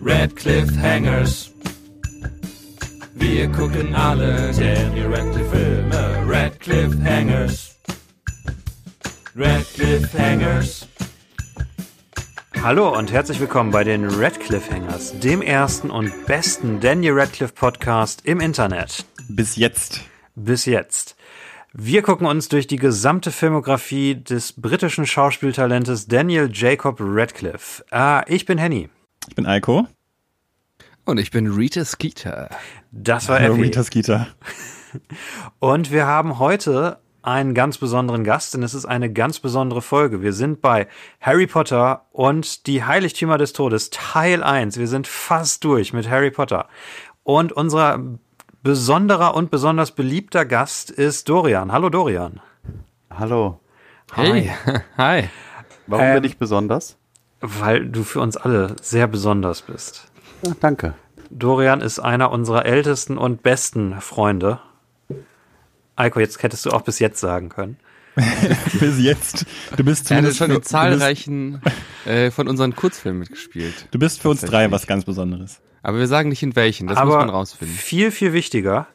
Red Cliffhangers. Wir gucken alle Daniel Radcliffe Filme. Red Cliffhangers. Red Cliffhangers. Hallo und herzlich willkommen bei den Red Cliffhangers, dem ersten und besten Daniel Radcliffe Podcast im Internet. Bis jetzt. Bis jetzt. Wir gucken uns durch die gesamte Filmografie des britischen Schauspieltalentes Daniel Jacob Radcliffe. Ah, ich bin Henny. Ich bin Eiko. Und ich bin Rita Skeeter. Das war Hallo, Effie. Rita Skeeter. Und wir haben heute einen ganz besonderen Gast, denn es ist eine ganz besondere Folge. Wir sind bei Harry Potter und die Heiligtümer des Todes, Teil 1. Wir sind fast durch mit Harry Potter. Und unser besonderer und besonders beliebter Gast ist Dorian. Hallo Dorian. Hallo. Hey. Hi. Warum Ähm, bin ich besonders? Weil du für uns alle sehr besonders bist. Ja, danke. Dorian ist einer unserer ältesten und besten Freunde. Eiko, jetzt hättest du auch bis jetzt sagen können. Bis jetzt. Du bist Er hat zumindest schon für, in zahlreichen äh, von unseren Kurzfilmen mitgespielt. Du bist, für uns drei was ganz Besonderes. Aber wir sagen nicht in welchen, das Aber muss man rausfinden. viel, viel wichtiger,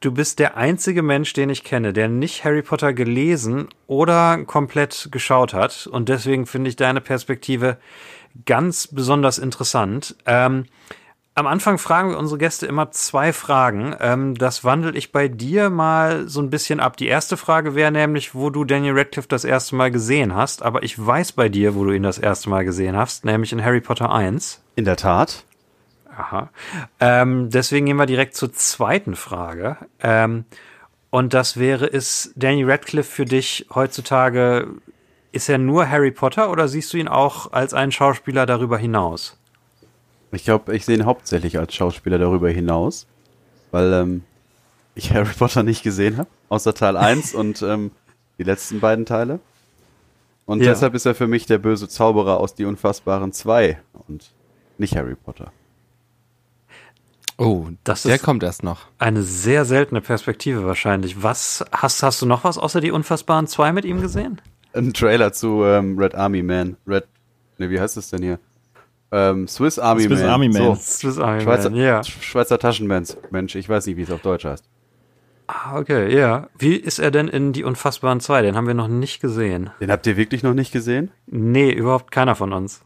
du bist der einzige Mensch, den ich kenne, der nicht Harry Potter gelesen oder komplett geschaut hat. Und deswegen finde ich deine Perspektive ganz besonders interessant. Ähm, am Anfang fragen wir unsere Gäste immer zwei Fragen. Ähm, das wandel ich bei dir mal so ein bisschen ab. Die erste Frage wäre nämlich, wo du Daniel Radcliffe das erste Mal gesehen hast. Aber ich weiß bei dir, wo du ihn das erste Mal gesehen hast, nämlich in Harry Potter 1. In der Tat. Aha. Ähm, deswegen gehen wir direkt zur zweiten Frage. Ähm, und das wäre, ist Danny Radcliffe für dich heutzutage, ist er nur Harry Potter oder siehst du ihn auch als einen Schauspieler darüber hinaus? Ich glaube, ich sehe ihn hauptsächlich als Schauspieler darüber hinaus, weil ähm, ich Harry Potter nicht gesehen habe, außer Teil 1 und ähm, die letzten beiden Teile. Und Ja. deshalb ist er für mich der böse Zauberer aus Die Unfassbaren 2 und nicht Harry Potter. Oh, Das der ist- kommt erst noch. Eine sehr seltene Perspektive wahrscheinlich. Was hast, hast du noch was außer die Unfassbaren 2 mit ihm gesehen? Ein Trailer zu ähm, Red Army Man. Red, ne, wie heißt es denn hier? Ähm, Swiss Army Swiss Man. Army Man. So. Swiss Army Schweizer, Man, ja. Schweizer Taschenmensch. Mensch, ich weiß nicht, wie es auf Deutsch heißt. Ah, okay, ja. Wie ist er denn in die Unfassbaren 2? Den haben wir noch nicht gesehen. Den habt ihr wirklich noch nicht gesehen? Nee, überhaupt keiner von uns.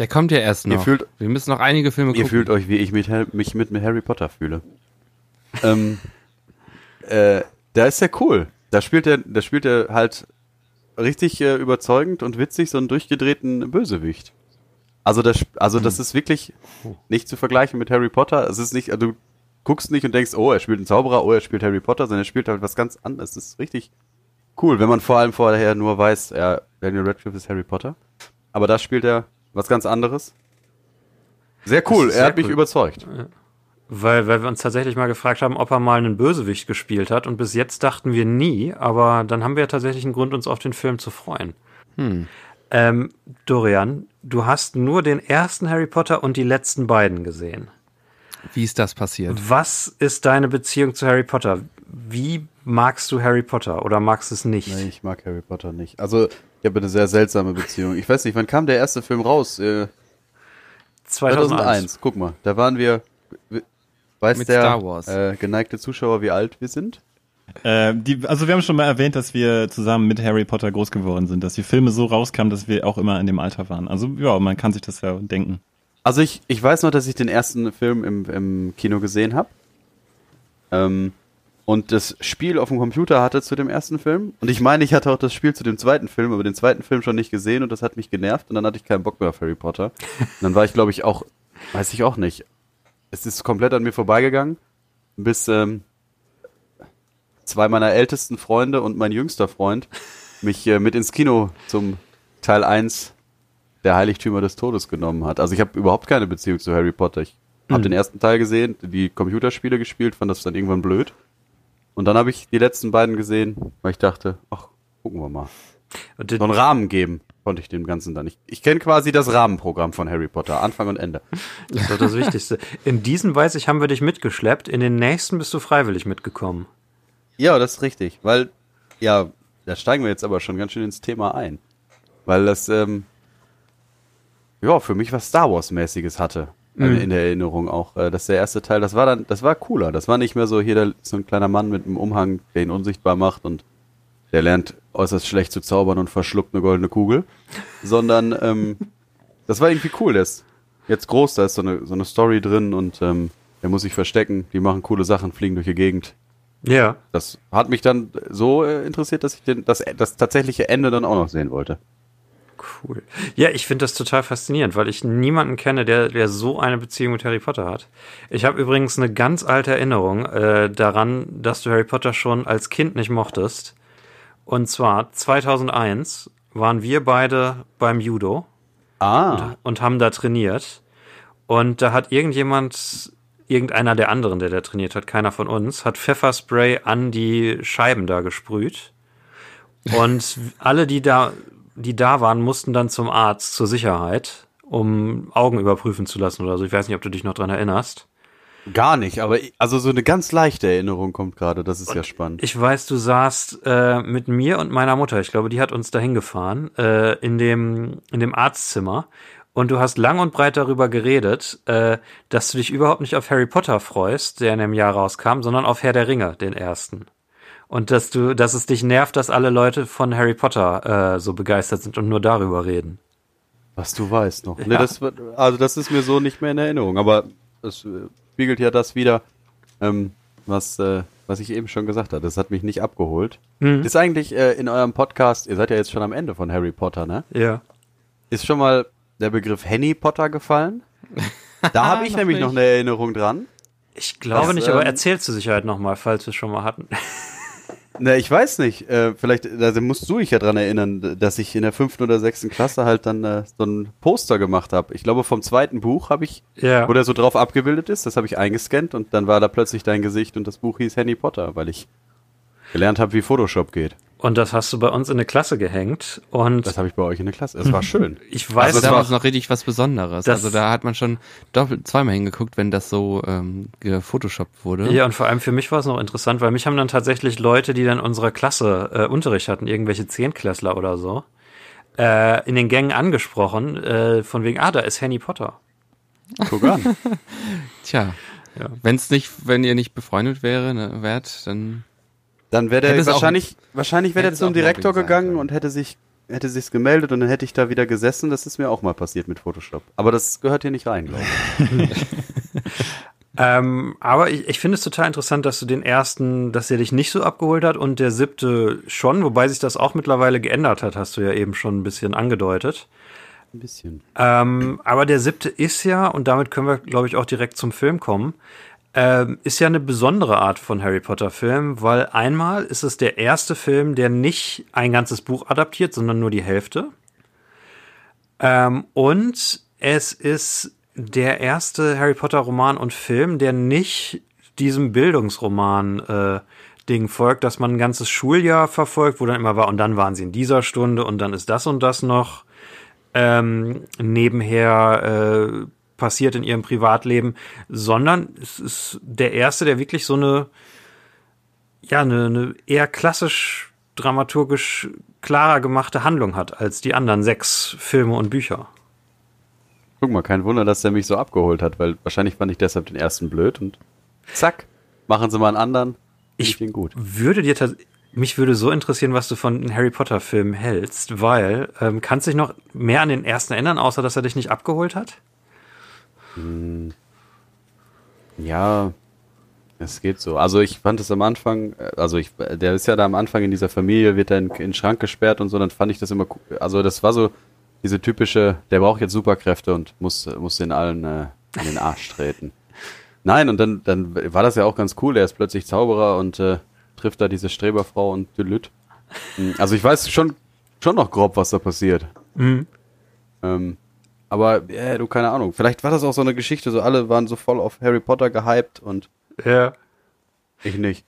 Der kommt ja erst Ihr noch. fühlt- wir müssen noch einige Filme Ihr gucken. fühlt euch, wie ich mit, Har- mich mit, Harry Potter fühle. ähm, äh, da ist er cool. Da spielt er, da spielt er halt richtig äh, überzeugend und witzig so einen durchgedrehten Bösewicht. Also das, also das ist wirklich nicht zu vergleichen mit Harry Potter. Es ist nicht, also du guckst nicht und denkst, oh, er spielt einen Zauberer, oh, er spielt Harry Potter, sondern er spielt halt was ganz anderes. Das ist richtig cool, wenn man vor allem vorher nur weiß, ja, Daniel Radcliffe ist Harry Potter. Aber da spielt er was ganz anderes. Sehr cool, ist er sehr hat mich cool. überzeugt. Weil, weil wir uns tatsächlich mal gefragt haben, ob er mal einen Bösewicht gespielt hat. Und bis jetzt dachten wir nie, aber dann haben wir tatsächlich einen Grund, uns auf den Film zu freuen. Ähm, Dorian, du hast nur den ersten Harry Potter und die letzten beiden gesehen. Wie ist das passiert? Was ist deine Beziehung zu Harry Potter? Wie magst du Harry Potter oder magst du es nicht? Nee, ich mag Harry Potter nicht. Also, ich habe eine sehr seltsame Beziehung. Ich weiß nicht, wann kam der erste Film raus? Äh, 2001. Guck mal, da waren wir. Weiß Mit der Star Wars. Äh, geneigte Zuschauer, wie alt wir sind? Äh, die, also wir haben schon mal erwähnt, dass wir zusammen mit Harry Potter groß geworden sind, dass die Filme so rauskamen, dass wir auch immer in dem Alter waren. Also ja, man kann sich das ja denken. Also ich, ich weiß noch, dass ich den ersten Film im, im Kino gesehen habe. Ähm, und das Spiel auf dem Computer hatte zu dem ersten Film. Und ich meine, ich hatte auch das Spiel zu dem zweiten Film, aber den zweiten Film schon nicht gesehen und das hat mich genervt und dann hatte ich keinen Bock mehr auf Harry Potter. Und dann war ich, glaube ich, auch, weiß ich auch nicht. Es ist komplett an mir vorbeigegangen, bis ähm, zwei meiner ältesten Freunde und mein jüngster Freund mich äh, mit ins Kino zum Teil 1 der Heiligtümer des Todes genommen hat. Also ich habe überhaupt keine Beziehung zu Harry Potter. Ich habe den ersten Teil gesehen, die Computerspiele gespielt, fand das dann irgendwann blöd. Und dann habe ich die letzten beiden gesehen, weil ich dachte, ach, gucken wir mal. Und So einen Rahmen geben konnte ich dem Ganzen dann. Ich, ich kenne quasi das Rahmenprogramm von Harry Potter, Anfang und Ende. Das ist doch das Wichtigste. In diesen weiß ich, haben wir dich mitgeschleppt. In den nächsten bist du freiwillig mitgekommen. Ja, das ist richtig, weil, ja, da steigen wir jetzt aber schon ganz schön ins Thema ein. Weil das, ähm, ja, für mich was Star Wars-mäßiges hatte. Äh, in der Erinnerung auch. Äh, dass der erste Teil, das war dann, das war cooler. Das war nicht mehr so hier der, so ein kleiner Mann mit einem Umhang, der ihn unsichtbar macht und der lernt äußerst schlecht zu zaubern und verschluckt eine goldene Kugel, sondern ähm, das war irgendwie cool. Der ist jetzt groß, da ist so eine, so eine Story drin und ähm, er muss sich verstecken. Die machen coole Sachen, fliegen durch die Gegend. Ja. Das hat mich dann so äh, interessiert, dass ich den, das, das tatsächliche Ende dann auch noch sehen wollte. Cool. Ja, ich finde das total faszinierend, weil ich niemanden kenne, der, der so eine Beziehung mit Harry Potter hat. Ich habe übrigens eine ganz alte Erinnerung äh, daran, dass du Harry Potter schon als Kind nicht mochtest. Und zwar 2001 waren wir beide beim Judo Ah, und haben da trainiert. Und da hat irgendjemand, irgendeiner der anderen, der da trainiert hat, keiner von uns, hat Pfefferspray an die Scheiben da gesprüht. Und alle, die da, die da waren, mussten dann zum Arzt zur Sicherheit, um Augen überprüfen zu lassen oder so. Ich weiß nicht, ob du dich noch dran erinnerst. gar nicht, aber ich- also so eine ganz leichte Erinnerung kommt gerade, das ist ja spannend. Ich weiß, du saßt äh, mit mir und meiner Mutter, ich glaube, die hat uns dahin gefahren, äh, in, dem, in dem Arztzimmer. Und du hast lang und breit darüber geredet, äh, dass du dich überhaupt nicht auf Harry Potter freust, der in dem Jahr rauskam, sondern auf Herr der Ringe, den ersten. Und dass du, dass es dich nervt, dass alle Leute von Harry Potter äh, so begeistert sind und nur darüber reden. Was du weißt noch. Nee, das, also das ist mir so nicht mehr in Erinnerung, aber das äh, spiegelt ja das wieder, ähm, was, äh, was ich eben schon gesagt habe. Das hat mich nicht abgeholt. Ist eigentlich äh, in eurem Podcast, ihr seid ja jetzt schon am Ende von Harry Potter, ne? Ja. Ist schon mal der Begriff Henny Potter gefallen? Da habe ich Noch nämlich noch nicht. eine Erinnerung dran. Ich glaube Das, nicht, aber ähm, erzähl zur Sicherheit nochmal, falls wir es schon mal hatten. Na, ich weiß nicht. Äh, vielleicht, da musst du dich ja dran erinnern, dass ich in der fünften oder sechsten Klasse halt dann äh, so ein Poster gemacht habe. Ich glaube, vom zweiten Buch habe ich, Ja. wo der so drauf abgebildet ist, das habe ich eingescannt und dann war da plötzlich dein Gesicht und das Buch hieß Harry Potter, weil ich gelernt habe, wie Photoshop geht. Und das hast du bei uns in eine Klasse gehängt. Und Das habe ich bei euch in der Klasse. Es war schön. ich weiß, Also das war- noch richtig was Besonderes. Also da hat man schon doppelt, zweimal hingeguckt, wenn das so ähm, gefotoshoppt wurde. Ja, und vor allem für mich war es noch interessant, weil mich haben dann tatsächlich Leute, die dann in unserer Klasse äh, Unterricht hatten, irgendwelche Zehntklässler oder so, äh, in den Gängen angesprochen, äh, von wegen, ah, da ist Harry Potter. Guck an. Tja. Ja. Wenn's nicht, wenn ihr nicht befreundet wäre, ne, wärt, dann Dann wäre der es auch- wahrscheinlich, wahrscheinlich wäre der zum Direktor gegangen und hätte sich hätte sich's gemeldet und dann hätte ich da wieder gesessen. Das ist mir auch mal passiert mit Photoshop. Aber das gehört hier nicht rein, glaube ich. Ähm, aber ich, ich finde es total interessant, dass du den ersten, dass er dich nicht so abgeholt hat und der siebte schon, wobei sich das auch mittlerweile geändert hat, hast du ja eben schon ein bisschen angedeutet. Ein bisschen. Ähm, aber der siebte ist ja, und damit können wir, glaube ich, auch direkt zum Film kommen, ähm, ist ja eine besondere Art von Harry Potter-Film, weil einmal ist es der erste Film, der nicht ein ganzes Buch adaptiert, sondern nur die Hälfte. Ähm, und es ist der erste Harry Potter-Roman und Film, der nicht diesem Bildungsroman äh, Ding folgt, dass man ein ganzes Schuljahr verfolgt, wo dann immer war, und dann waren sie in dieser Stunde und dann ist das und das noch ähm, nebenher äh, passiert in ihrem Privatleben, sondern es ist der erste, der wirklich so eine, ja, eine, eine eher klassisch dramaturgisch klarer gemachte Handlung hat als die anderen sechs Filme und Bücher. Guck mal, kein Wunder, dass der mich so abgeholt hat, weil wahrscheinlich fand ich deshalb den ersten blöd und zack, machen sie mal einen anderen. Ich- den gut. Würde dir mich würde so interessieren, was du von den Harry Potter Filmen hältst, weil ähm, kannst du dich noch mehr an den ersten erinnern, außer dass er dich nicht abgeholt hat? Ja, es geht so. Also ich fand es am Anfang, also ich, der ist ja da am Anfang in dieser Familie, wird dann in, in den Schrank gesperrt und so, dann fand ich das immer, cool. also das war so diese typische, der braucht jetzt Superkräfte und muss, muss den allen äh, in den Arsch treten. Nein, und dann, dann war das ja auch ganz cool, er ist plötzlich Zauberer und äh, trifft da diese Streberfrau und Delüt. Also ich weiß schon, schon noch grob, was da passiert. Ähm, aber, äh, du, keine Ahnung. Vielleicht war das auch so eine Geschichte, so alle waren so voll auf Harry Potter gehypt und Ja. ich nicht.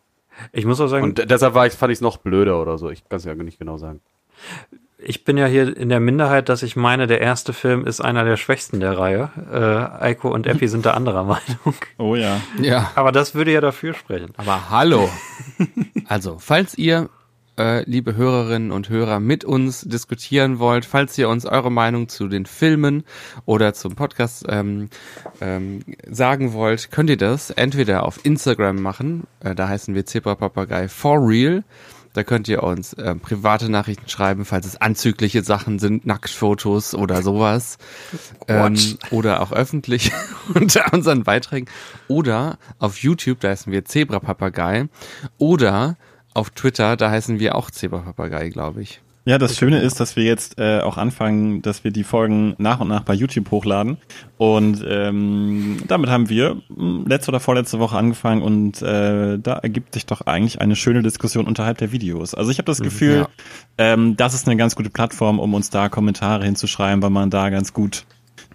Ich muss auch sagen, Und deshalb war ich, fand ich es noch blöder oder so. Ich kann es ja nicht genau sagen. ich bin ja hier in der Minderheit, dass ich meine, der erste Film ist einer der schwächsten der Reihe. Äh, Eiko und Epi sind da anderer Meinung. Oh ja. ja. Aber das würde ja dafür sprechen. Aber hallo. also, falls ihr äh, liebe Hörerinnen und Hörer, mit uns diskutieren wollt, falls ihr uns eure Meinung zu den Filmen oder zum Podcast ähm, ähm, sagen wollt, könnt ihr das entweder auf Instagram machen, äh, da heißen wir Zebra Papagei for real. Da könnt ihr uns äh, private Nachrichten schreiben, falls es anzügliche Sachen sind, Nacktfotos oder sowas. Ähm, oder auch öffentlich unter unseren Beiträgen. Oder auf YouTube, da heißen wir Zebra Papagei. Oder auf Twitter, da heißen wir auch Zebra Papagei, glaube ich. Ja, das Schöne ist, dass wir jetzt äh, auch anfangen, dass wir die Folgen nach und nach bei YouTube hochladen. Und ähm, damit haben wir mh, letzte oder vorletzte Woche angefangen und äh, da ergibt sich doch eigentlich eine schöne Diskussion unterhalb der Videos. Also ich habe das Gefühl, ja. ähm, das ist eine ganz gute Plattform, um uns da Kommentare hinzuschreiben, weil man da ganz gut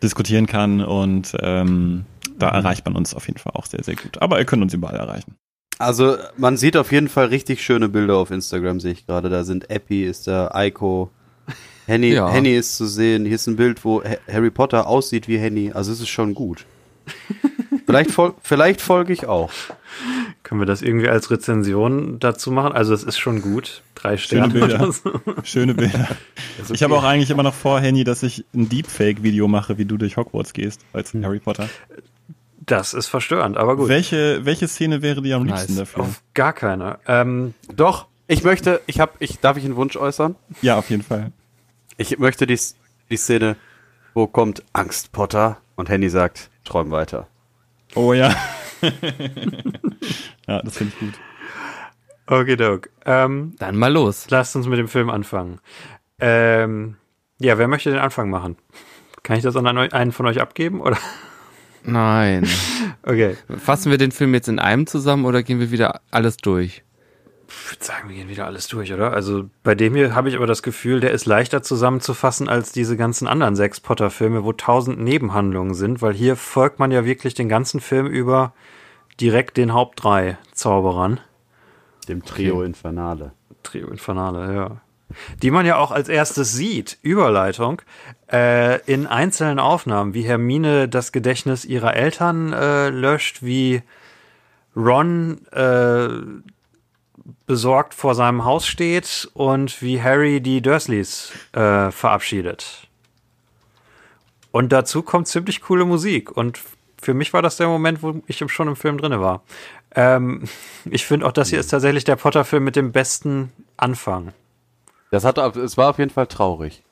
diskutieren kann und ähm, da erreicht man uns auf jeden Fall auch sehr, sehr gut. Aber ihr könnt uns überall erreichen. Also man sieht auf jeden Fall richtig schöne Bilder auf Instagram, sehe ich gerade. Da sind Epi, ist da, Eiko, Henny, Ja. Henny ist zu sehen. Hier ist ein Bild, wo Ha- Harry Potter aussieht wie Henny. Also es ist schon gut. vielleicht, fol vielleicht folge ich auch. Können wir das irgendwie als Rezension dazu machen? Also es ist schon gut. Drei Schöne Sterne Bilder. oder so. Schöne Bilder. Ist Ich habe okay. auch eigentlich immer noch vor, Henny, dass ich ein Deepfake-Video mache, wie du durch Hogwarts gehst, als Harry Potter. Das ist verstörend, aber gut. Welche, welche Szene wäre dir am Nice. liebsten dafür? Auf gar keine. Ähm, Doch, ich möchte, ich habe, ich, darf ich einen Wunsch äußern? Ja, auf jeden Fall. Ich möchte die, die Szene, wo kommt Angst Potter und Henny sagt, träum weiter. Oh ja. ja, das finde ich gut. okidok. Ähm, Dann mal los. lasst uns mit dem Film anfangen. Ähm, ja, wer möchte den Anfang machen? Kann ich das an einen einen von euch abgeben? Oder? Nein. Okay. Fassen wir den Film jetzt in einem zusammen oder gehen wir wieder alles durch? Ich würde sagen, wir gehen wieder alles durch, oder? Also bei dem hier habe ich aber das Gefühl, der ist leichter zusammenzufassen als diese ganzen anderen sechs Potter-Filme, wo tausend Nebenhandlungen sind, weil hier folgt man ja wirklich den ganzen Film über direkt den Haupt drei Zauberern. Dem Trio Infernale. Trio Infernale, ja. Die man ja auch als erstes sieht, Überleitung, äh, in einzelnen Aufnahmen, wie Hermine das Gedächtnis ihrer Eltern äh, löscht, wie Ron äh, besorgt vor seinem Haus steht und wie Harry die Dursleys äh, verabschiedet. Und dazu kommt ziemlich coole Musik. Und für mich war das der Moment, wo ich schon im Film drinne war. Ähm, ich finde auch, das hier ist tatsächlich der Potter-Film mit dem besten Anfang. Das hat, es war auf jeden Fall traurig.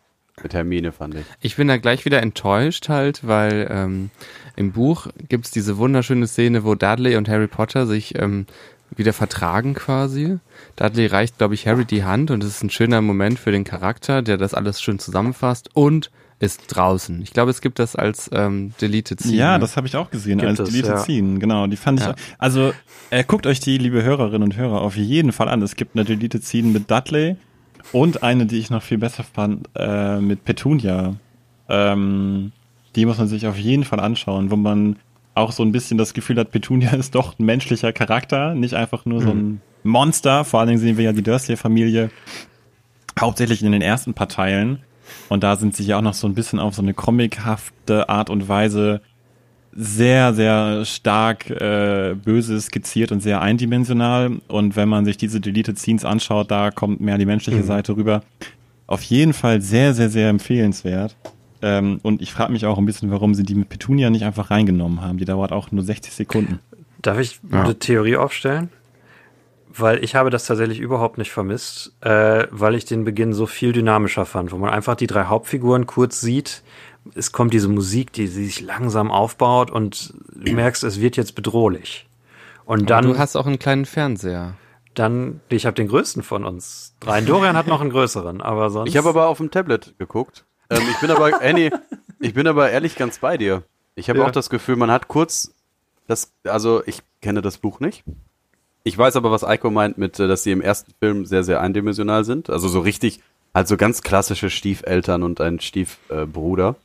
Mit Hermine, fand ich. Ich bin da gleich wieder enttäuscht halt, weil ähm, im Buch gibt's diese wunderschöne Szene, wo Dudley und Harry Potter sich ähm, wieder vertragen quasi. Dudley reicht, glaube ich, Harry die Hand und es ist ein schöner Moment für den Charakter, der das alles schön zusammenfasst und ist draußen. Ich glaube, es gibt das als ähm, Deleted Scene. Ja, das habe ich auch gesehen Gibt als es, Deleted ja. Scene. Genau, die fand ich. Ja. Also äh, guckt euch die, liebe Hörerinnen und Hörer, auf jeden Fall an. Es gibt eine Deleted Scene mit Dudley und eine, die ich noch viel besser fand, äh, mit Petunia. Ähm, die muss man sich auf jeden Fall anschauen, wo man auch so ein bisschen das Gefühl hat, Petunia ist doch ein menschlicher Charakter, nicht einfach nur so ein Monster. Vor allen Dingen sehen wir ja die Dursley-Familie hauptsächlich in den ersten paar Teilen. Und da sind sie ja auch noch so ein bisschen auf so eine comichafte Art und Weise sehr, sehr stark äh, böse skizziert und sehr eindimensional. Und wenn man sich diese Deleted Scenes anschaut, da kommt mehr die menschliche Seite rüber. Auf jeden Fall sehr, sehr, sehr empfehlenswert. Ähm, und ich frage mich auch ein bisschen, warum sie die mit Petunia nicht einfach reingenommen haben. Die dauert auch nur 60 Sekunden. Darf ich Ja. eine Theorie aufstellen? Weil ich habe das tatsächlich überhaupt nicht vermisst, äh, weil ich den Beginn so viel dynamischer fand, wo man einfach die drei Hauptfiguren kurz sieht. Es kommt diese Musik, die, die sich langsam aufbaut und du merkst, es wird jetzt bedrohlich. Und Aber dann, du hast auch einen kleinen Fernseher. dann, ich habe den größten von uns dreien. Dorian hat noch einen größeren, aber sonst. Ich habe aber auf dem Tablet geguckt. Ähm, ich bin aber, Annie, ich bin aber ehrlich ganz bei dir. Ich habe Ja. auch das Gefühl, man hat kurz das, also ich kenne das Buch nicht. Ich weiß aber, was Eiko meint mit, äh, dass sie im ersten Film sehr, sehr eindimensional sind. Also so richtig, halt so ganz klassische Stiefeltern und ein Stiefbruder.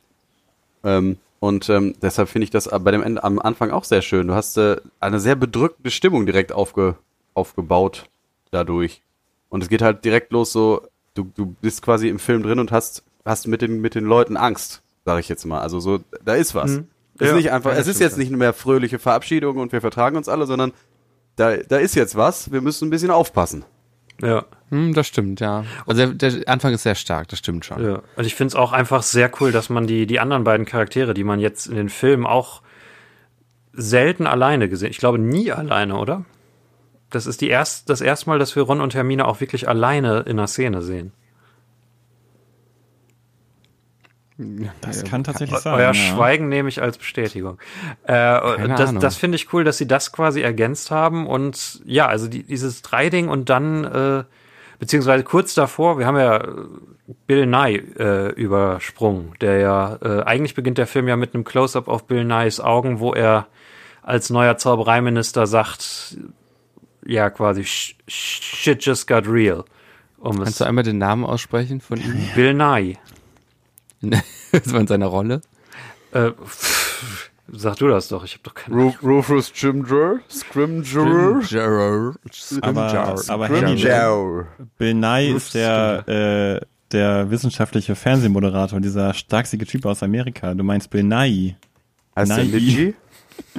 Ähm, und ähm, deshalb finde ich das bei dem Ende am Anfang auch sehr schön. Du hast äh, eine sehr bedrückende Stimmung direkt aufge, aufgebaut dadurch. Und es geht halt direkt los so, du, du bist quasi im Film drin und hast, hast mit den, mit den Leuten Angst, sage ich jetzt mal. Also so, da ist was. Mhm. Es ist Ja, nicht einfach, es ist jetzt nicht mehr fröhliche Verabschiedung und wir vertragen uns alle, sondern da, da ist jetzt was, wir müssen ein bisschen aufpassen. Ja. Hm, das stimmt, ja. Also der, der Anfang ist sehr stark, das stimmt schon. Ja, und ich finde es auch einfach sehr cool, dass man die, die anderen beiden Charaktere, die man jetzt in den Filmen auch selten alleine gesehen, ich glaube nie alleine, oder? Das ist die erst, das erste Mal, dass wir Ron und Hermine auch wirklich alleine in einer Szene sehen. Das kann tatsächlich sein. Euer ja. Schweigen nehme ich als Bestätigung. Äh, Keine das Ahnung. das finde ich cool, dass sie das quasi ergänzt haben und ja, also die, dieses Dreiding und dann äh, beziehungsweise kurz davor, wir haben ja äh, Bill Nye äh, übersprungen, der ja äh, eigentlich beginnt der Film ja mit einem Close-up auf Bill Nyes Augen, wo er als neuer Zaubereiminister sagt, ja quasi "Sh- shit just got real. Um Kannst du einmal den Namen aussprechen von ihm? Bill Nye. das war in seiner Rolle. Äh, pff, sag du das doch, ich habe doch keine Ru Rufus Scrimger? Scrimger? Gerard. Aber, aber Henny, Scrimger. Bill Nye ist der, äh, der wissenschaftliche Fernsehmoderator, dieser starksige Typ aus Amerika. Du meinst Bill Nye. Heißt der Nike. Niji?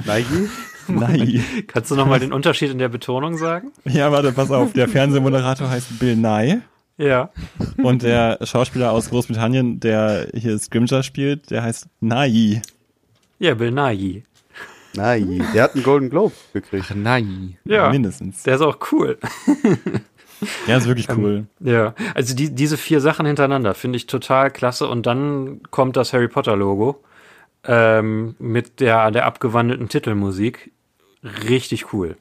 Nike? Nye. Kannst du nochmal den Unterschied in der Betonung sagen? ja, warte, pass auf. Der Fernsehmoderator heißt Bill Nye. Ja. Und der Schauspieler aus Großbritannien, der hier Scrimger spielt, der heißt Nye. Ja, Bill Nighy. Nike. Der hat einen Golden Globe gekriegt. Nein. Ja. Mindestens. Der ist auch cool. Ja, ist wirklich cool. Ja. Also die, diese vier Sachen hintereinander finde ich total klasse. Und dann kommt das Harry Potter Logo ähm, mit der, der abgewandelten Titelmusik. Richtig cool.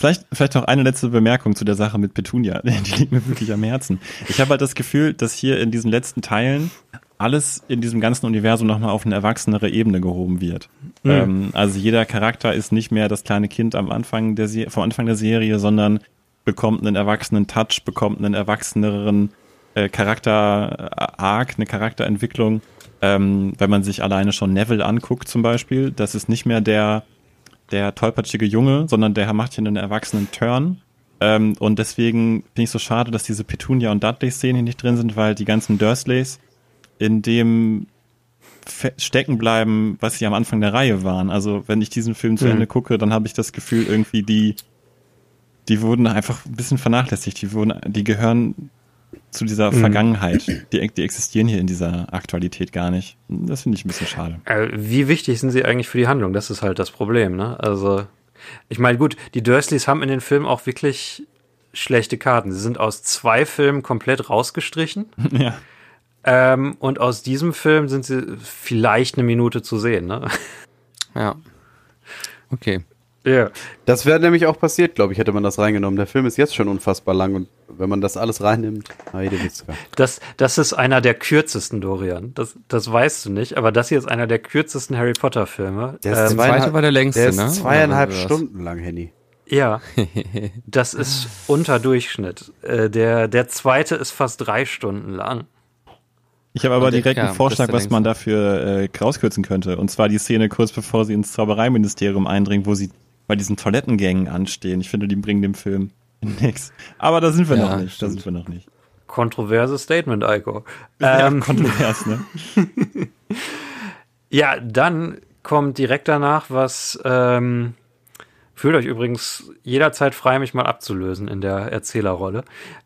Vielleicht, vielleicht noch eine letzte Bemerkung zu der Sache mit Petunia. Die liegt mir wirklich am Herzen. Ich habe halt das Gefühl, dass hier in diesen letzten Teilen alles in diesem ganzen Universum nochmal auf eine erwachsenere Ebene gehoben wird. Ähm, also jeder Charakter ist nicht mehr das kleine Kind am Anfang der Se vom Anfang der Serie, sondern bekommt einen erwachsenen Touch, bekommt einen erwachseneren äh, Charakter-Arc, eine Charakterentwicklung. Ähm, wenn man sich alleine schon Neville anguckt zum Beispiel, das ist nicht mehr der der tollpatschige Junge, sondern der macht hier einen erwachsenen Turn. Ähm, und deswegen finde ich so schade, dass diese Petunia und Dudley-Szenen hier nicht drin sind, weil die ganzen Dursleys in dem stecken bleiben, was sie am Anfang der Reihe waren. Also wenn ich diesen Film zu Mhm. Ende gucke, dann habe ich das Gefühl, irgendwie die, die wurden einfach ein bisschen vernachlässigt. Die wurden, die gehören zu dieser Vergangenheit. Die, die existieren hier in dieser Aktualität gar nicht. Das finde ich ein bisschen schade. Äh, wie wichtig sind sie eigentlich für die Handlung? Das ist halt das Problem, ne? Also, ich meine, gut, die Dursleys haben in den Filmen auch wirklich schlechte Karten. Sie sind aus zwei Filmen komplett rausgestrichen. ja. Ähm, und aus diesem Film sind sie vielleicht eine Minute zu sehen, ne? Ja. Okay. Ja. Das wäre nämlich auch passiert, glaube ich, hätte man das reingenommen. Der Film ist jetzt schon unfassbar lang und wenn man das alles reinnimmt, Heide Witzka. Das, das ist einer der kürzesten, Dorian. Das, das weißt du nicht, aber das hier ist einer der kürzesten Harry Potter Filme. Der ist Ähm, zweite war der längste, Der ist ne? zweieinhalb? Stunden lang, Henny. ja, das ist unter Durchschnitt. Äh, der, der zweite ist fast drei Stunden lang. Ich habe aber Und direkt einen Vorschlag, was man dafür äh, rauskürzen könnte. Und zwar die Szene kurz bevor sie ins Zaubereiministerium eindringen, wo sie bei diesen Toilettengängen anstehen. Ich finde, die bringen dem Film nix. Aber da sind wir Ja, noch nicht. Da stimmt. sind wir noch nicht. Kontroverses Statement, Eiko. Ja, Ähm, kontrovers, ne? Ja, dann kommt direkt danach was, ähm, fühlt euch übrigens jederzeit frei, mich mal abzulösen in der Erzählerrolle.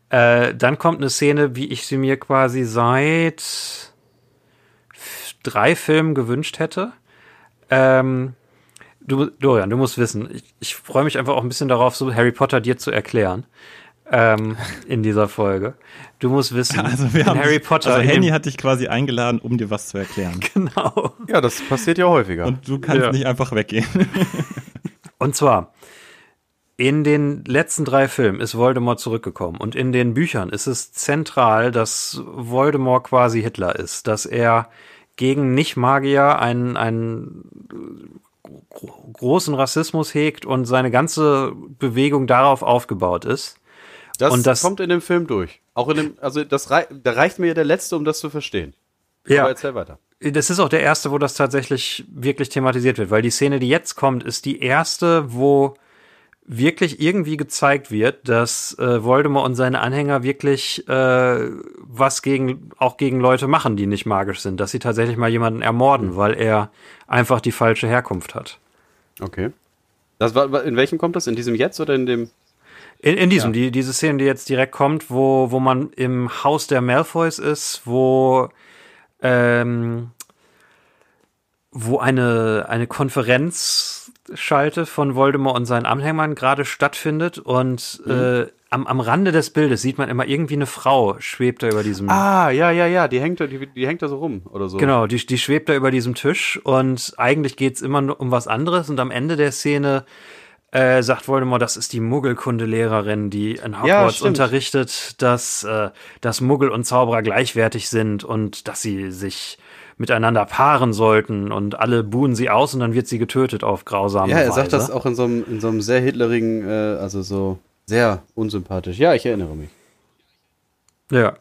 Äh, dann kommt eine Szene, wie ich sie mir quasi seit drei Filmen gewünscht hätte. Ähm, du, Dorian, du musst wissen, ich, ich freue mich einfach auch ein bisschen darauf, so Harry Potter dir zu erklären. Ähm, in dieser Folge. Du musst wissen, Also wir haben Harry Potter. Also Henny hat dich quasi eingeladen, um dir was zu erklären. genau. Ja, das passiert ja häufiger. Und du kannst Ja. nicht einfach weggehen. Und zwar, in den letzten drei Filmen ist Voldemort zurückgekommen und in den Büchern ist es zentral, dass Voldemort quasi Hitler ist, dass er gegen Nicht-Magier einen, einen großen Rassismus hegt und seine ganze Bewegung darauf aufgebaut ist. das, und das- kommt in dem Film durch. Auch in dem, also das rei da reicht mir der letzte, um das zu verstehen. Aber erzähl weiter. Das ist auch der erste, wo das tatsächlich wirklich thematisiert wird, weil die Szene, die jetzt kommt, ist die erste, wo wirklich irgendwie gezeigt wird, dass äh, Voldemort und seine Anhänger wirklich äh, was gegen auch gegen Leute machen, die nicht magisch sind, dass sie tatsächlich mal jemanden ermorden, weil er einfach die falsche Herkunft hat. Okay. Das war, in welchem kommt das? In diesem jetzt oder in dem? In, in diesem, die, diese Szene, die jetzt direkt kommt, wo, wo man im Haus der Malfoys ist, wo, ähm, wo eine, eine Konferenzschalte von Voldemort und seinen Anhängern gerade stattfindet und äh, am, am Rande des Bildes sieht man immer irgendwie eine Frau schwebt da über diesem Ah, ja, ja, ja, die hängt da, die, die hängt da so rum oder so. Genau, die, die schwebt da über diesem Tisch und eigentlich geht's immer nur um was anderes und am Ende der Szene äh, sagt Voldemort, das ist die Muggelkundelehrerin, die in Hogwarts stimmt. unterrichtet, dass, äh, dass Muggel und Zauberer gleichwertig sind und dass sie sich miteinander paaren sollten und alle buhen sie aus und dann wird sie getötet auf grausame Ja, er Weise. sagt das auch in so einem, in so einem sehr hitlerigen, äh, also so sehr unsympathisch. Ja, ich erinnere mich. Ja.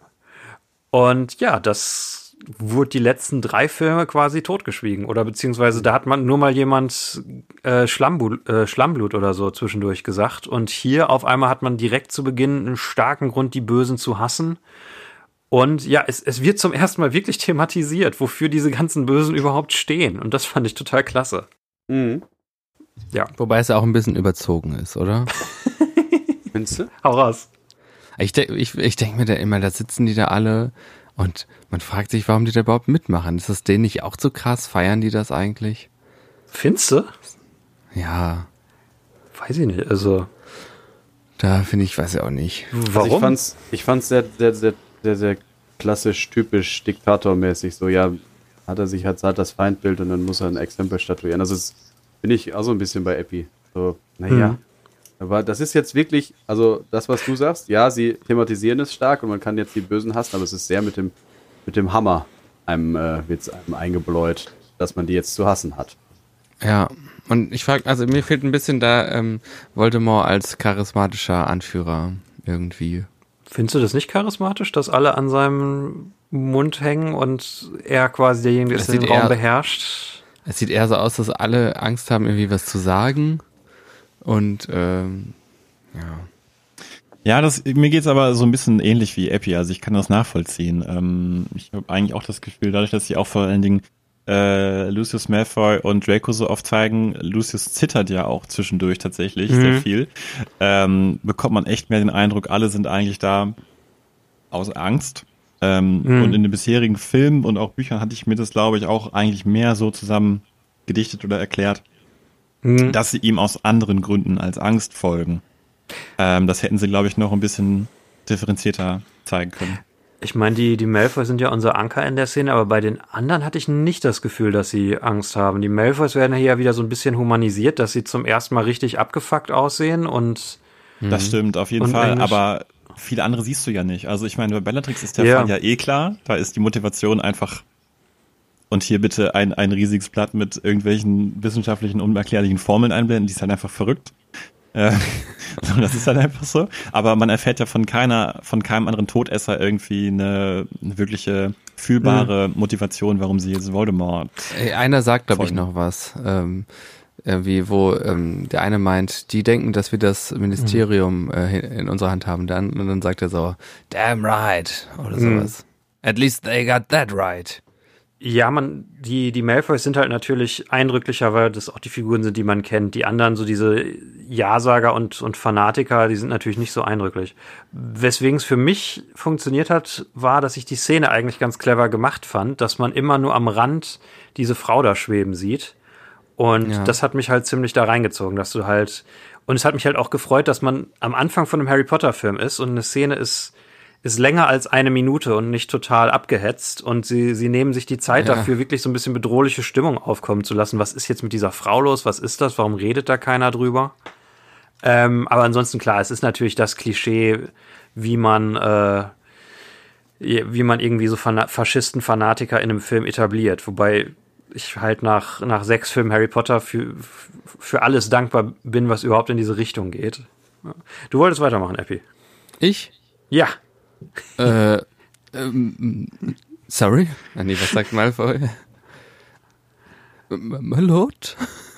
Und ja, das wurde die letzten drei Filme quasi totgeschwiegen. Oder beziehungsweise da hat man nur mal jemand äh, Schlammblut, äh, Schlammblut oder so zwischendurch gesagt. Und hier auf einmal hat man direkt zu Beginn einen starken Grund, die Bösen zu hassen. Und ja, es, es wird zum ersten Mal wirklich thematisiert, wofür diese ganzen Bösen überhaupt stehen. Und das fand ich total klasse. Mhm. Wobei es ja auch ein bisschen überzogen ist, oder? Findest du? Hau raus. Ich, denk- ich, ich denke mir da immer, da sitzen die da alle und man fragt sich, warum die da überhaupt mitmachen. Ist das denen nicht auch so krass? Feiern die das eigentlich? Findest du? Ja, Weiß ich nicht. Also, da finde ich, weiß ich auch nicht. warum? Also ich fand's, ich fand's sehr, sehr, sehr, sehr, sehr klassisch, typisch diktatormäßig. So, ja, hat er sich halt hat das Feindbild und dann muss er ein Exempel statuieren. Also das bin ich auch so ein bisschen bei Epi. So, naja. Mhm. Aber das ist jetzt wirklich, also das, was du sagst, ja, sie thematisieren es stark und man kann jetzt die Bösen hassen, aber es ist sehr mit dem, mit dem Hammer einem, äh, wird's einem eingebläut, dass man die jetzt zu hassen hat. Ja, und ich frage, also mir fehlt ein bisschen da ähm, Voldemort als charismatischer Anführer irgendwie. Findest du das nicht charismatisch, dass alle an seinem Mund hängen und er quasi derjenige ist, der den Raum eher- beherrscht? Es sieht eher so aus, dass alle Angst haben, irgendwie was zu sagen. Und ähm, ja. Ja, das, mir geht's aber so ein bisschen ähnlich wie Epi, also ich kann das nachvollziehen. Ähm, ich habe eigentlich auch das Gefühl, dadurch, dass sie auch vor allen Dingen äh, Lucius Malfoy und Draco so oft zeigen, Lucius zittert ja auch zwischendurch tatsächlich Mhm. sehr viel, ähm, bekommt man echt mehr den Eindruck, alle sind eigentlich da aus Angst. Ähm, Mhm. Und in den bisherigen Filmen und auch Büchern hatte ich mir das, glaube ich, auch eigentlich mehr so zusammen gedichtet oder erklärt, Hm. dass sie ihm aus anderen Gründen als Angst folgen. Ähm, das hätten sie, glaube ich, noch ein bisschen differenzierter zeigen können. Ich meine, die, die Malfoys sind ja unser Anker in der Szene, aber bei den anderen hatte ich nicht das Gefühl, dass sie Angst haben. Die Malfoys werden hier ja wieder so ein bisschen humanisiert, dass sie zum ersten Mal richtig abgefuckt aussehen und Das stimmt, auf jeden Und Fall. Aber viele andere siehst du ja nicht. Also ich meine, bei Bellatrix ist der Ja. Fall ja eh klar. Da ist die Motivation einfach und hier bitte ein, ein riesiges Blatt mit irgendwelchen wissenschaftlichen, unerklärlichen Formeln einblenden, die ist halt einfach verrückt. Äh, das ist halt einfach so. Aber man erfährt ja von keiner, von keinem anderen Todesser irgendwie eine, eine wirkliche fühlbare Motivation, warum sie jetzt Voldemort. Ey, einer sagt, glaube ich, noch was. Ähm, irgendwie, wo ähm, der eine meint, die denken, dass wir das Ministerium äh, in unserer Hand haben. Dann, und dann sagt er so, damn right. Oder Mhm. sowas. At least they got that right. Ja, man, die, die Malfoys sind halt natürlich eindrücklicher, weil das auch die Figuren sind, die man kennt. Die anderen, so diese Ja-Sager und, und Fanatiker, die sind natürlich nicht so eindrücklich. Weswegen es für mich funktioniert hat, war, dass ich die Szene eigentlich ganz clever gemacht fand, dass man immer nur am Rand diese Frau da schweben sieht. Und Ja. das hat mich halt ziemlich da reingezogen, dass du halt, und es hat mich halt auch gefreut, dass man am Anfang von einem Harry Potter Film ist und eine Szene ist, ist länger als eine Minute und nicht total abgehetzt und sie, sie nehmen sich die Zeit Ja. dafür, wirklich so ein bisschen bedrohliche Stimmung aufkommen zu lassen. Was ist jetzt mit dieser Frau los? Was ist das? Warum redet da keiner drüber? Ähm, aber ansonsten klar, es ist natürlich das Klischee, wie man, äh, wie man irgendwie so Fana Faschisten-Fanatiker in einem Film etabliert. Wobei ich halt nach, nach sechs Filmen Harry Potter für, für alles dankbar bin, was überhaupt in diese Richtung geht. Du wolltest weitermachen, Epi. Ich? Ja. Äh, ähm, sorry? Ah, nee, was sagt Malfoy? My Lord?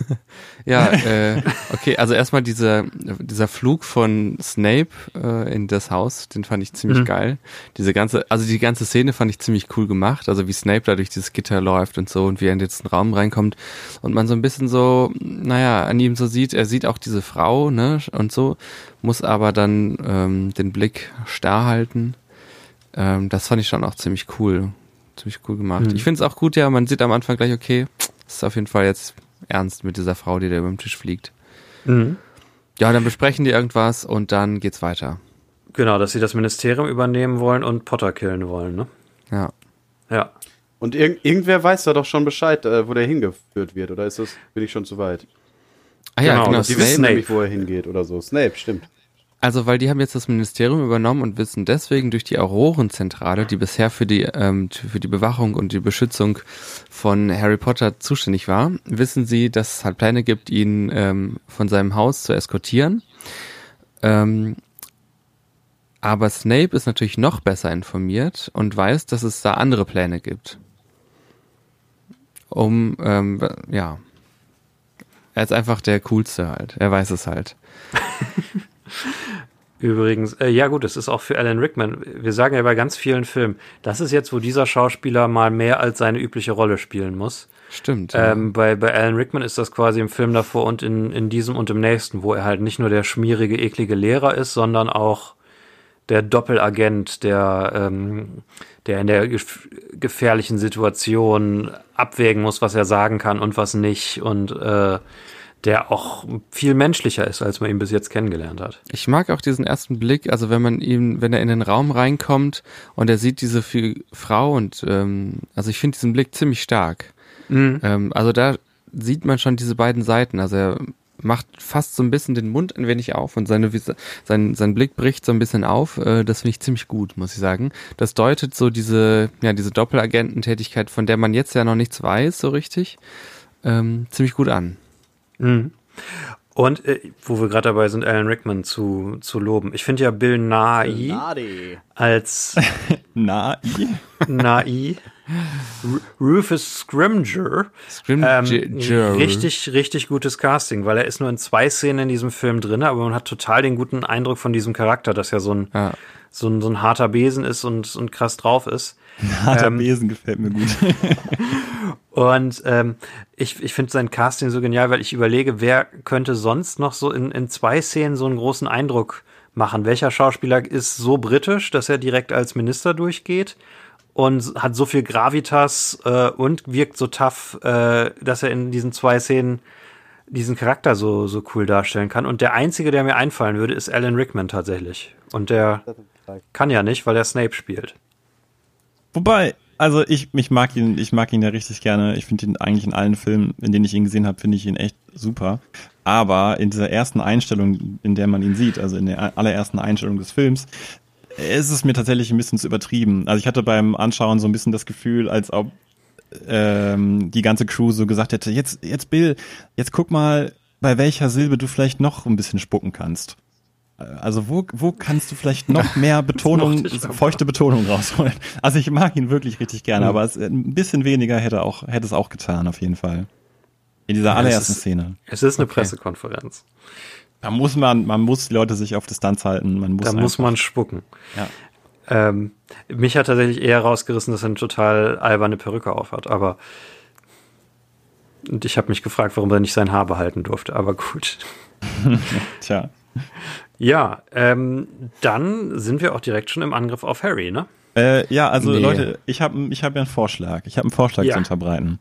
ja, äh, okay, also erstmal dieser, dieser Flug von Snape äh, in das Haus, den fand ich ziemlich Mhm. geil. Diese ganze, also die ganze Szene fand ich ziemlich cool gemacht, also wie Snape da durch dieses Gitter läuft und so und wie er in den letzten Raum reinkommt und man so ein bisschen so, naja, an ihm so sieht, er sieht auch diese Frau, ne, und so, muss aber dann ähm, den Blick starr halten. Ähm, das fand ich schon auch ziemlich cool. Ziemlich cool gemacht. Mhm. Ich finde es auch gut, ja, man sieht am Anfang gleich, okay, ist auf jeden Fall jetzt ernst mit dieser Frau, die da über den Tisch fliegt. Mhm. Ja, dann besprechen die irgendwas und dann geht's weiter. Genau, dass sie das Ministerium übernehmen wollen und Potter killen wollen, ne? Ja. Ja. Und irg irgendwer weiß da doch schon Bescheid, äh, wo der hingeführt wird, oder ist das, bin ich schon zu weit? Ah ja, Genau, genau. Die Snape. wissen nämlich, wo er hingeht oder so. Snape, stimmt. Also, weil die haben jetzt das Ministerium übernommen und wissen deswegen durch die Aurorenzentrale, die bisher für die, ähm, für die Bewachung und die Beschützung von Harry Potter zuständig war, wissen sie, dass es halt Pläne gibt, ihn ähm, von seinem Haus zu eskortieren. Ähm, aber Snape ist natürlich noch besser informiert und weiß, dass es da andere Pläne gibt. Um, ähm, ja. Er ist einfach der Coolste halt. Er weiß es halt. Übrigens, äh, ja gut, es ist auch für Alan Rickman. Wir sagen ja bei ganz vielen Filmen, das ist jetzt, wo dieser Schauspieler mal mehr als seine übliche Rolle spielen muss. Stimmt. ja. Ähm, bei, bei Alan Rickman ist das quasi im Film davor und in, in diesem und im nächsten, wo er halt nicht nur der schmierige, eklige Lehrer ist, sondern auch der Doppelagent, der, ähm, der in der gef gefährlichen Situation abwägen muss, was er sagen kann und was nicht und äh, der auch viel menschlicher ist, als man ihn bis jetzt kennengelernt hat. Ich mag auch diesen ersten Blick, also wenn man ihm, wenn er in den Raum reinkommt und er sieht diese Frau und ähm, also ich finde diesen Blick ziemlich stark. Ähm, also da sieht man schon diese beiden Seiten. Also er macht fast so ein bisschen den Mund ein wenig auf und seine sein, sein Blick bricht so ein bisschen auf. Äh, das finde ich ziemlich gut, muss ich sagen. Das deutet so diese, ja, diese Doppelagententätigkeit, von der man jetzt ja noch nichts weiß, so richtig, ähm, ziemlich gut an. Mhm. Und äh, wo wir gerade dabei sind, Alan Rickman zu, zu loben. Ich finde ja Bill Nadi. als Nighy, Ru- Rufus Scrimger, ähm, Scrimgeour. richtig, richtig gutes Casting, weil er ist nur in zwei Szenen in diesem Film drin, aber man hat total den guten Eindruck von diesem Charakter, dass er so ein, Ja. So ein, so ein harter Besen ist und, und krass drauf ist. harter Ähm, Besen gefällt mir gut. Und ähm, ich, ich finde sein Casting so genial, weil ich überlege, wer könnte sonst noch so in, in zwei Szenen so einen großen Eindruck machen? Welcher Schauspieler ist so britisch, dass er direkt als Minister durchgeht und hat so viel Gravitas äh, und wirkt so tough, äh, dass er in diesen zwei Szenen diesen Charakter so, so cool darstellen kann. Und der einzige, der mir einfallen würde, ist Alan Rickman tatsächlich. Und der kann ja nicht, weil er Snape spielt. Wobei, also ich, ich mag ihn, ich mag ihn ja richtig gerne. Ich finde ihn eigentlich in allen Filmen, in denen ich ihn gesehen habe, finde ich ihn echt super. Aber in dieser ersten Einstellung, in der man ihn sieht, also in der allerersten Einstellung des Films, ist es mir tatsächlich ein bisschen zu übertrieben. Also ich hatte beim Anschauen so ein bisschen das Gefühl, als ob ähm, die ganze Crew so gesagt hätte, jetzt, jetzt Bill, jetzt guck mal, bei welcher Silbe du vielleicht noch ein bisschen spucken kannst. Also wo, wo kannst du vielleicht noch mehr Betonung, feuchte Betonung rausholen? Also ich mag ihn wirklich richtig gerne, Mhm. aber es, ein bisschen weniger hätte auch hätte es auch getan auf jeden Fall. In dieser es allerersten ist- Szene. Es ist eine Okay. Pressekonferenz. Da muss man, man muss die Leute sich auf Distanz halten. Man muss Da muss man spucken. Ja. Ähm, mich hat tatsächlich eher rausgerissen, dass er eine total alberne Perücke aufhat, aber und ich habe mich gefragt, warum er nicht sein Haar behalten durfte, aber gut. Tja. Ja, ähm, dann sind wir auch direkt schon im Angriff auf Harry, ne? Äh, ja, also Nee. Leute, ich habe ich hab ja einen Vorschlag. Ich habe einen Vorschlag Ja. zu unterbreiten.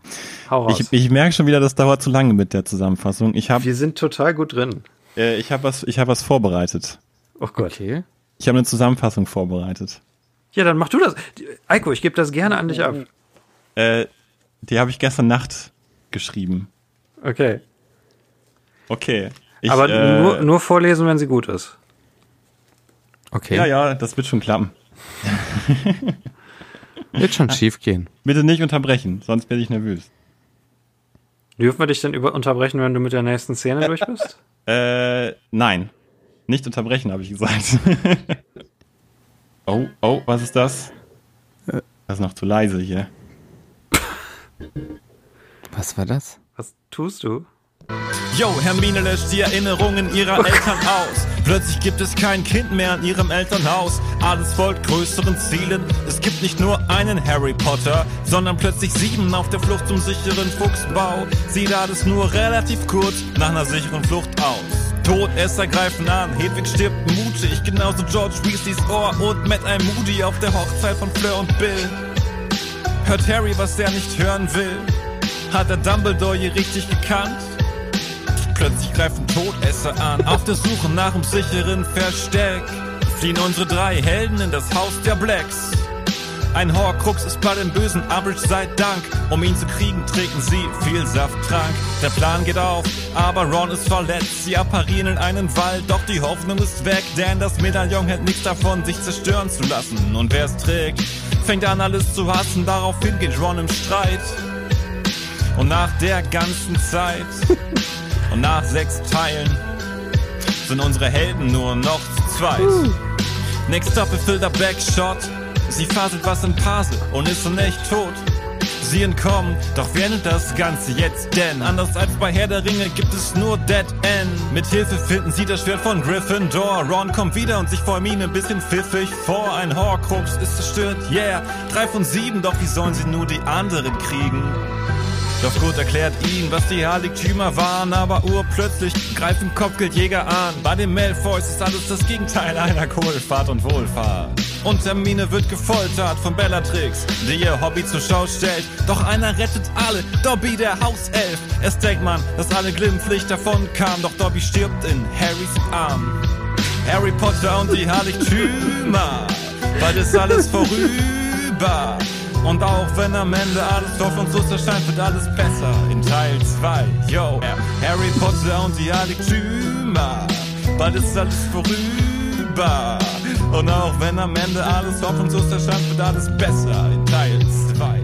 Hau raus. Ich, ich merke schon wieder, das dauert zu lange mit der Zusammenfassung. Ich habe wir sind total gut drin. äh, ich hab was, ich hab was vorbereitet. Oh Gott. Okay. Ich habe eine Zusammenfassung vorbereitet. Ja, dann mach du das. Eiko, ich gebe das gerne an dich ab. Äh, die habe ich gestern Nacht geschrieben. Okay. Okay. Ich, aber äh, nur, nur vorlesen, wenn sie gut ist. Okay. Ja, ja, das wird schon klappen. Wird schon schief gehen. Bitte nicht unterbrechen, sonst werde ich nervös. Dürfen wir dich denn über unterbrechen, wenn du mit der nächsten Szene durch bist? Äh, nein. Nicht unterbrechen, habe ich gesagt. oh, oh, was ist das? Das ist noch zu leise hier. Was Was war das? Was tust du? Yo, Hermine löscht die Erinnerungen ihrer Eltern aus. Plötzlich gibt es kein Kind mehr in ihrem Elternhaus. Alles folgt größeren Zielen. Es gibt nicht nur einen Harry Potter, sondern plötzlich sieben auf der Flucht zum sicheren Fuchsbau. Sie da es nur relativ kurz nach einer sicheren Flucht aus. Todesser greifen an, Hedwig stirbt mutig, genauso George Weasleys Ohr und Matt ein Moody auf der Hochzeit von Fleur und Bill. Hört Harry, was er nicht hören will? Hat er Dumbledore je richtig gekannt? Plötzlich greifen Todesser an, auf der Suche nach einem sicheren Versteck. Fliehen unsere drei Helden in das Haus der Blacks. Ein Horcrux ist bei dem bösen Umbridge sei Dank. Um ihn zu kriegen, trinken sie viel Safttrank. Der Plan geht auf, aber Ron ist verletzt. Sie apparieren in einen Wald, doch die Hoffnung ist weg. Denn das Medaillon hält nichts davon, sich zerstören zu lassen. Und wer es trägt, fängt an alles zu hassen. Daraufhin geht Ron im Streit. Und nach der ganzen Zeit und nach sechs Teilen sind unsere Helden nur noch zu zweit. Next up ist der Backshot. Sie faselt was in Pasel und ist in echt tot. Sie entkommen, doch wer nennt das Ganze jetzt denn? Anders als bei Herr der Ringe gibt es nur Dead End. Mit Hilfe finden sie das Schwert von Gryffindor. Ron kommt wieder und sich vor Hermine ein bisschen pfiffig vor. Ein Horcrux ist zerstört, yeah. Drei von sieben, doch wie sollen sie nur die anderen kriegen? Doch Kurt erklärt ihnen, was die Heiligtümer waren, aber urplötzlich greifen Kopfgeldjäger an. Bei den Malfoys ist alles das Gegenteil einer Kohlfahrt und Wohlfahrt. Und Hermine wird gefoltert von Bellatrix, die ihr Hobby zur Schau stellt. Doch einer rettet alle, Dobby der Hauself. Erst denkt man, dass alle glimpflich davon kamen, doch Dobby stirbt in Harrys Arm. Harry Potter und die Heiligtümer, bald ist alles vorüber. Und auch wenn am Ende alles hoffnungslos erscheint, wird alles besser in Teil 2. Yo, Harry Potter und die Heiligtümer, bald ist alles vorüber. Und auch wenn am Ende alles hoffnungslos erscheint, wird alles besser in Teil 2.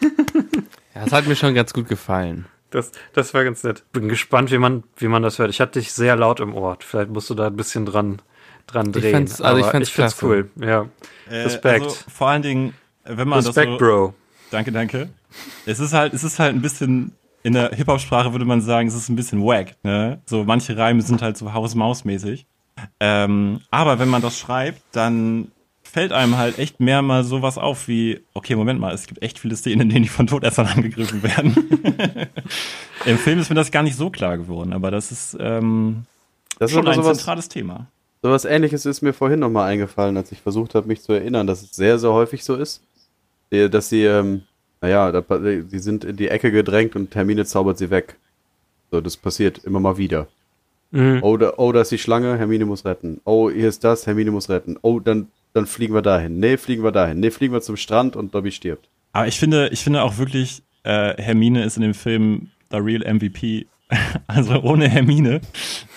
Ja, das hat mir schon ganz gut gefallen. Das, das war ganz nett. Bin gespannt, wie man, wie man das hört. Ich hatte dich sehr laut im Ohr. Vielleicht musst du da ein bisschen dran, dran drehen. find's- also ich find's ich find's klasse. cool. Ja. Respekt. Also vor allen Dingen, wenn man Respekt, das so, Bro. Danke, danke. Es ist halt, es ist halt ein bisschen, in der Hip-Hop-Sprache würde man sagen, es ist ein bisschen wack, ne? So manche Reime sind halt so Haus-Maus-mäßig. Ähm, aber wenn man das schreibt, dann fällt einem halt echt mehr mal sowas auf wie, okay, Moment mal, es gibt echt viele Szenen, in denen die von Todessern angegriffen werden. Im Film ist mir das gar nicht so klar geworden, aber das ist ähm, Das ist schon ein sowas, zentrales Thema. Sowas ähnliches ist mir vorhin nochmal eingefallen, als ich versucht habe, mich zu erinnern, dass es sehr, sehr häufig so ist, dass sie, ähm, naja, da, sie sind in die Ecke gedrängt und Hermine zaubert sie weg. So, das passiert immer mal wieder. Mhm. Oh, da, oh, da ist die Schlange, Hermine muss retten. Oh, hier ist das, Hermine muss retten. Oh, dann, dann fliegen wir dahin. Nee, fliegen wir dahin. Nee, fliegen wir zum Strand und Dobby stirbt. Aber ich finde, ich finde auch wirklich, äh, Hermine ist in dem Film the real MVP. Also ohne Hermine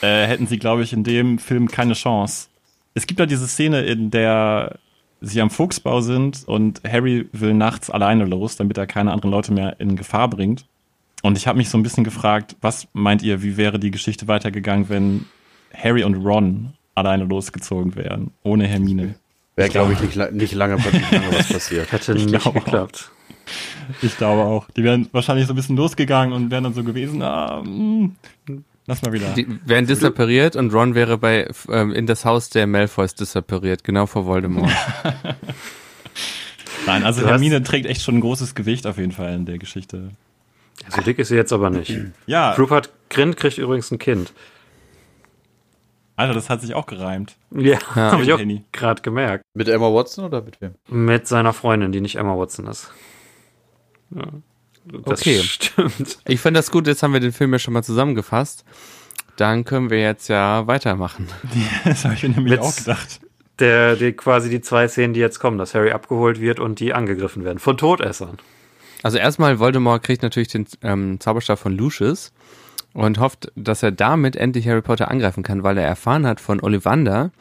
äh, hätten sie, glaube ich, in dem Film keine Chance. Es gibt da diese Szene, in der sie am Fuchsbau sind und Harry will nachts alleine los, damit er keine anderen Leute mehr in Gefahr bringt. Und ich habe mich so ein bisschen gefragt, was meint ihr, wie wäre die Geschichte weitergegangen, wenn Harry und Ron alleine losgezogen wären, ohne Hermine? Wäre, glaube ich, nicht, nicht lange, nicht lange was passiert. Hätte Ich nicht geklappt. Ich glaube auch. Die wären wahrscheinlich so ein bisschen losgegangen und wären dann so gewesen, ah, mm, lass mal wieder. Die werden disappariert und Ron wäre bei ähm, in das Haus der Malfoys disappariert, genau vor Voldemort. Nein, also Du hast- Hermine trägt echt schon ein großes Gewicht auf jeden Fall in der Geschichte. So dick ist sie jetzt aber nicht. Ja, Rupert Grint kriegt übrigens ein Kind. Alter, das hat sich auch gereimt. Ja, Ja. habe ich auch gerade gemerkt. Mit Emma Watson oder mit wem? Mit seiner Freundin, die nicht Emma Watson ist. Ja. Das Okay. stimmt. Ich finde das gut, jetzt haben wir den Film ja schon mal zusammengefasst. Dann können wir jetzt ja weitermachen. Das habe ich mir nämlich Mit- auch gedacht. Der, die, quasi die zwei Szenen, die jetzt kommen, dass Harry abgeholt wird und die angegriffen werden. Von Todessern. Also erstmal, Voldemort kriegt natürlich den ähm, Zauberstab von Lucius und hofft, dass er damit endlich Harry Potter angreifen kann, weil er erfahren hat von Ollivander,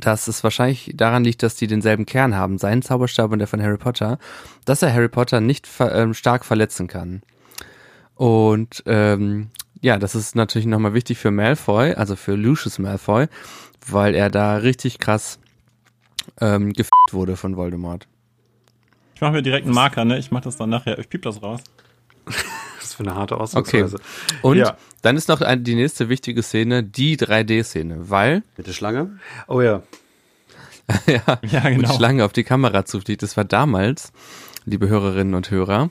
dass es wahrscheinlich daran liegt, dass die denselben Kern haben, seinen Zauberstab und der von Harry Potter, dass er Harry Potter nicht ver ähm, stark verletzen kann. Und ähm, ja, das ist natürlich nochmal wichtig für Malfoy, also für Lucius Malfoy, weil er da richtig krass ähm, gefickt wurde von Voldemort. Ich mache mir direkt einen Marker, ne? Ich mache das dann nachher. Ich piep das raus. Für eine harte Okay. Ausdrucksweise. Und Ja. dann ist noch ein, die nächste wichtige Szene, die 3D-Szene, weil Mit der Schlange? Oh ja. ja, Ja, genau. die Schlange auf die Kamera zufliegt. Das war damals, liebe Hörerinnen und Hörer,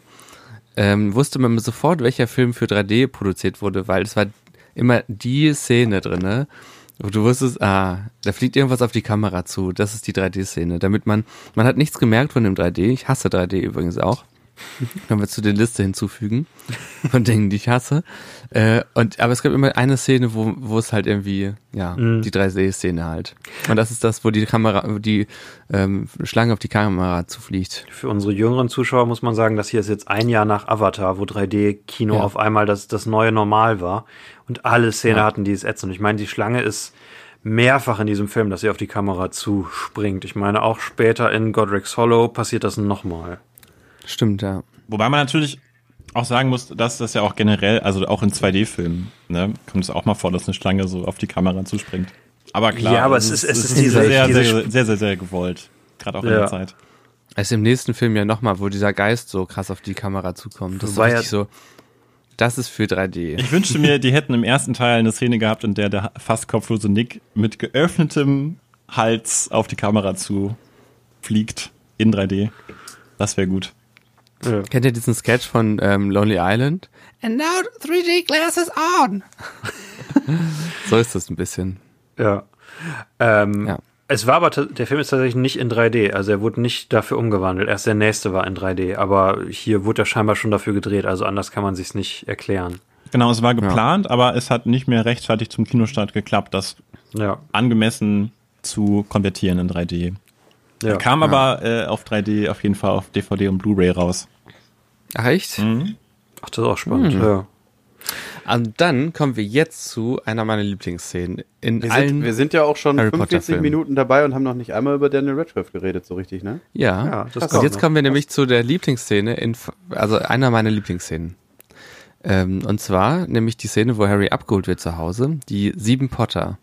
ähm, wusste man sofort, welcher Film für 3D produziert wurde, weil es war immer die Szene drinne, wo du wusstest, ah, da fliegt irgendwas auf die Kamera zu. Das ist die 3D-Szene. Damit man, man hat nichts gemerkt von dem 3D. Ich hasse 3D übrigens auch. Können wir zu der Liste hinzufügen von Dingen, die ich hasse. Äh, und aber es gab immer eine Szene, wo, wo es halt irgendwie, ja, die 3D-Szene halt. Und das ist das, wo die Kamera, die ähm, Schlange auf die Kamera zufliegt. Für unsere jüngeren Zuschauer muss man sagen, dass hier ist jetzt ein Jahr nach Avatar, wo 3D-Kino Ja. auf einmal das, das neue Normal war. Und alle Szenen Ja. hatten dieses Ätzend. Ich meine, die Schlange ist mehrfach in diesem Film, dass sie auf die Kamera zuspringt. Ich meine, auch später in Godric's Hollow passiert das nochmal. Stimmt, ja. Wobei man natürlich auch sagen muss, dass das ja auch generell, also auch in 2D-Filmen, ne, kommt es auch mal vor, dass eine Schlange so auf die Kamera zuspringt. Aber klar, Ja, aber das es ist- es ist sehr, diese- sehr, diese sehr, sehr, sehr, sehr gewollt. Gerade auch in Ja. der Zeit. Es ist im nächsten Film ja nochmal, wo dieser Geist so krass auf die Kamera zukommt. Das ist so War ja- so, das ist für 3D. Ich wünschte mir, die hätten im ersten Teil eine Szene gehabt, in der der fast kopflose Nick mit geöffnetem Hals auf die Kamera zu fliegt in 3D. Das wäre gut. Ja. Kennt ihr diesen Sketch von ähm, Lonely Island? And now 3D glasses on. so ist das ein bisschen. Ja. Ähm, Ja. Es war aber, der Film ist tatsächlich nicht in 3D, also er wurde nicht dafür umgewandelt. Erst der nächste war in 3D, aber hier wurde er scheinbar schon dafür gedreht, also anders kann man sich's nicht erklären. Genau, es war geplant, aber es hat nicht mehr rechtzeitig zum Kinostart geklappt, das Ja. angemessen zu konvertieren in 3D. ja. Kam aber äh, auf 3D auf jeden Fall auf DVD und Blu-ray raus. Ach echt? Ach, das ist auch spannend, ja. Und dann kommen wir jetzt zu einer meiner Lieblingsszenen. In Wir allen. sind, wir sind ja auch schon Harry Potter 45 Filmen. Minuten dabei und haben noch nicht einmal über Daniel Radcliffe geredet, so richtig, ne? ja. Ja, das und jetzt noch. kommen wir nämlich zu der Lieblingsszene, in, also einer meiner Lieblingsszenen. Ähm, und zwar nämlich die Szene, wo Harry abgeholt wird zu Hause, die sieben Potter.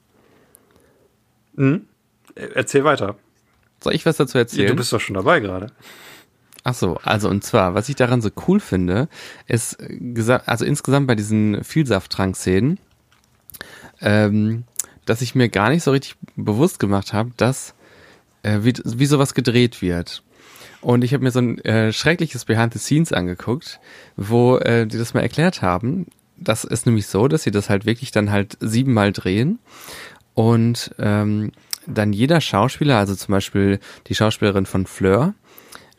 Äh, Erzähl weiter. Soll ich was dazu erzählen? Du bist doch schon dabei gerade. Ach so, also und zwar, was ich daran so cool finde, ist, äh, also insgesamt bei diesen Vielsafttrank-Szenen, ähm, dass ich mir gar nicht so richtig bewusst gemacht habe, dass äh, wie, wie sowas gedreht wird. Und ich habe mir so ein äh, schreckliches Behind the Scenes angeguckt, wo äh, die das mal erklärt haben. Das ist nämlich so, dass sie das halt wirklich dann halt siebenmal drehen und ähm, dann jeder Schauspieler, also zum Beispiel die Schauspielerin von Fleur,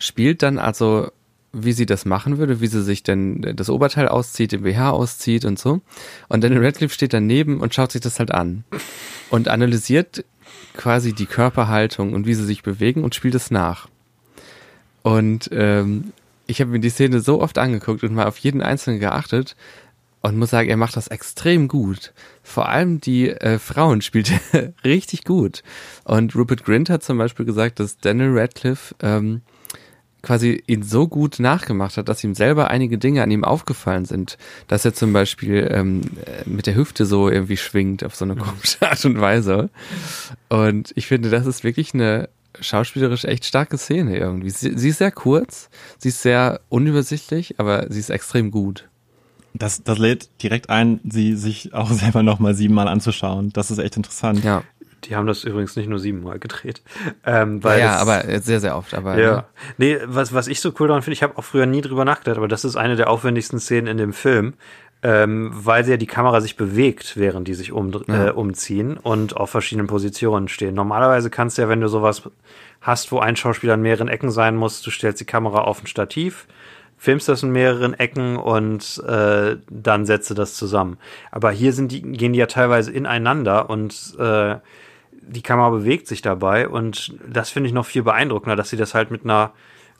spielt dann also, wie sie das machen würde, wie sie sich denn das Oberteil auszieht, den BH auszieht und so. Und Daniel Radcliffe steht daneben und schaut sich das halt an und analysiert quasi die Körperhaltung und wie sie sich bewegen und spielt es nach. Und ähm, ich habe mir die Szene so oft angeguckt und mal auf jeden einzelnen geachtet und muss sagen, er macht das extrem gut. Vor allem die äh, Frauen spielt er richtig gut. Und Rupert Grint hat zum Beispiel gesagt, dass Daniel Radcliffe ähm, quasi ihn so gut nachgemacht hat, dass ihm selber einige Dinge an ihm aufgefallen sind. Dass er zum Beispiel ähm, äh, mit der Hüfte so irgendwie schwingt auf so eine komische Art und Weise. Und ich finde, das ist wirklich eine schauspielerisch echt starke Szene irgendwie. Sie, sie ist sehr kurz, sie ist sehr unübersichtlich, aber sie ist extrem gut. Das, das lädt direkt ein, sie sich auch selber nochmal siebenmal anzuschauen. Das ist echt interessant. Ja, Die haben das übrigens nicht nur siebenmal gedreht. Ähm, weil ja, es- aber sehr, sehr oft. Aber Ja. ne? Nee, was, was ich so cool daran finde, ich habe auch früher nie drüber nachgedacht, aber das ist eine der aufwendigsten Szenen in dem Film, ähm, weil ja die Kamera sich bewegt, während die sich um, Ja. äh, umziehen und auf verschiedenen Positionen stehen. Normalerweise kannst du ja, wenn du sowas hast, wo ein Schauspieler an mehreren Ecken sein muss, du stellst die Kamera auf ein Stativ, filmst das in mehreren Ecken und äh, dann setzt du das zusammen. Aber hier sind die, gehen die ja teilweise ineinander und äh, die Kamera bewegt sich dabei und das finde ich noch viel beeindruckender, dass sie das halt mit einer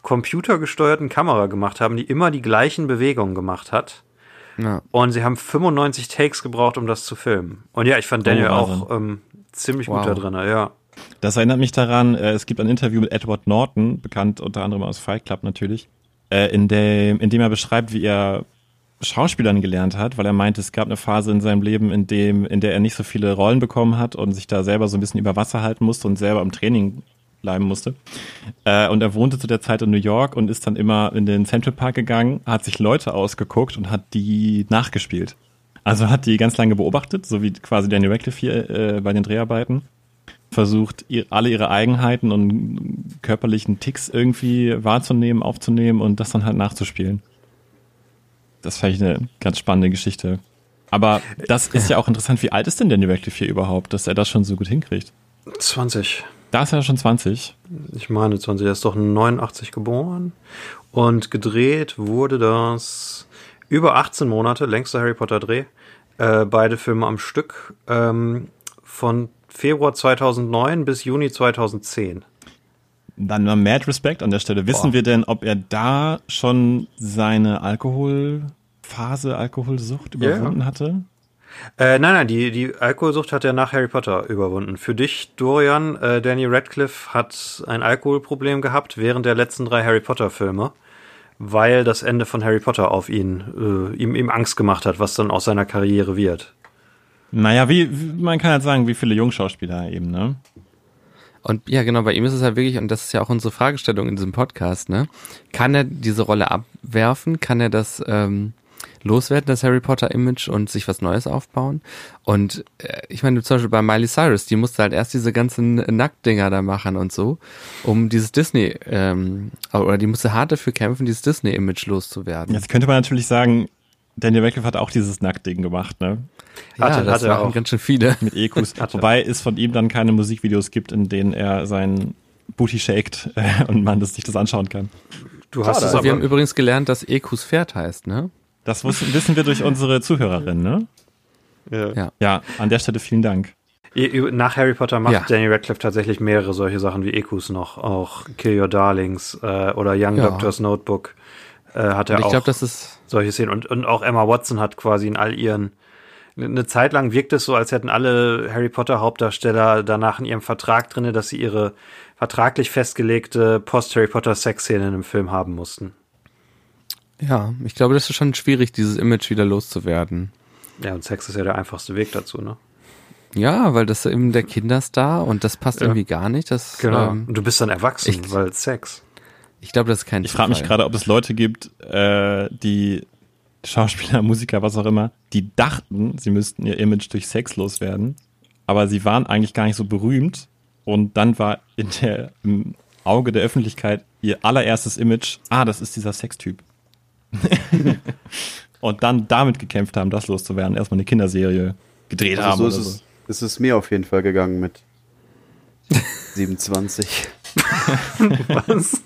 computergesteuerten Kamera gemacht haben, die immer die gleichen Bewegungen gemacht hat. Ja. Und sie haben 95 Takes gebraucht, um das zu filmen. Und ja, ich fand Daniel Wahnsinn. auch ähm, ziemlich Wow. gut da drin, ja. Das erinnert mich daran, äh, es gibt ein Interview mit Edward Norton, bekannt unter anderem aus Fight Club natürlich, äh, in, dem, in dem er beschreibt, wie er Schauspielern gelernt hat, weil er meinte, es gab eine Phase in seinem Leben, in dem, in der er nicht so viele Rollen bekommen hat und sich da selber so ein bisschen über Wasser halten musste und selber im Training bleiben musste. Äh, und er wohnte zu der Zeit in New York und ist dann immer in den Central Park gegangen, hat sich Leute ausgeguckt und hat die nachgespielt. Also hat die ganz lange beobachtet, so wie quasi Daniel Radcliffe hier äh, bei den Dreharbeiten. Versucht, alle ihre Eigenheiten und körperlichen Ticks irgendwie wahrzunehmen, aufzunehmen und das dann halt nachzuspielen. Das fand ich eine ganz spannende Geschichte. Aber das ist ja auch interessant. Wie alt ist denn Daniel Radcliffe hier überhaupt, dass er das schon so gut hinkriegt? 20. Da ist er schon 20. Ich meine 20. Er ist doch 89 geboren. Und gedreht wurde das über 18 Monate, längster Harry Potter Dreh. Äh, beide Filme am Stück. Ähm, von Februar 2009 bis Juni 2010. Dann mal mad Respect an der Stelle. Wissen Boah. wir denn, ob er da schon seine Alkoholphase, Alkoholsucht überwunden hatte? Äh, nein, nein, die, die Alkoholsucht hat er nach Harry Potter überwunden. Für dich, Dorian, äh, Daniel Radcliffe hat ein Alkoholproblem gehabt während der letzten drei Harry Potter Filme, weil das Ende von Harry Potter auf ihn, äh, ihm, ihm Angst gemacht hat, was dann aus seiner Karriere wird. Naja, wie, wie man kann halt sagen, wie viele Jungschauspieler eben, ne? Und ja, genau, bei ihm ist es halt wirklich, und das ist ja auch unsere Fragestellung in diesem Podcast, ne? Kann er diese Rolle abwerfen? Kann er das ähm, loswerden, das Harry Potter-Image und sich was Neues aufbauen? Und äh, ich meine, zum Beispiel bei Miley Cyrus, die musste halt erst diese ganzen Nacktdinger da machen und so, um dieses Disney, ähm, oder die musste hart dafür kämpfen, dieses Disney-Image loszuwerden. Jetzt könnte man natürlich sagen, Daniel Radcliffe hat auch dieses Nacktding gemacht, ne? Ja, Hatte- das hatte machen auch. ganz schön viele. Mit Ekus. Wobei es von ihm dann keine Musikvideos gibt, in denen er sein Booty shakt äh, und man das sich das anschauen kann. Du hast Schade, es also Wir haben aber, übrigens gelernt, dass Ekus Pferd heißt, ne? Das wissen wir durch unsere Zuhörerin, ne? ja. Ja. Ja, an der Stelle vielen Dank. Ihr- Nach Harry Potter macht Ja. Daniel Radcliffe tatsächlich mehrere solche Sachen wie Ekus noch, auch Kill Your Darlings äh, oder Young Ja. Doctor's Notebook äh, hat er ich auch. glaube, das ist solche Szenen. Und, und auch Emma Watson hat quasi in all ihren. Eine Zeit lang wirkt es so, als hätten alle Harry Potter Hauptdarsteller danach in ihrem Vertrag drinne, dass sie ihre vertraglich festgelegte Post-Harry Potter Sexszene im Film haben mussten. Ja, ich glaube, das ist schon schwierig, dieses Image wieder loszuwerden. Ja, und Sex ist ja der einfachste Weg dazu, ne? Ja, weil das ist eben der Kinderstar und das passt Ja. irgendwie gar nicht. Das, Genau. ähm, und du bist dann erwachsen, ich- weil Sex. ich glaube, das ist kein Ich frage mich gerade, ob es Leute gibt, äh, die Schauspieler, Musiker, was auch immer, die dachten, sie müssten ihr Image durch Sex loswerden, aber sie waren eigentlich gar nicht so berühmt und dann war in der, im Auge der Öffentlichkeit ihr allererstes Image, ah, das ist dieser Sextyp. und dann damit gekämpft haben, das loszuwerden, erstmal eine Kinderserie gedreht haben Also so oder ist so. es, ist es mir auf jeden Fall gegangen mit 27. Was?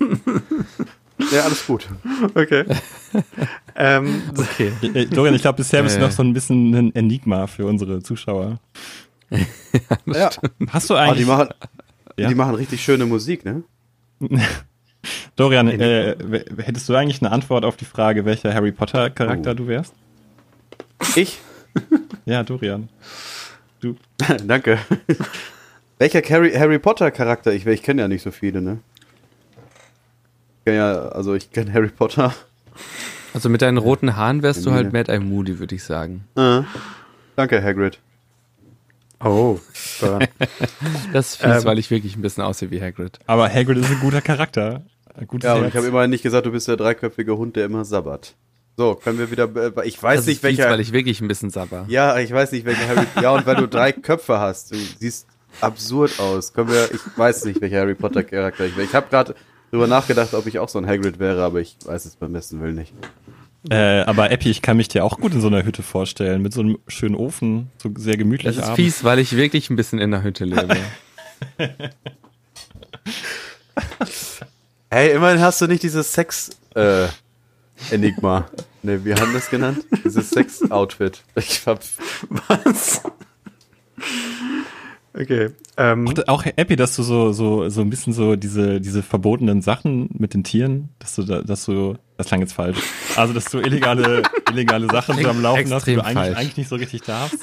Ja, alles gut. Okay. ähm, Okay. Äh, Dorian, ich glaube, bisher bist du Äh. noch so ein bisschen ein Enigma für unsere Zuschauer. Ja, Hast du aber eigentlich, die machen, Ja? die machen richtig schöne Musik, ne? Dorian, äh, hättest du eigentlich eine Antwort auf die Frage, welcher Harry Potter Charakter Oh. du wärst? Ich? Ja, Dorian. Du. Danke. Welcher Harry, Harry Potter Charakter ich wäre? Ich kenne ja nicht so viele, ne? Ja, also ich kenne Harry Potter. Also mit deinen roten Haaren wärst du halt. Mad Eye Moody, würde ich sagen. Äh. Danke, Hagrid. oh. Das ist fies, Ähm. weil ich wirklich ein bisschen aussehe wie Hagrid. Aber Hagrid ist ein guter Charakter. Ein gutes Ja, und Herz. ich habe immerhin nicht gesagt, du bist der dreiköpfige Hund, der immer sabbat. So, können wir wieder. Ich weiß Das nicht, ist fies, welcher. weil ich wirklich ein bisschen sabber. ja, ich weiß nicht, welcher Harry. Ja, und weil du drei Köpfe hast. Du siehst absurd aus. Können wir. Ich weiß nicht, welcher Harry Potter Charakter ich wäre. Ich habe gerade drüber nachgedacht, ob ich auch so ein Hagrid wäre, aber ich weiß es beim besten Willen nicht. äh, aber Epi, ich kann mich dir auch gut in so einer Hütte vorstellen, mit so einem schönen Ofen, so sehr gemütlich Das ist abends. fies, weil ich wirklich ein bisschen in der Hütte lebe. Hey, immerhin hast du nicht dieses Sex. Äh, Enigma. Ne, wie haben das genannt? Dieses Sex-Outfit. Ich hab. Was? Okay. Ähm, Auch, auch Epi, dass du so, so, so ein bisschen so diese, diese verbotenen Sachen mit den Tieren, dass du da, dass du, das klang jetzt falsch. Also, dass du illegale, illegale Sachen so am Laufen hast, die du eigentlich, eigentlich nicht so richtig darfst.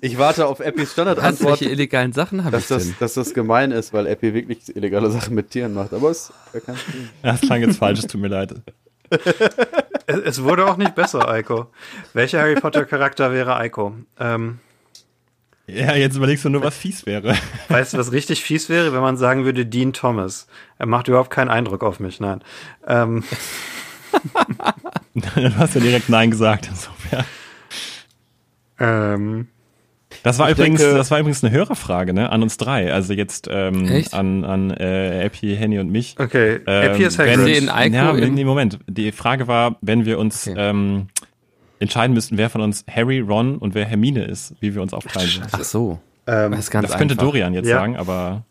Ich warte auf Eppis Was, Standardantwort. welche illegalen Sachen habe ich dass das, denn? dass das gemein ist, weil Epi wirklich illegale Sachen mit Tieren macht. Aber es kann Das klang jetzt falsch, es tut mir leid. es, es wurde auch nicht besser, Eiko. Welcher Harry Potter Charakter wäre Eiko? Ähm, Ja, jetzt überlegst du nur, was fies wäre. Weißt du, was richtig fies wäre, wenn man sagen würde, Dean Thomas? Er macht überhaupt keinen Eindruck auf mich, nein. Ähm, du hast ja direkt Nein gesagt. Insofern. ähm, Das war übrigens, denke- das war übrigens eine Hörerfrage, ne? An uns drei. Also jetzt ähm, Echt? an, an äh, Epi, Henny und mich. okay, Ähm, Happy ist wenn Hagrid. Sie in Ico ja, im- nee, Moment. Die Frage war, wenn wir uns Okay. ähm, entscheiden müssten, wer von uns Harry, Ron und wer Hermine ist, wie wir uns aufteilen. würden. Ach so. Ähm, Das ist ganz Das könnte einfach. Dorian jetzt Ja. sagen, aber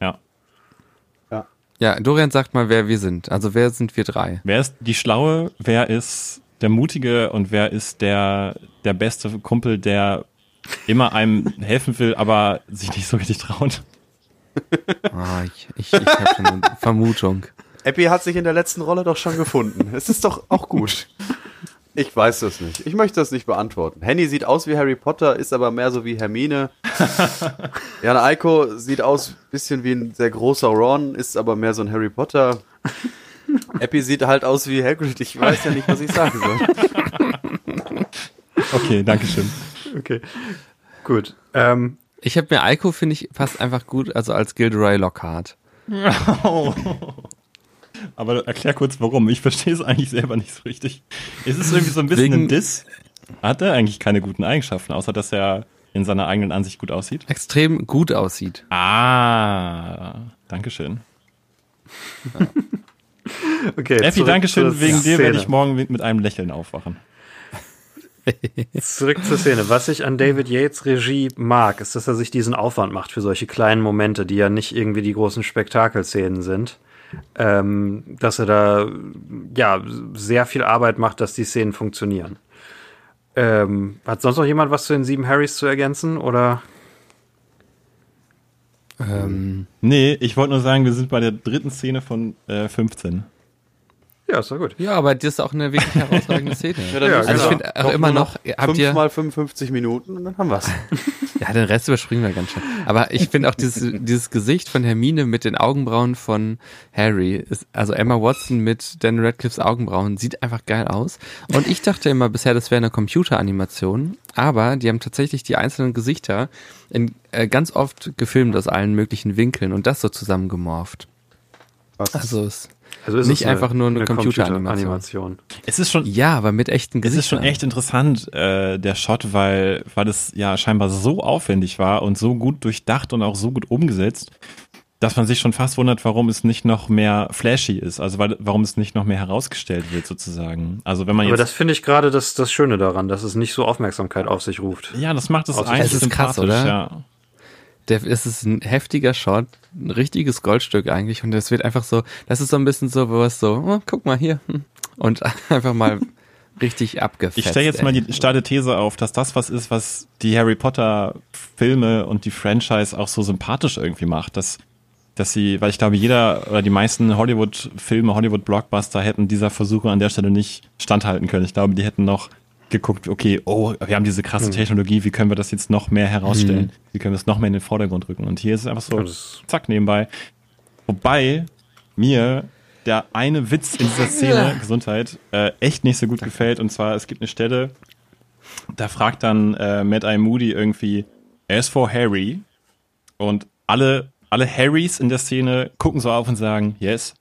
ja. Ja, Dorian sagt mal, wer wir sind. Also wer sind wir drei? Wer ist die Schlaue, wer ist der Mutige und wer ist der, der beste Kumpel, der immer einem helfen will, aber sich nicht so richtig traut? Ah, ich ich, ich habe schon eine Vermutung. Epi hat sich in der letzten Rolle doch schon gefunden. Es ist doch auch gut. Ich weiß das nicht. Ich möchte das nicht beantworten. Henny sieht aus wie Harry Potter, ist aber mehr so wie Hermine. Jan Eiko sieht aus bisschen wie ein sehr großer Ron, ist aber mehr so ein Harry Potter. Epi sieht halt aus wie Hagrid. Ich weiß ja nicht, was ich sagen soll. Okay, danke schön. okay, gut. Ähm, Ich habe mir Ico, finde ich, passt einfach gut, also als Gilderoy Lockhart. Aber erklär kurz warum. Ich verstehe es eigentlich selber nicht so richtig. Es ist irgendwie so ein bisschen Wegen- ein Diss. Hat er eigentlich keine guten Eigenschaften, außer dass er in seiner eigenen Ansicht gut aussieht? Extrem gut aussieht. Ah, Dankeschön. okay, Effi, zurück Dankeschön. zur Wegen dir werde ich morgen mit einem Lächeln aufwachen. Zurück zur Szene. Was ich an David Yates Regie mag, ist, dass er sich diesen Aufwand macht für solche kleinen Momente, die ja nicht irgendwie die großen Spektakelszenen sind. Ähm, dass er da ja sehr viel Arbeit macht, dass die Szenen funktionieren. Ähm, hat sonst noch jemand was zu den sieben Harrys zu ergänzen? Oder Ähm, Nee, ich wollte nur sagen, wir sind bei der dritten Szene von äh, 15. ja, ist doch gut. ja, aber das ist auch eine wirklich herausragende Szene. Ja, ist also ich genau. finde auch immer noch, habt ihr, Fünfmal 55 Minuten und dann haben wir's. ja, den Rest überspringen wir ganz schön. Aber ich finde auch dieses, dieses Gesicht von Hermine mit den Augenbrauen von Harry, ist, also Emma Watson mit Dan Radcliffes Augenbrauen, sieht einfach geil aus. Und ich dachte immer bisher, das wäre eine Computeranimation, aber die haben tatsächlich die einzelnen Gesichter in, äh, ganz oft gefilmt aus allen möglichen Winkeln und das so zusammengemorpht. Was? Also es, Also ist Nicht es einfach nur eine Computeranimation. Computeranimation. Es ist schon, ja, aber mit echten es Gesichtern. ist schon echt interessant, äh, der Shot, weil, weil es ja scheinbar so aufwendig war und so gut durchdacht und auch so gut umgesetzt, dass man sich schon fast wundert, warum es nicht noch mehr flashy ist. Also weil, warum es nicht noch mehr herausgestellt wird, sozusagen. Also wenn man Aber jetzt. das finde ich gerade das, das Schöne daran, dass es nicht so Aufmerksamkeit auf sich ruft. ja, das macht es Es eigentlich ist krass, oder? Ja. Der, es ist ein heftiger Shot, ein richtiges Goldstück eigentlich und das wird einfach so, das ist so ein bisschen so, wo es so, oh, guck mal hier hm, und einfach mal richtig abgefetzt. Ich stelle jetzt mal ey. die steile These auf, dass das was ist, was die Harry Potter Filme und die Franchise auch so sympathisch irgendwie macht, dass dass sie, weil ich glaube, jeder oder die meisten Hollywood-Filme, Hollywood-Blockbuster hätten dieser Versuche an der Stelle nicht standhalten können. Ich glaube, die hätten noch geguckt, okay, oh, wir haben diese krasse Technologie, wie können wir das jetzt noch mehr herausstellen? Wie können wir es noch mehr in den Vordergrund rücken? Und hier ist es einfach so, zack, nebenbei. Wobei mir der eine Witz in dieser Szene, Gesundheit, äh, echt nicht so gut gefällt. Und zwar, es gibt eine Stelle, da fragt dann äh, Mad Eye Moody irgendwie, as for Harry. Und alle, alle Harrys in der Szene gucken so auf und sagen, yes.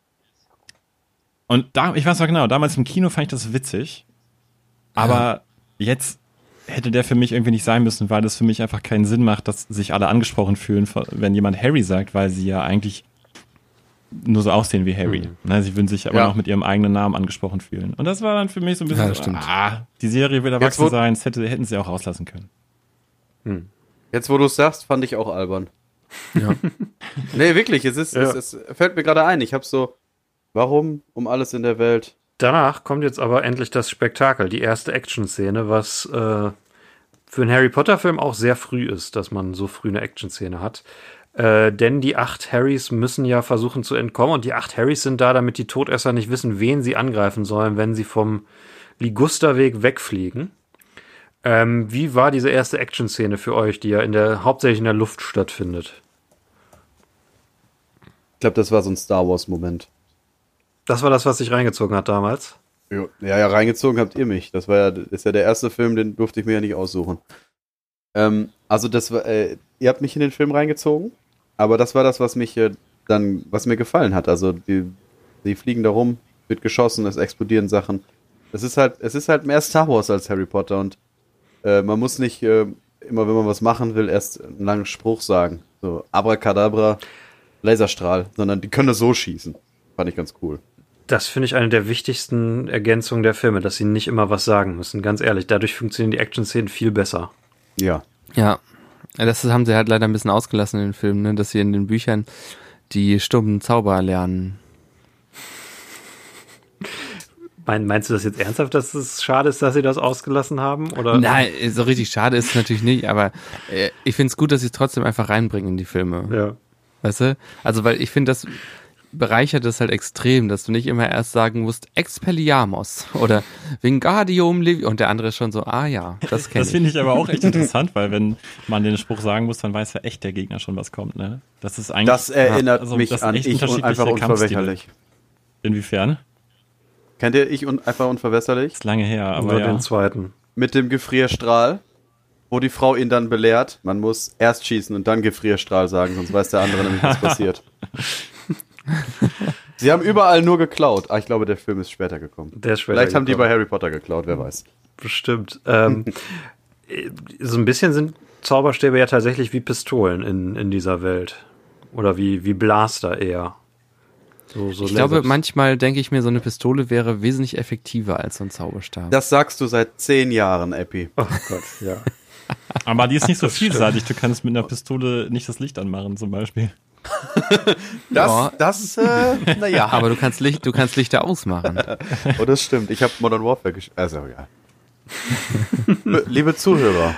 Und da, ich weiß noch genau, damals im Kino fand ich das witzig. Aber jetzt hätte der für mich irgendwie nicht sein müssen, weil das für mich einfach keinen Sinn macht, dass sich alle angesprochen fühlen, wenn jemand Harry sagt, weil sie ja eigentlich nur so aussehen wie Harry. Ne, sie würden sich aber Ja. noch mit ihrem eigenen Namen angesprochen fühlen. Und das war dann für mich so ein bisschen, Ja, das so, stimmt. ah, die Serie will erwachsen sein, das hätte, hätten sie auch rauslassen können. Jetzt, wo du es sagst, fand ich auch albern. Ja. Nee, wirklich, es ist, Ja. es, es fällt mir gerade ein. Ich habe so, warum um alles in der Welt? Danach kommt jetzt aber endlich das Spektakel, die erste Action-Szene, was äh, für einen Harry Potter-Film auch sehr früh ist, dass man so früh eine Action-Szene hat. Äh, denn die acht Harrys müssen ja versuchen zu entkommen und die acht Harrys sind da, damit die Todesser nicht wissen, wen sie angreifen sollen, wenn sie vom Ligusterweg wegfliegen. Ähm, wie war diese erste Action-Szene für euch, die ja in der, hauptsächlich in der Luft stattfindet? Ich glaube, das war so ein Star Wars-Moment. Das war das, was sich reingezogen hat damals. Ja, ja, reingezogen habt ihr mich. Das war ja, ist ja der erste Film, den durfte ich mir ja nicht aussuchen. Ähm, also das war, äh, ihr habt mich in den Film reingezogen, aber das war das, was mich äh, dann, was mir gefallen hat. Also die, die fliegen da rum, wird geschossen, es explodieren Sachen. Es ist halt, es ist halt mehr Star Wars als Harry Potter und äh, man muss nicht äh, immer, wenn man was machen will, erst einen langen Spruch sagen. So Abracadabra, Laserstrahl, sondern die können das so schießen. Fand ich ganz cool. Das finde ich eine der wichtigsten Ergänzungen der Filme, dass sie nicht immer was sagen müssen. Ganz ehrlich, dadurch funktionieren die Action-Szenen viel besser. Ja. Ja. Das haben sie halt leider ein bisschen ausgelassen in den Filmen, ne? dass sie in den Büchern die stummen Zauber lernen. Mein, meinst du das jetzt ernsthaft, dass es schade ist, dass sie das ausgelassen haben? Oder? Nein, so richtig schade ist es natürlich nicht, aber äh, ich finde es gut, dass sie es trotzdem einfach reinbringen in die Filme. Ja. Weißt du? Also, weil ich finde, das bereichert es halt extrem, dass du nicht immer erst sagen musst, Expelliarmus oder Wingardium Levi und der andere ist schon so, ah ja, das kenne Das ich. finde ich aber auch echt interessant, weil wenn man den Spruch sagen muss, dann weiß ja echt der Gegner schon, was kommt. Ne? Das ist eigentlich. Das erinnert also, mich das an ich und einfach unverwächerlich. Inwiefern? Kennt ihr ich und einfach unverwässerlich? Ist lange her, aber Nur ja. den zweiten. Mit dem Gefrierstrahl, wo die Frau ihn dann belehrt, man muss erst schießen und dann Gefrierstrahl sagen, sonst weiß der andere nämlich, was passiert. Sie haben überall nur geklaut. Ah, ich glaube, der Film ist später gekommen. Der ist später Vielleicht haben die gekommen. bei Harry Potter geklaut, wer weiß. Bestimmt. Ähm, so ein bisschen sind Zauberstäbe ja tatsächlich wie Pistolen in, in dieser Welt. Oder wie, wie Blaster eher. So, so Ich glaube, manchmal denke ich mir, so eine Pistole wäre wesentlich effektiver als so ein Zauberstab. Das sagst du seit zehn Jahren, Epi. Oh Gott, ja. Aber die ist nicht so vielseitig. Du kannst mit einer Pistole nicht das Licht anmachen, zum Beispiel. Das, Ja. das, äh, naja. Aber du kannst Licht, du kannst Lichter ausmachen. Oh, das stimmt. Ich habe Modern Warfare gespielt. Also, ja. Liebe Zuhörer,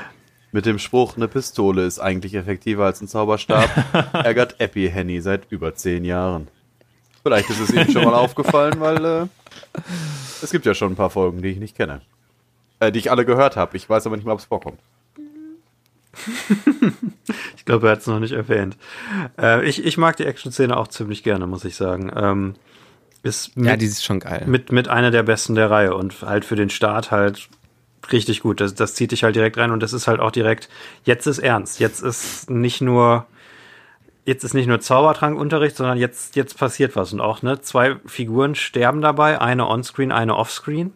mit dem Spruch, eine Pistole ist eigentlich effektiver als ein Zauberstab, ärgert Epi Henny seit über zehn Jahren. Vielleicht ist es Ihnen schon mal aufgefallen, weil äh, es gibt ja schon ein paar Folgen, die ich nicht kenne. Äh, die ich alle gehört habe. Ich weiß aber nicht mal, ob es vorkommt. Ich glaube, er hat es noch nicht erwähnt. Äh, ich, ich mag die Action-Szene auch ziemlich gerne, muss ich sagen. Ähm, ist mit, Ja, die ist schon geil. mit, mit einer der besten der Reihe und halt für den Start halt richtig gut. Das, das zieht dich halt direkt rein und das ist halt auch direkt, jetzt ist ernst. Jetzt ist nicht nur, jetzt ist nicht nur Zaubertrankunterricht, sondern jetzt, jetzt passiert was. Und auch, ne, zwei Figuren sterben dabei, eine onscreen, eine offscreen.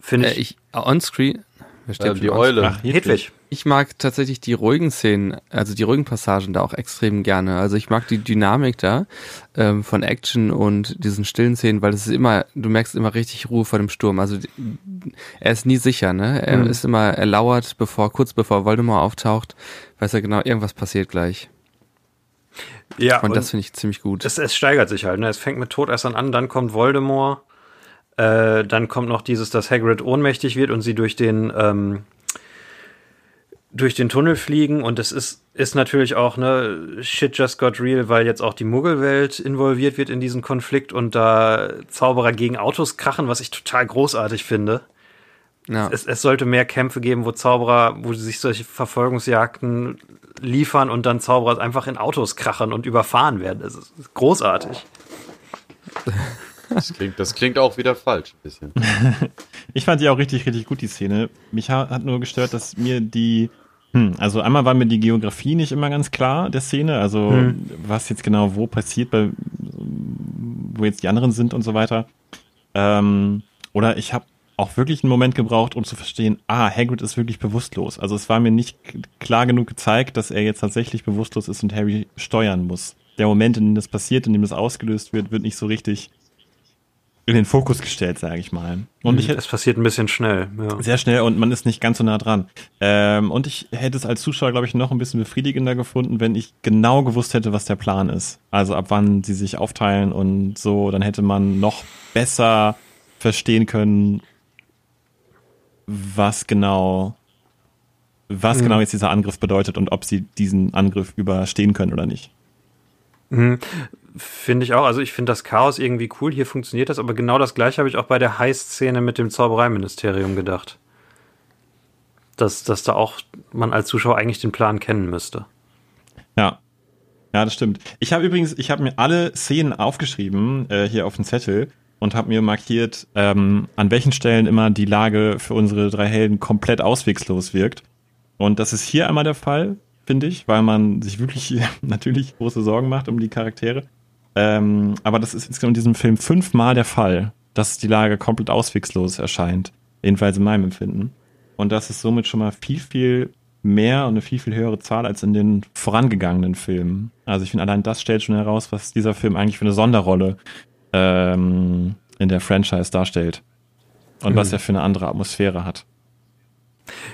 Finde Äh, ich, ich, onscreen, Ähm, die Eule. Ach, Hedwig. Ich mag tatsächlich die ruhigen Szenen, also die ruhigen Passagen da auch extrem gerne. Also ich mag die Dynamik da ähm, von Action und diesen stillen Szenen, weil das ist immer, du merkst immer richtig Ruhe vor dem Sturm. Also die, er ist nie sicher, ne? Er Mhm. ist immer, er lauert, bevor, kurz bevor Voldemort auftaucht, weiß er genau, irgendwas passiert gleich. Ja, Und, das finde ich ziemlich gut. es, es steigert sich halt. Ne? Es fängt mit Todessern an, dann kommt Voldemort, äh, dann kommt noch dieses, dass Hagrid ohnmächtig wird und sie durch den ähm, durch den Tunnel fliegen und es ist ist natürlich auch ne shit just got real, weil jetzt auch die Muggelwelt involviert wird in diesen Konflikt und da Zauberer gegen Autos krachen, was ich total großartig finde. ja. Es, es sollte mehr Kämpfe geben, wo Zauberer, wo sich solche Verfolgungsjagden liefern und dann Zauberer einfach in Autos krachen und überfahren werden. Das ist großartig. Das klingt, das klingt auch wieder falsch, ein bisschen. Ich fand die auch richtig, richtig gut, die Szene. Mich ha- hat nur gestört, dass mir die, hm, also einmal war mir die Geografie nicht immer ganz klar der Szene, also was jetzt genau wo passiert, bei, wo jetzt die anderen sind und so weiter. Ähm, oder ich habe auch wirklich einen Moment gebraucht, um zu verstehen, ah, Hagrid ist wirklich bewusstlos. Also es war mir nicht klar genug gezeigt, dass er jetzt tatsächlich bewusstlos ist und Harry steuern muss. Der Moment, in dem das passiert, in dem das ausgelöst wird, wird nicht so richtig in den Fokus gestellt, sage ich mal. Und ich hätte Es passiert ein bisschen schnell. Ja. sehr schnell und man ist nicht ganz so nah dran. Ähm, und ich hätte es als Zuschauer, glaube ich, noch ein bisschen befriedigender gefunden, wenn ich genau gewusst hätte, was der Plan ist. Also ab wann sie sich aufteilen und so, dann hätte man noch besser verstehen können, was genau, was genau jetzt dieser Angriff bedeutet und ob sie diesen Angriff überstehen können oder nicht. Finde ich auch. Also ich finde das Chaos irgendwie cool. Hier funktioniert das, aber genau das gleiche habe ich auch bei der Heiß-Szene mit dem Zaubereiministerium gedacht. Dass, dass da auch man als Zuschauer eigentlich den Plan kennen müsste. Ja. Ja, das stimmt. Ich habe übrigens, ich habe mir alle Szenen aufgeschrieben, äh, hier auf den Zettel und habe mir markiert, ähm, an welchen Stellen immer die Lage für unsere drei Helden komplett auswegslos wirkt. Und das ist hier einmal der Fall, finde ich, weil man sich wirklich natürlich große Sorgen macht um die Charaktere. Ähm, aber das ist insgesamt in diesem Film fünfmal der Fall, dass die Lage komplett auswegslos erscheint. Jedenfalls in meinem Empfinden. Und das ist somit schon mal viel, viel mehr und eine viel, viel höhere Zahl als in den vorangegangenen Filmen. Also ich finde, allein das stellt schon heraus, was dieser Film eigentlich für eine Sonderrolle ähm, in der Franchise darstellt. Und was er für eine andere Atmosphäre hat.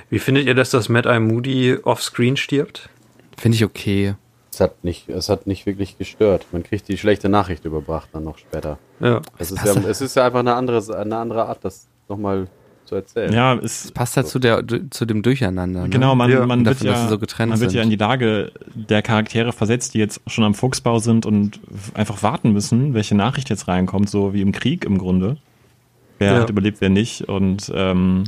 Wie findet ihr, dass das Mad Eye Moody offscreen stirbt? Finde ich okay. Es hat, nicht, es hat nicht wirklich gestört. Man kriegt die schlechte Nachricht überbracht dann noch später. Ja. Es ist, ja, es ist ja einfach eine andere, eine andere Art, das nochmal zu erzählen. Ja, es Passt halt zu, der, zu dem Durcheinander. Ne? Genau, man, Ja. man, wird davon, dass ja, so getrennt man wird ja in die Lage der Charaktere versetzt, die jetzt schon am Fuchsbau sind und einfach warten müssen, welche Nachricht jetzt reinkommt, so wie im Krieg im Grunde. Wer Ja. hat überlebt, wer nicht. Und ähm,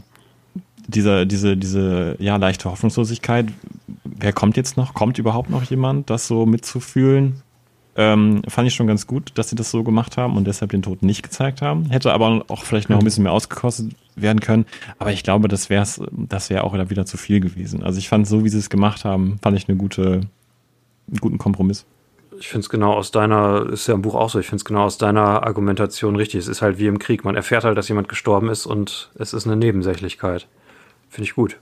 diese, diese, diese ja, leichte Hoffnungslosigkeit, wer kommt jetzt noch? Kommt überhaupt noch jemand, das so mitzufühlen? Ähm, fand ich schon ganz gut, dass sie das so gemacht haben und deshalb den Tod nicht gezeigt haben. Hätte aber auch vielleicht noch ein bisschen mehr ausgekostet werden können. Aber ich glaube, das wäre das wäre auch wieder, wieder zu viel gewesen. Also ich fand so, wie sie es gemacht haben, fand ich eine gute, einen guten Kompromiss. Ich finde es genau aus deiner, ist ja im Buch auch so, ich finde es genau aus deiner Argumentation richtig. Es ist halt wie im Krieg. Man erfährt halt, dass jemand gestorben ist und es ist eine Nebensächlichkeit. Finde ich gut.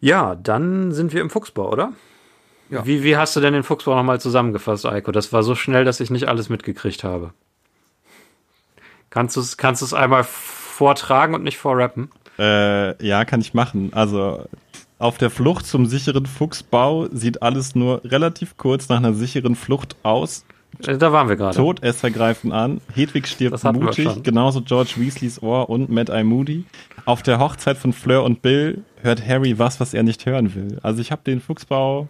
Ja, dann sind wir im Fuchsbau, oder? Ja. Wie, wie hast du denn den Fuchsbau nochmal zusammengefasst, Eiko? Das war so schnell, dass ich nicht alles mitgekriegt habe. Kannst du es kannst du's einmal vortragen und nicht vorrappen? Äh, ja, kann ich machen. Also auf der Flucht zum sicheren Fuchsbau sieht alles nur relativ kurz nach einer sicheren Flucht aus. Äh, Da waren wir gerade. Todesser greifen an. Hedwig stirbt mutig, genauso George Weasleys Ohr und Mad Eye Moody. Auf der Hochzeit von Fleur und Bill hört Harry was, was er nicht hören will. Also ich habe den Fuchsbau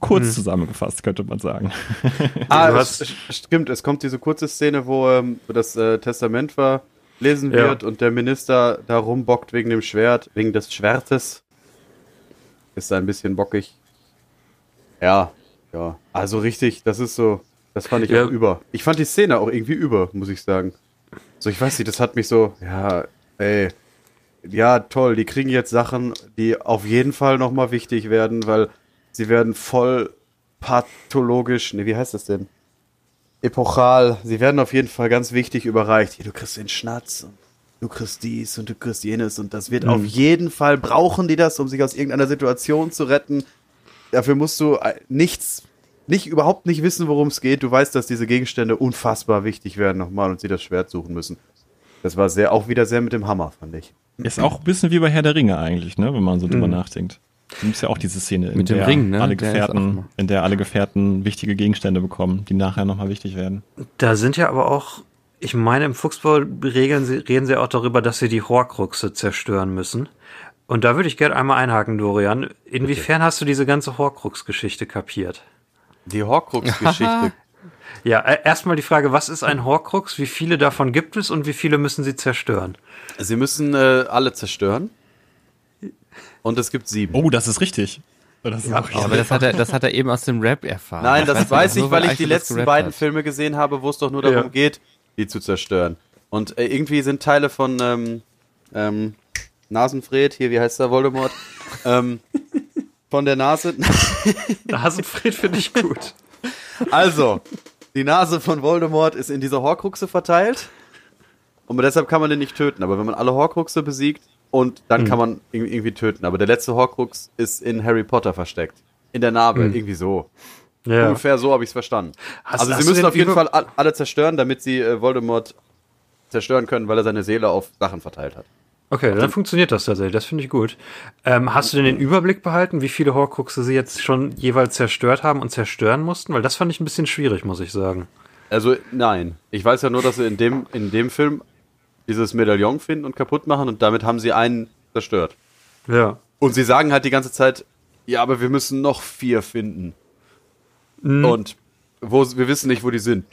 kurz Hm. zusammengefasst, könnte man sagen. Ah, Du es, stimmt, es kommt diese kurze Szene, wo, ähm, das äh, Testament verlesen Ja. wird und der Minister da rumbockt wegen dem Schwert, wegen des Schwertes. Ist da ein bisschen bockig. Ja, ja. Also richtig, das ist so, das fand ich Ja. auch über. Ich fand die Szene auch irgendwie über, muss ich sagen. So, ich weiß nicht, das hat mich so, ja, ey, ja, toll, die kriegen jetzt Sachen, die auf jeden Fall nochmal wichtig werden, weil sie werden voll pathologisch, ne, wie heißt das denn? Epochal, sie werden auf jeden Fall ganz wichtig überreicht. Hier, du kriegst den Schnatz und du kriegst dies und du kriegst jenes und das wird auf jeden Fall, brauchen die das, um sich aus irgendeiner Situation zu retten. Dafür musst du äh, nichts, nicht, überhaupt nicht wissen, worum es geht. Du weißt, dass diese Gegenstände unfassbar wichtig werden nochmal und sie das Schwert suchen müssen. Das war sehr, auch wieder sehr mit dem Hammer, fand ich. Ist auch ein bisschen wie bei Herr der Ringe eigentlich, ne, wenn man so drüber nachdenkt. Da gibt's ja auch diese Szene, in Mit dem der Ring, ne? alle Der ist Gefährten, in der alle Gefährten wichtige Gegenstände bekommen, die nachher nochmal wichtig werden. Da sind ja aber auch, ich meine, im Fuchsbau regeln sie, reden sie auch darüber, dass sie die Horcruxe zerstören müssen. Und da würde ich gerne einmal einhaken, Dorian. Inwiefern hast du diese ganze Horcrux-Geschichte kapiert? Die Horcrux-Geschichte. Ja, äh, erstmal die Frage, was ist ein Horcrux? Wie viele davon gibt es und wie viele müssen sie zerstören? sie müssen äh, alle zerstören. Und es gibt sieben. Oh, das ist richtig. Das ist auch richtig. Aber das hat, er, das hat er eben aus dem Rap erfahren. Nein, das weiß weiß nur, ich, weil ich die das letzten beiden hat. Filme gesehen habe, wo es doch nur darum Ja. geht, die zu zerstören. Und äh, irgendwie sind Teile von ähm, ähm, Nasenfred, hier, wie heißt der, Voldemort, ähm, von der Nase. Hasenfried finde ich gut. Also, die Nase von Voldemort ist in dieser Horcruxe verteilt. Und deshalb kann man den nicht töten. Aber wenn man alle Horcruxe besiegt, und dann kann man ihn irgendwie töten. Aber der letzte Horcrux ist in Harry Potter versteckt. In der Narbe, irgendwie so. Ja. Ungefähr so habe ich es verstanden. Hast- also hast sie müssen auf jeden Fall all- alle zerstören, damit sie äh, Voldemort zerstören können, weil er seine Seele auf Sachen verteilt hat. Okay, dann funktioniert das tatsächlich. Das finde ich gut. Ähm, hast du denn den Überblick behalten, wie viele Horcruxe sie jetzt schon jeweils zerstört haben und zerstören mussten? Weil das fand ich ein bisschen schwierig, muss ich sagen. Also nein, ich weiß ja nur, dass sie in dem, in dem Film dieses Medaillon finden und kaputt machen und damit haben sie einen zerstört. Ja. Und sie sagen halt die ganze Zeit, ja, aber wir müssen noch vier finden. Und wo, wir wissen nicht, wo die sind.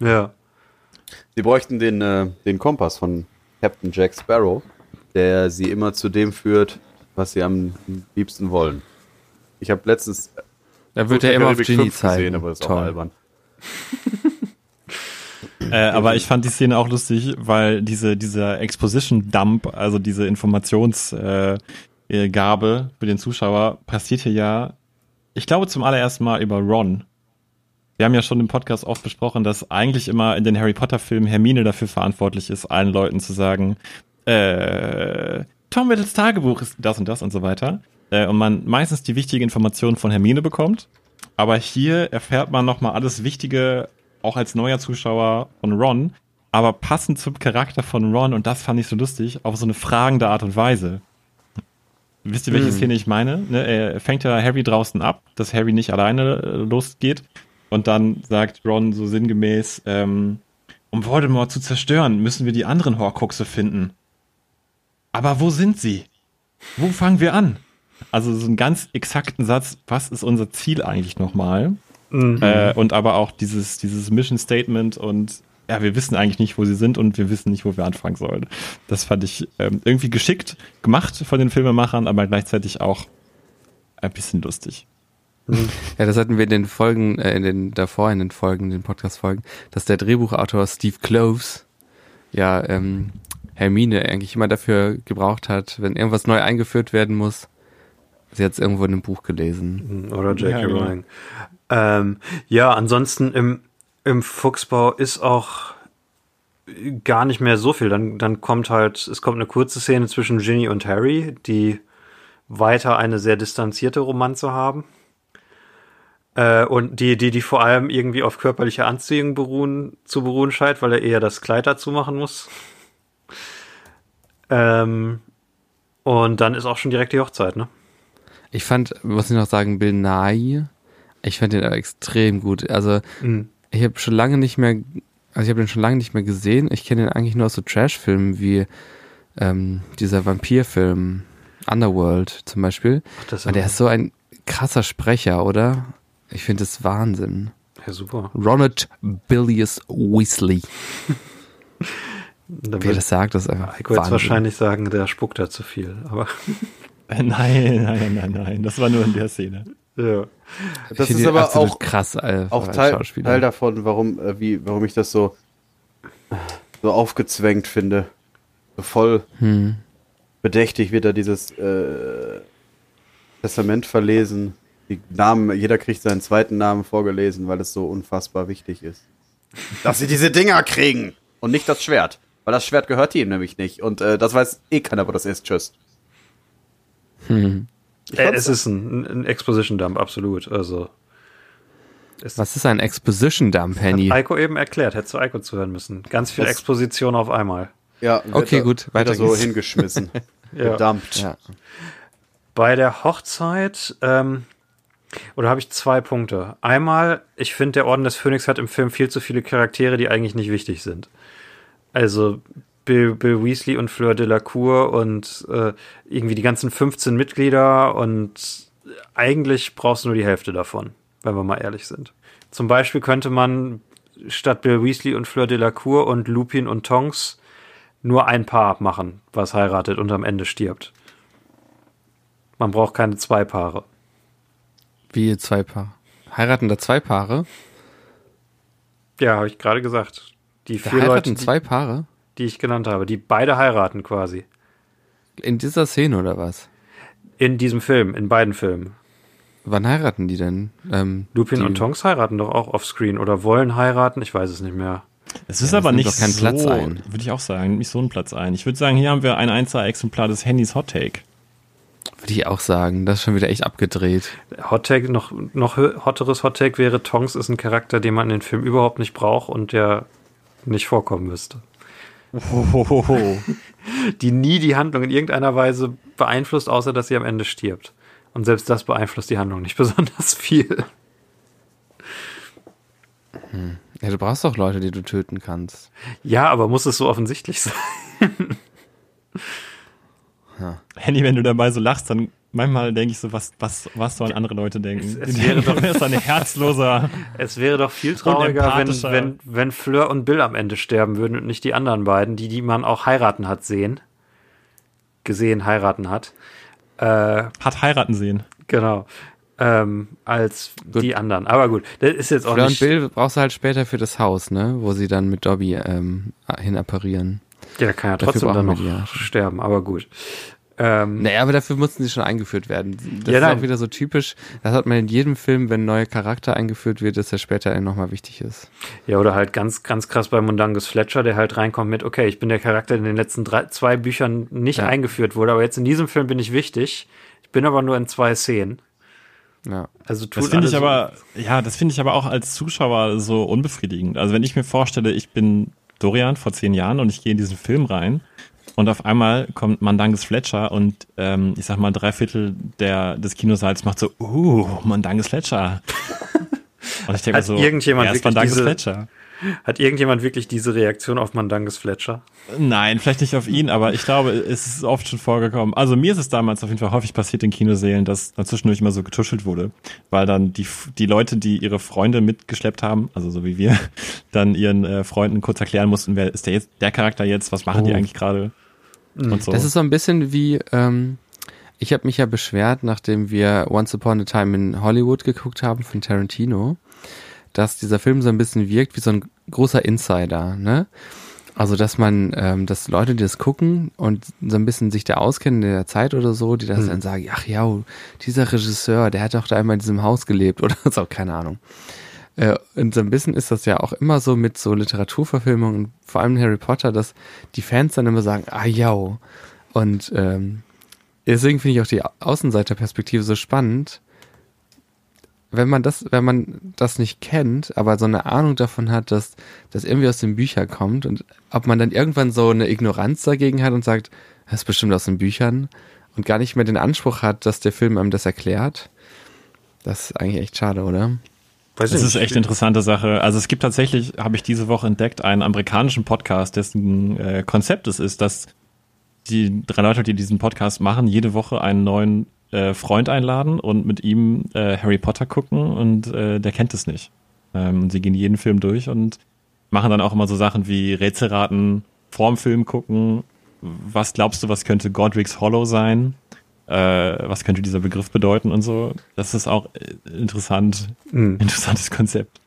Ja. Sie bräuchten den, äh, den Kompass von Captain Jack Sparrow, der sie immer zu dem führt, was sie am liebsten wollen. Ich habe letztens Da wird er der immer auf Genie 5 gesehen, zeigen. aber das ist auch albern. Äh, aber ich fand die Szene auch lustig, weil diese, dieser Exposition-Dump, also diese Informations, äh, Wiedergabe für den Zuschauer passiert hier ja, ich glaube zum allerersten Mal über Ron. Wir haben ja schon im Podcast oft besprochen, dass eigentlich immer in den Harry Potter Filmen Hermine dafür verantwortlich ist, allen Leuten zu sagen, äh, Tom Riddles Tagebuch ist das und das und so weiter. Äh, und man meistens die wichtige Information von Hermine bekommt. Aber hier erfährt man nochmal alles Wichtige, auch als neuer Zuschauer von Ron, aber passend zum Charakter von Ron, und das fand ich so lustig, auf so eine fragende Art und Weise. Wisst ihr, welche Mhm. Szene ich meine? Ne, er fängt ja Harry draußen ab, dass Harry nicht alleine äh, losgeht. Und dann sagt Ron so sinngemäß, ähm, um Voldemort zu zerstören, müssen wir die anderen Horcruxe finden. Aber wo sind sie? Wo fangen wir an? Also so einen ganz exakten Satz, was ist unser Ziel eigentlich nochmal? Mhm. Äh, und aber auch dieses, dieses Mission Statement und ja, wir wissen eigentlich nicht, wo sie sind und wir wissen nicht, wo wir anfangen sollen. Das fand ich ähm, irgendwie geschickt gemacht von den Filmemachern, aber gleichzeitig auch ein bisschen lustig. Ja, das hatten wir in den Folgen, äh, in den davor in den Folgen, den Podcast-Folgen, dass der Drehbuchautor Steve Cloves ja ähm, Hermine eigentlich immer dafür gebraucht hat, wenn irgendwas neu eingeführt werden muss. Sie hat es irgendwo in einem Buch gelesen. Oder J.K. Ja, genau. Rowling. Ähm, ja, ansonsten im, im Fuchsbau ist auch gar nicht mehr so viel. Dann, dann kommt halt, es kommt eine kurze Szene zwischen Ginny und Harry, die weiter eine sehr distanzierte Romanze haben. Äh, und die, die, die vor allem irgendwie auf körperliche Anziehung beruhen, zu beruhen scheint, weil er eher das Kleid dazu machen muss. Ähm, und dann ist auch schon direkt die Hochzeit, ne? Ich fand, muss ich noch sagen, Bill Nye, ich fand den aber extrem gut. Also Mhm. ich habe schon lange nicht mehr, also ich habe den schon lange nicht mehr gesehen. Ich kenne den eigentlich nur aus so Trash-Filmen wie ähm, dieser Vampir-Film Underworld zum Beispiel. Ach, das Und der ist so ein krasser Sprecher, oder? Ich finde das Wahnsinn. ja super. Ronald Billius Weasley. Wer wird das sagt, das ist einfach Heiko jetzt Wahnsinn. wahrscheinlich sagen, der spuckt da zu viel. Aber Äh, nein, nein, nein, nein, das war nur in der Szene. ja. Ich Das ist aber auch, krass äh, auch Teil. Teil davon, warum, äh, wie, warum ich das so, so aufgezwängt finde. So voll Hm. bedächtig wird da dieses äh, Testament verlesen. Die Namen, jeder kriegt seinen zweiten Namen vorgelesen, weil es so unfassbar wichtig ist. Dass sie diese Dinger kriegen und nicht das Schwert. Weil das Schwert gehört ihm nämlich nicht. Und äh, das weiß eh keiner, wo das ist. Tschüss. Hm. Äh, es ist ein, ein Exposition-Dump, absolut. Also. Was ist ein Exposition Dump, Penny? hat Eiko eben erklärt, hättest du Eiko zuhören müssen. Ganz viel Das- Exposition auf einmal. ja, Okay, da- gut, weiter so hingeschmissen. Ja. Verdammt. Ja. Bei der Hochzeit, ähm, oder habe ich zwei Punkte. Einmal, ich finde, der Orden des Phönix hat im Film viel zu viele Charaktere, die eigentlich nicht wichtig sind. Also Bill, Bill Weasley und Fleur Delacour und äh, irgendwie die ganzen 15 Mitglieder und eigentlich brauchst du nur die Hälfte davon, wenn wir mal ehrlich sind. Zum Beispiel könnte man statt Bill Weasley und Fleur Delacour und Lupin und Tonks nur ein Paar machen, was heiratet und am Ende stirbt. Man braucht keine zwei Paare. Wie zwei Paare? Heiraten da zwei Paare? Ja, habe ich gerade gesagt. Die Da vier heiraten Leute, die, zwei Paare? die ich genannt habe, die beide heiraten quasi. In dieser Szene oder was? In diesem Film, in beiden Filmen. Wann heiraten die denn? Ähm, Lupin die, und Tonks heiraten doch auch offscreen oder wollen heiraten, ich weiß es nicht mehr. Es ist Ja, aber nicht so, Platz ein. würde ich auch sagen, nicht so einen Platz ein. Ich würde sagen, hier haben wir ein Einzelexemplar des Handys Hot Take. Würde ich auch sagen. Das ist schon wieder echt abgedreht. Hot Take, noch, noch hotteres Hot Take wäre, Tonks ist ein Charakter, den man in den Film überhaupt nicht braucht und der nicht vorkommen müsste. Hohoho. Die nie die Handlung in irgendeiner Weise beeinflusst, außer dass sie am Ende stirbt. Und selbst das beeinflusst die Handlung nicht besonders viel. Ja, du brauchst doch Leute, die du töten kannst. Ja, aber muss es so offensichtlich sein? Handy, wenn du dabei so lachst, dann manchmal denke ich so, was, was, was sollen andere Leute denken? Es- es wäre doch- ist ein herzloser. Es wäre doch viel trauriger, wenn, wenn, wenn Fleur und Bill am Ende sterben würden und nicht die anderen beiden, die, die man auch heiraten hat sehen. Gesehen, heiraten hat. Äh, Hat heiraten sehen. genau. Ähm, als Gut. die anderen. Aber gut, das ist jetzt auch Fleur und nicht. Bill brauchst du halt später für das Haus, ne? Wo sie dann mit Dobby ähm, hin apparieren. Ja, kann ja Dafür trotzdem dann noch ja. sterben, aber gut. Ähm, Naja, aber dafür mussten sie schon eingeführt werden. Das Ja, ist nein. auch wieder so typisch. Das hat man in jedem Film, wenn ein neuer Charakter eingeführt wird, dass er später nochmal wichtig ist. Ja, oder halt ganz, ganz krass bei Mundangus Fletcher, der halt reinkommt mit, okay, ich bin der Charakter, der in den letzten drei, zwei Büchern nicht Ja. eingeführt wurde, aber jetzt in diesem Film bin ich wichtig. Ich bin aber nur in zwei Szenen. Ja. Also Das finde ich so- aber, ja, das finde ich aber auch als Zuschauer so unbefriedigend. Also wenn ich mir vorstelle, ich bin Dorian vor zehn Jahren und ich gehe in diesen Film rein und auf einmal kommt Mandanges Fletcher und ähm, ich sag mal drei Viertel der, des Kinosaals macht so, uh, Mandanges Fletcher. Und ich denke Hat so, irgendjemand wer ist Mandanges diese- Fletcher? Hat irgendjemand wirklich diese Reaktion auf Mandangus Fletcher? Nein, vielleicht nicht auf ihn, aber ich glaube, es ist oft schon vorgekommen. Also mir ist es damals auf jeden Fall häufig passiert in Kinosälen, dass dann zwischendurch immer so getuschelt wurde, weil dann die, die Leute, die ihre Freunde mitgeschleppt haben, also so wie wir, dann ihren äh, Freunden kurz erklären mussten, wer ist der jetzt, der Charakter jetzt, was machen die Oh. eigentlich gerade und so. Das ist so ein bisschen wie, ähm, ich habe mich ja beschwert, nachdem wir Once Upon a Time in Hollywood geguckt haben von Tarantino, dass dieser Film so ein bisschen wirkt wie so ein großer Insider, ne? Also, dass man, ähm, dass Leute, die das gucken und so ein bisschen sich da auskennen in der Zeit oder so, die das Hm. dann sagen, ach ja, dieser Regisseur, der hat doch da einmal in diesem Haus gelebt oder so, keine Ahnung. Äh, und so ein bisschen ist das ja auch immer so mit so Literaturverfilmungen, vor allem Harry Potter, dass die Fans dann immer sagen, ah ja. Und ähm, deswegen finde ich auch die Außenseiterperspektive so spannend. Wenn man das, wenn man das nicht kennt, aber so eine Ahnung davon hat, dass das irgendwie aus den Büchern kommt und ob man dann irgendwann so eine Ignoranz dagegen hat und sagt, das ist bestimmt aus den Büchern und gar nicht mehr den Anspruch hat, dass der Film einem das erklärt, das ist eigentlich echt schade, oder? Weiß Das ist echt eine interessante Sache. Also es gibt tatsächlich, habe ich diese Woche entdeckt, einen amerikanischen Podcast, dessen äh, Konzept es ist, dass die drei Leute, die diesen Podcast machen, jede Woche einen neuen äh, Freund einladen und mit ihm äh, Harry Potter gucken und äh, der kennt es nicht. Ähm, und sie gehen jeden Film durch und machen dann auch immer so Sachen wie Rätselraten vorm Film gucken. Was glaubst du, was könnte Godric's Hollow sein? Äh, was könnte dieser Begriff bedeuten und so? Das ist auch äh, interessant, Hm. interessantes Konzept.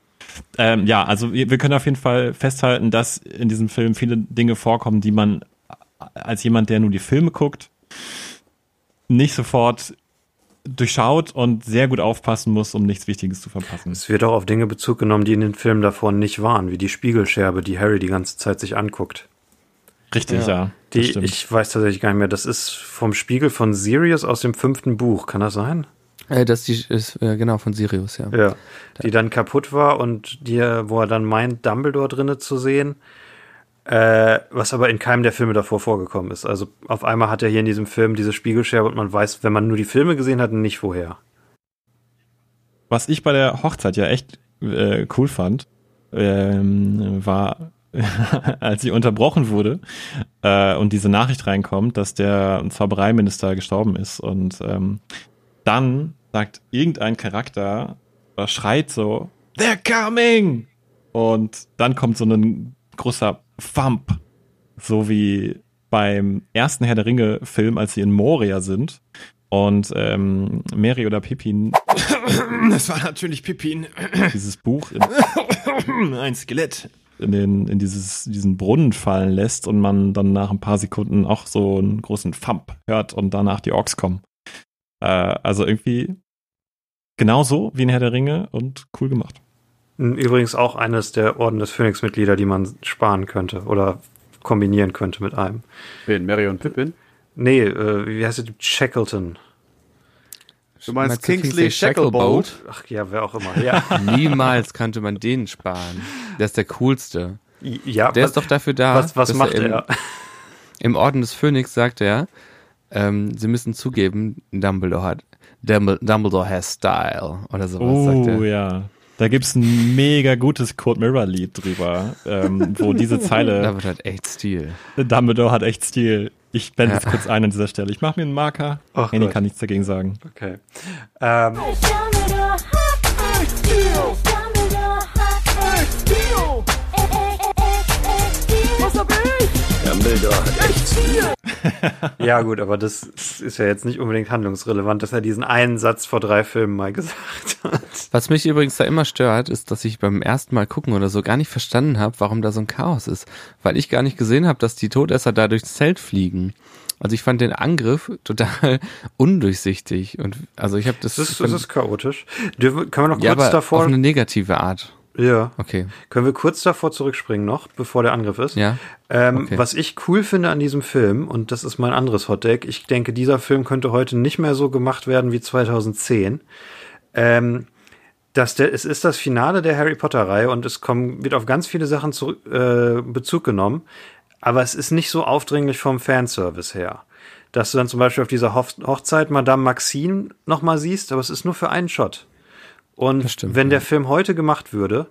Ähm, ja, also wir, wir können auf jeden Fall festhalten, dass in diesem Film viele Dinge vorkommen, die man als jemand, der nur die Filme guckt, nicht sofort durchschaut und sehr gut aufpassen muss, um nichts Wichtiges zu verpassen. Es wird auch auf Dinge Bezug genommen, die in den Filmen davor nicht waren, wie die Spiegelscherbe, die Harry die ganze Zeit sich anguckt. Richtig, Ja. ja. das Die, ich weiß tatsächlich gar nicht mehr, das ist vom Spiegel von Sirius aus dem fünften Buch, kann das sein? Äh, das die, ist äh, genau von Sirius, ja. Ja. Die dann kaputt war und die, wo er dann meint, Dumbledore drinne zu sehen, äh, was aber in keinem der Filme davor vorgekommen ist. Also auf einmal hat er hier in diesem Film diese Spiegelscherbe und man weiß, wenn man nur die Filme gesehen hat, nicht woher. Was ich bei der Hochzeit ja echt äh, cool fand, ähm, war, als sie unterbrochen wurde äh, und diese Nachricht reinkommt, dass der Zaubereiminister gestorben ist und ähm, dann sagt irgendein Charakter, oder schreit so, they're coming! Und dann kommt so ein großer Thump, so wie beim ersten Herr der Ringe Film, als sie in Moria sind und ähm, Mary oder Pippin Das war natürlich Pippin. dieses Buch in, Ein Skelett. in, den, in dieses, diesen Brunnen fallen lässt und man dann nach ein paar Sekunden auch so einen großen Thump hört und danach die Orks kommen. Äh, also irgendwie genauso wie in Herr der Ringe und cool gemacht. Übrigens auch eines der Orden des Phönix-Mitglieder, die man sparen könnte oder kombinieren könnte mit einem. Wen? Mary und Pippin? Nee, äh, wie heißt es? Shackleton. Du Meinst Kingsley Kingsley Shacklebolt? Shacklebolt? Ach ja, wer auch immer. Ja, Niemals könnte man den sparen. Der ist der coolste. ja Der was, ist doch dafür da. was, was macht im, er? Im Orden des Phönix sagt er, ähm, sie müssen zugeben, Dumbledore hat Dumbledore, has Style oder sowas sagt Oh er. ja. Da gibt's ein mega gutes Kurt Mirror Lied drüber, ähm, wo diese Zeile Dumbledore hat echt Stil. Dumbledore hat echt Stil. Ich blende Ja. jetzt kurz ein an dieser Stelle. Ich mache mir einen Marker. Ach Henny Gott. kann nichts dagegen sagen. Okay. Ähm, Dumbledore hat Stil. Dumbledore hat Stil. Dumbledore hat echt Stil. Ja, gut, aber das ist ja jetzt nicht unbedingt handlungsrelevant, dass er diesen einen Satz vor drei Filmen mal gesagt hat. Was mich übrigens da immer stört, ist, dass ich beim ersten Mal gucken oder so gar nicht verstanden habe, warum da so ein Chaos ist. Weil ich gar nicht gesehen habe, dass die Todesser da durchs Zelt fliegen. Also ich fand den Angriff total undurchsichtig. Und also ich habe das. Das ist, das ist chaotisch. Dürfen, können wir noch ja, kurz aber davor. auf eine negative Art. Ja. Okay. Können wir kurz davor zurückspringen noch, bevor der Angriff ist? Ja. Ähm, Okay. Was ich cool finde an diesem Film, und das ist mein anderes Hotdeck, ich denke, dieser Film könnte heute nicht mehr so gemacht werden wie 2010. Ähm, dass der, es ist das Finale der Harry Potter-Reihe und es kommen, wird auf ganz viele Sachen zurück, äh, Bezug genommen, aber es ist nicht so aufdringlich vom Fanservice her. Dass du dann zum Beispiel auf dieser Hoch Hochzeit Madame Maxine nochmal siehst, aber es ist nur für einen Shot. Und stimmt, wenn ja. der Film heute gemacht würde,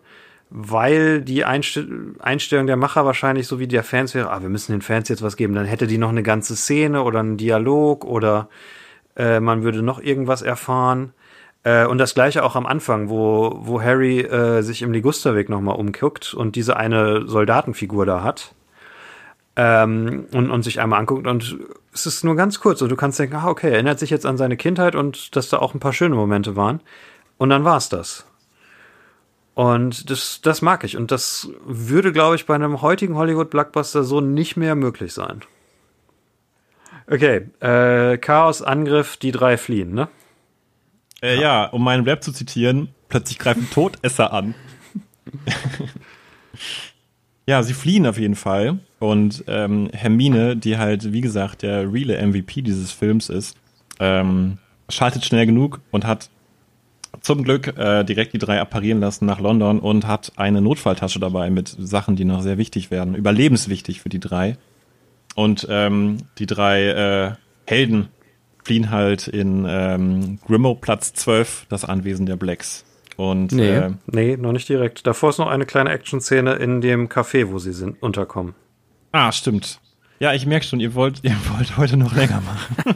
weil die Einst Einstellung der Macher wahrscheinlich so wie der Fans wäre, ah, wir müssen den Fans jetzt was geben, dann hätte die noch eine ganze Szene oder einen Dialog oder äh, man würde noch irgendwas erfahren. Äh, und das gleiche auch am Anfang, wo, wo Harry äh, sich im Ligusterweg nochmal umguckt und diese eine Soldatenfigur da hat ähm, und, und sich einmal anguckt und es ist nur ganz kurz und du kannst denken, ah, okay, er erinnert sich jetzt an seine Kindheit und dass da auch ein paar schöne Momente waren und dann war's das. Und das, das mag ich. Und das würde, glaube ich, bei einem heutigen Hollywood-Blockbuster so nicht mehr möglich sein. Okay, äh, Chaos, Angriff, die drei fliehen, ne? Äh, ja, um meinen Rap zu zitieren, plötzlich greifen Todesser an. ja, sie fliehen auf jeden Fall. Und ähm, Hermine, die halt, wie gesagt, der reale MVP dieses Films ist, ähm, schaltet schnell genug und hat zum Glück äh, direkt die drei apparieren lassen nach London und hat eine Notfalltasche dabei mit Sachen, die noch sehr wichtig werden, überlebenswichtig für die drei. Und ähm, die drei äh, Helden fliehen halt in ähm, Grimmauld Platz 12, das Anwesen der Blacks. Und Nee. äh, Nee, noch nicht direkt. Davor ist noch eine kleine Action-Szene in dem Café, wo sie sind, unterkommen. ah, stimmt. Ja, ich merke schon, ihr wollt, ihr wollt heute noch länger machen.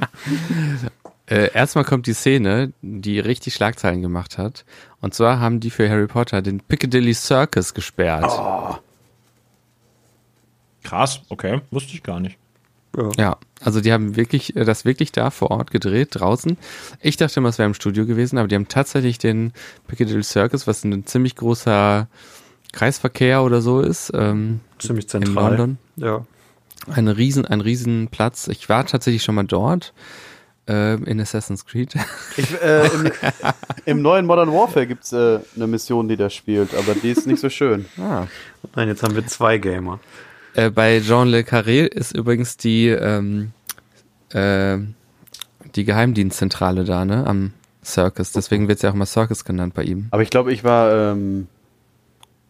Äh, erstmal kommt die Szene, die richtig Schlagzeilen gemacht hat. Und zwar haben die für Harry Potter den Piccadilly Circus gesperrt. Krass, okay, wusste ich gar nicht. Ja, also die haben wirklich äh, das wirklich da vor Ort gedreht, draußen. Ich dachte immer, es wäre im Studio gewesen, aber die haben tatsächlich den Piccadilly Circus, was ein ziemlich großer Kreisverkehr oder so ist, ähm, Ziemlich in zentral. London. Ja. Ein riesen, ein riesen Platz. Ich war tatsächlich schon mal dort äh, in Assassin's Creed. Ich, äh, im, Im neuen Modern Warfare gibt's äh, eine Mission, die da spielt, aber die ist nicht so schön. ah. Nein, jetzt haben wir zwei Gamer. Äh, bei Jean Le Carré ist übrigens die, ähm, äh, die Geheimdienstzentrale da, ne, am Circus. Deswegen wird es ja auch mal Circus genannt bei ihm. Aber ich glaube, ich war, ähm,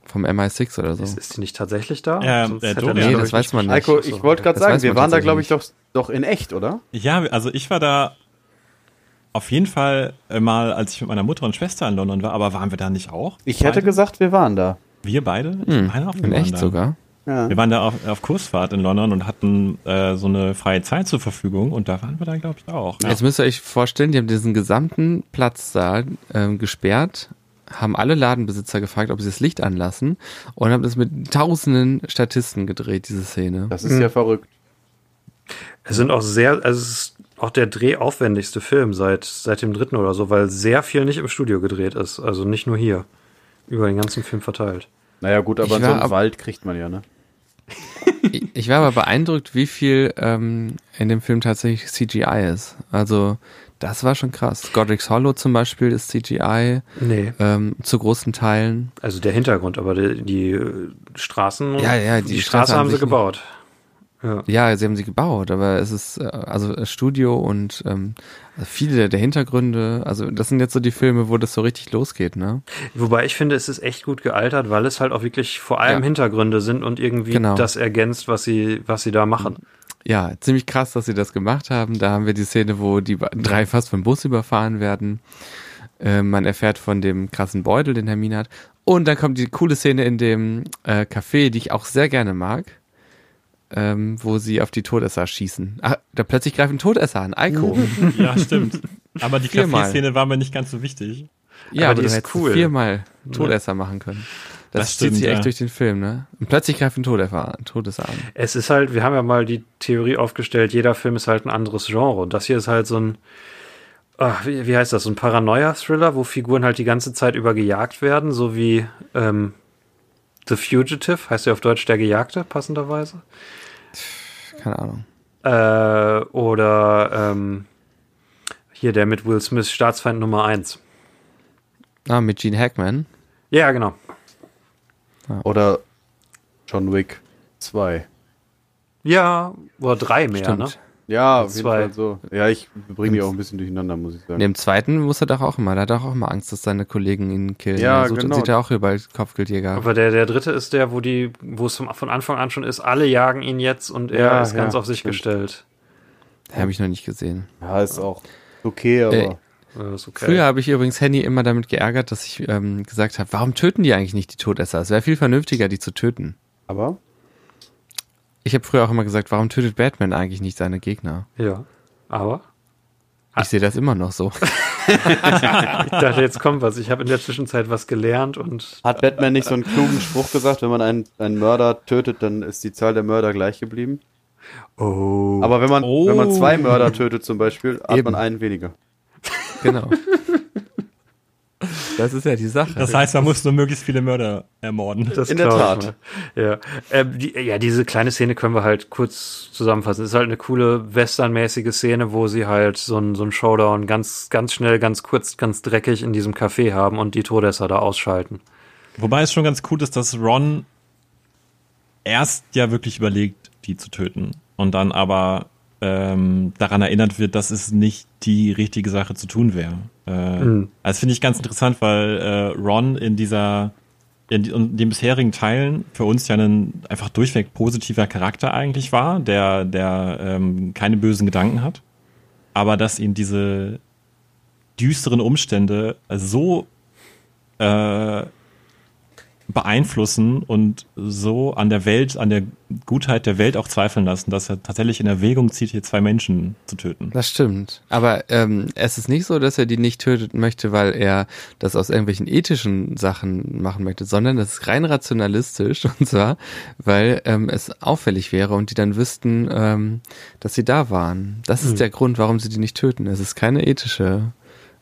Vom MI6 oder so. Ist, ist die nicht tatsächlich da? Ähm, äh, hätte Dorian. Nee, das ich, weiß man nicht. Heiko, ich wollte gerade sagen, wir waren da, glaube ich, doch, doch in echt, oder? Ja, also ich war da auf jeden Fall äh, mal, als ich mit meiner Mutter und Schwester in London war, aber waren wir da nicht auch? Ich hätte Beide? gesagt, wir waren da. Wir beide? Ich Hm, meine auch, wir in waren echt da. sogar. Ja. Wir waren da auf, auf Kursfahrt in London und hatten äh, so eine freie Zeit zur Verfügung und da waren wir dann, glaube ich, auch. Ja. Jetzt müsst ihr euch vorstellen, die haben diesen gesamten Platz da ähm, gesperrt, haben alle Ladenbesitzer gefragt, ob sie das Licht anlassen und haben das mit tausenden Statisten gedreht, diese Szene. Das ist ja verrückt. Es sind auch sehr, also es ist auch der drehaufwendigste Film seit, seit dem dritten oder so, weil sehr viel nicht im Studio gedreht ist. Also nicht nur hier. Über den ganzen Film verteilt. Naja, gut, aber Ich so ab- Wald kriegt man ja, ne? Ich, ich war aber beeindruckt, wie viel ähm, in dem Film tatsächlich CGI ist. Also das war schon krass. Godric's Hollow zum Beispiel ist CGI Nee. ähm, zu großen Teilen. Also der Hintergrund, aber die, die Straßen, Ja, ja, die, die Straße Straße haben sie gebaut. Ja. Ja, sie haben sie gebaut, aber es ist äh, also Studio und ähm, viele der, Hintergründe, also das sind jetzt so die Filme, wo das so richtig losgeht, ne? Wobei ich finde, es ist echt gut gealtert, weil es halt auch wirklich vor allem Ja. Hintergründe sind und irgendwie Genau. das ergänzt, was sie, was sie da machen. Ja, ziemlich krass, dass sie das gemacht haben. Da haben wir die Szene, wo die drei fast vom Bus überfahren werden. Äh, man erfährt von dem krassen Beutel, den Hermine hat. Und dann kommt die coole Szene in dem äh, Café, die ich auch sehr gerne mag, ähm, wo sie auf die Todesser schießen. Ah, da plötzlich greifen Todesser an. Eiko. Ja, stimmt. Aber die. Café-Szene war mir nicht ganz so wichtig. ja, Aber die du ist hättest cool. viermal Todesser machen können. Das, Das zieht stimmt, sich echt ja. durch den Film, ne? Und plötzlich greift an. Todesarm. Es ist halt, wir haben ja mal die Theorie aufgestellt, jeder Film ist halt ein anderes Genre. Und das hier ist halt so ein, ach, wie, wie heißt das, so ein Paranoia-Thriller, wo Figuren halt die ganze Zeit über gejagt werden, so wie ähm, The Fugitive, heißt ja auf Deutsch der Gejagte, passenderweise. Keine Ahnung. Äh, oder ähm, hier der mit Will Smith, Staatsfeind Nummer 1. Ah, mit Gene Hackman. Ja, genau. Oder John Wick 2. Ja, oder drei mehr, Stimmt. ne? Ja, auf jeden Zwei. Fall so. Ja, ich bringe die auch ein bisschen durcheinander, muss ich sagen. In dem zweiten muss er doch auch immer, da hat er auch immer Angst, dass seine Kollegen ihn killen. Ja, Er sucht, genau. Sieht er auch überall Kopfgeldjäger. Aber der, der dritte ist der, wo die, wo es von Anfang an schon ist, alle jagen ihn jetzt und er Ja, ist ganz ja, auf sich stimmt. gestellt. Habe ich noch nicht gesehen. Ja, ist auch okay, aber. Äh, Ja, ist okay. Früher habe ich übrigens Henny immer damit geärgert, dass ich ähm, gesagt habe, warum töten die eigentlich nicht die Todesser? Es wäre viel vernünftiger, die zu töten. aber? Ich habe früher auch immer gesagt, warum tötet Batman eigentlich nicht seine Gegner? Ja. Aber Ich sehe das immer noch so. ich dachte, jetzt kommt was. Ich habe in der Zwischenzeit was gelernt und Hat Batman nicht so einen klugen Spruch gesagt, wenn man einen, einen Mörder tötet, dann ist die Zahl der Mörder gleich geblieben? oh. Aber wenn man, Oh. wenn man zwei Mörder tötet zum Beispiel, hat Eben. man einen weniger. Genau. Das ist ja die Sache. Das heißt, man muss nur möglichst viele Mörder ermorden. Das In der Tat. Ja. Ähm, die, ja, diese kleine Szene können wir halt kurz zusammenfassen. Es ist halt eine coole westernmäßige Szene, wo sie halt so ein, so ein Showdown ganz, ganz schnell, ganz kurz, ganz dreckig in diesem Café haben und die Todesser da ausschalten. Wobei es schon ganz cool ist, dass Ron erst ja wirklich überlegt, die zu töten und dann aber ähm, daran erinnert wird, dass es nicht die richtige Sache zu tun wäre. Äh, Mhm. Also finde ich ganz interessant, weil äh, Ron in dieser in, den bisherigen Teilen für uns ja ein einfach durchweg positiver Charakter eigentlich war, der der ähm, keine bösen Gedanken hat, aber dass ihn diese düsteren Umstände so äh, beeinflussen und so an der Welt, an der Gutheit der Welt auch zweifeln lassen, dass er tatsächlich in Erwägung zieht, hier zwei Menschen zu töten. Das stimmt. Aber ähm, es ist nicht so, dass er die nicht töten möchte, weil er das aus irgendwelchen ethischen Sachen machen möchte, sondern das ist rein rationalistisch. Und zwar, weil ähm, es auffällig wäre und die dann wüssten, ähm, dass sie da waren. Das ist der Grund, warum sie die nicht töten. Es ist keine ethische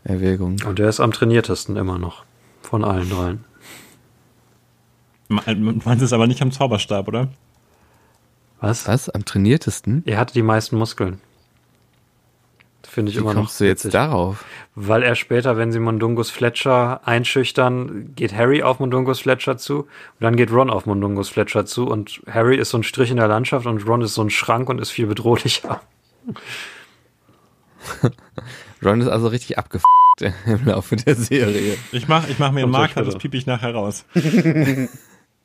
Erwägung. Und der ist am trainiertesten immer noch. Von allen dreien. Man meint es aber nicht am Zauberstab, oder? Was? Was? Am trainiertesten? Er hatte die meisten Muskeln. Finde ich Wie immer noch. kommst du jetzt witzig. darauf? Weil er später, wenn sie Mundungus Fletcher einschüchtern, geht Harry auf Mundungus Fletcher zu und dann geht Ron auf Mundungus Fletcher zu und Harry ist so ein Strich in der Landschaft und Ron ist so ein Schrank und ist viel bedrohlicher. Ron ist also richtig abgefuckt im Laufe der Serie. Ich mach, ich mach mir einen Marker, das piep ich nachher raus.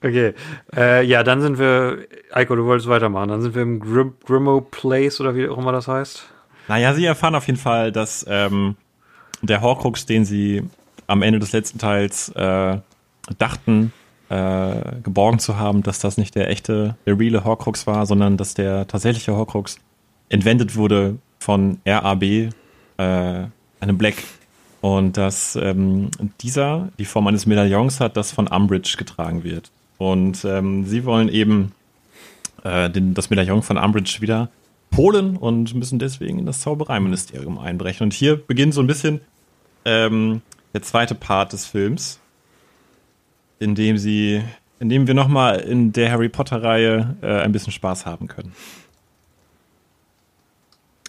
Okay, äh, ja, dann sind wir, Eiko, du wolltest weitermachen, dann sind wir im Grim Grimmo Place oder wie auch immer das heißt. Naja, sie erfahren auf jeden Fall, dass ähm, der Horcrux, den sie am Ende des letzten Teils äh, dachten, äh, geborgen zu haben, dass das nicht der echte, der reale Horcrux war, sondern dass der tatsächliche Horcrux entwendet wurde von RAB, äh, einem Black. Und dass ähm, dieser die Form eines Medaillons hat, das von Umbridge getragen wird. Und ähm, sie wollen eben äh, den, das Medaillon von Umbridge wieder holen und müssen deswegen in das Zaubereiministerium einbrechen. Und hier beginnt so ein bisschen ähm, der zweite Part des Films, in dem sie, in dem wir nochmal in der Harry Potter-Reihe äh, ein bisschen Spaß haben können.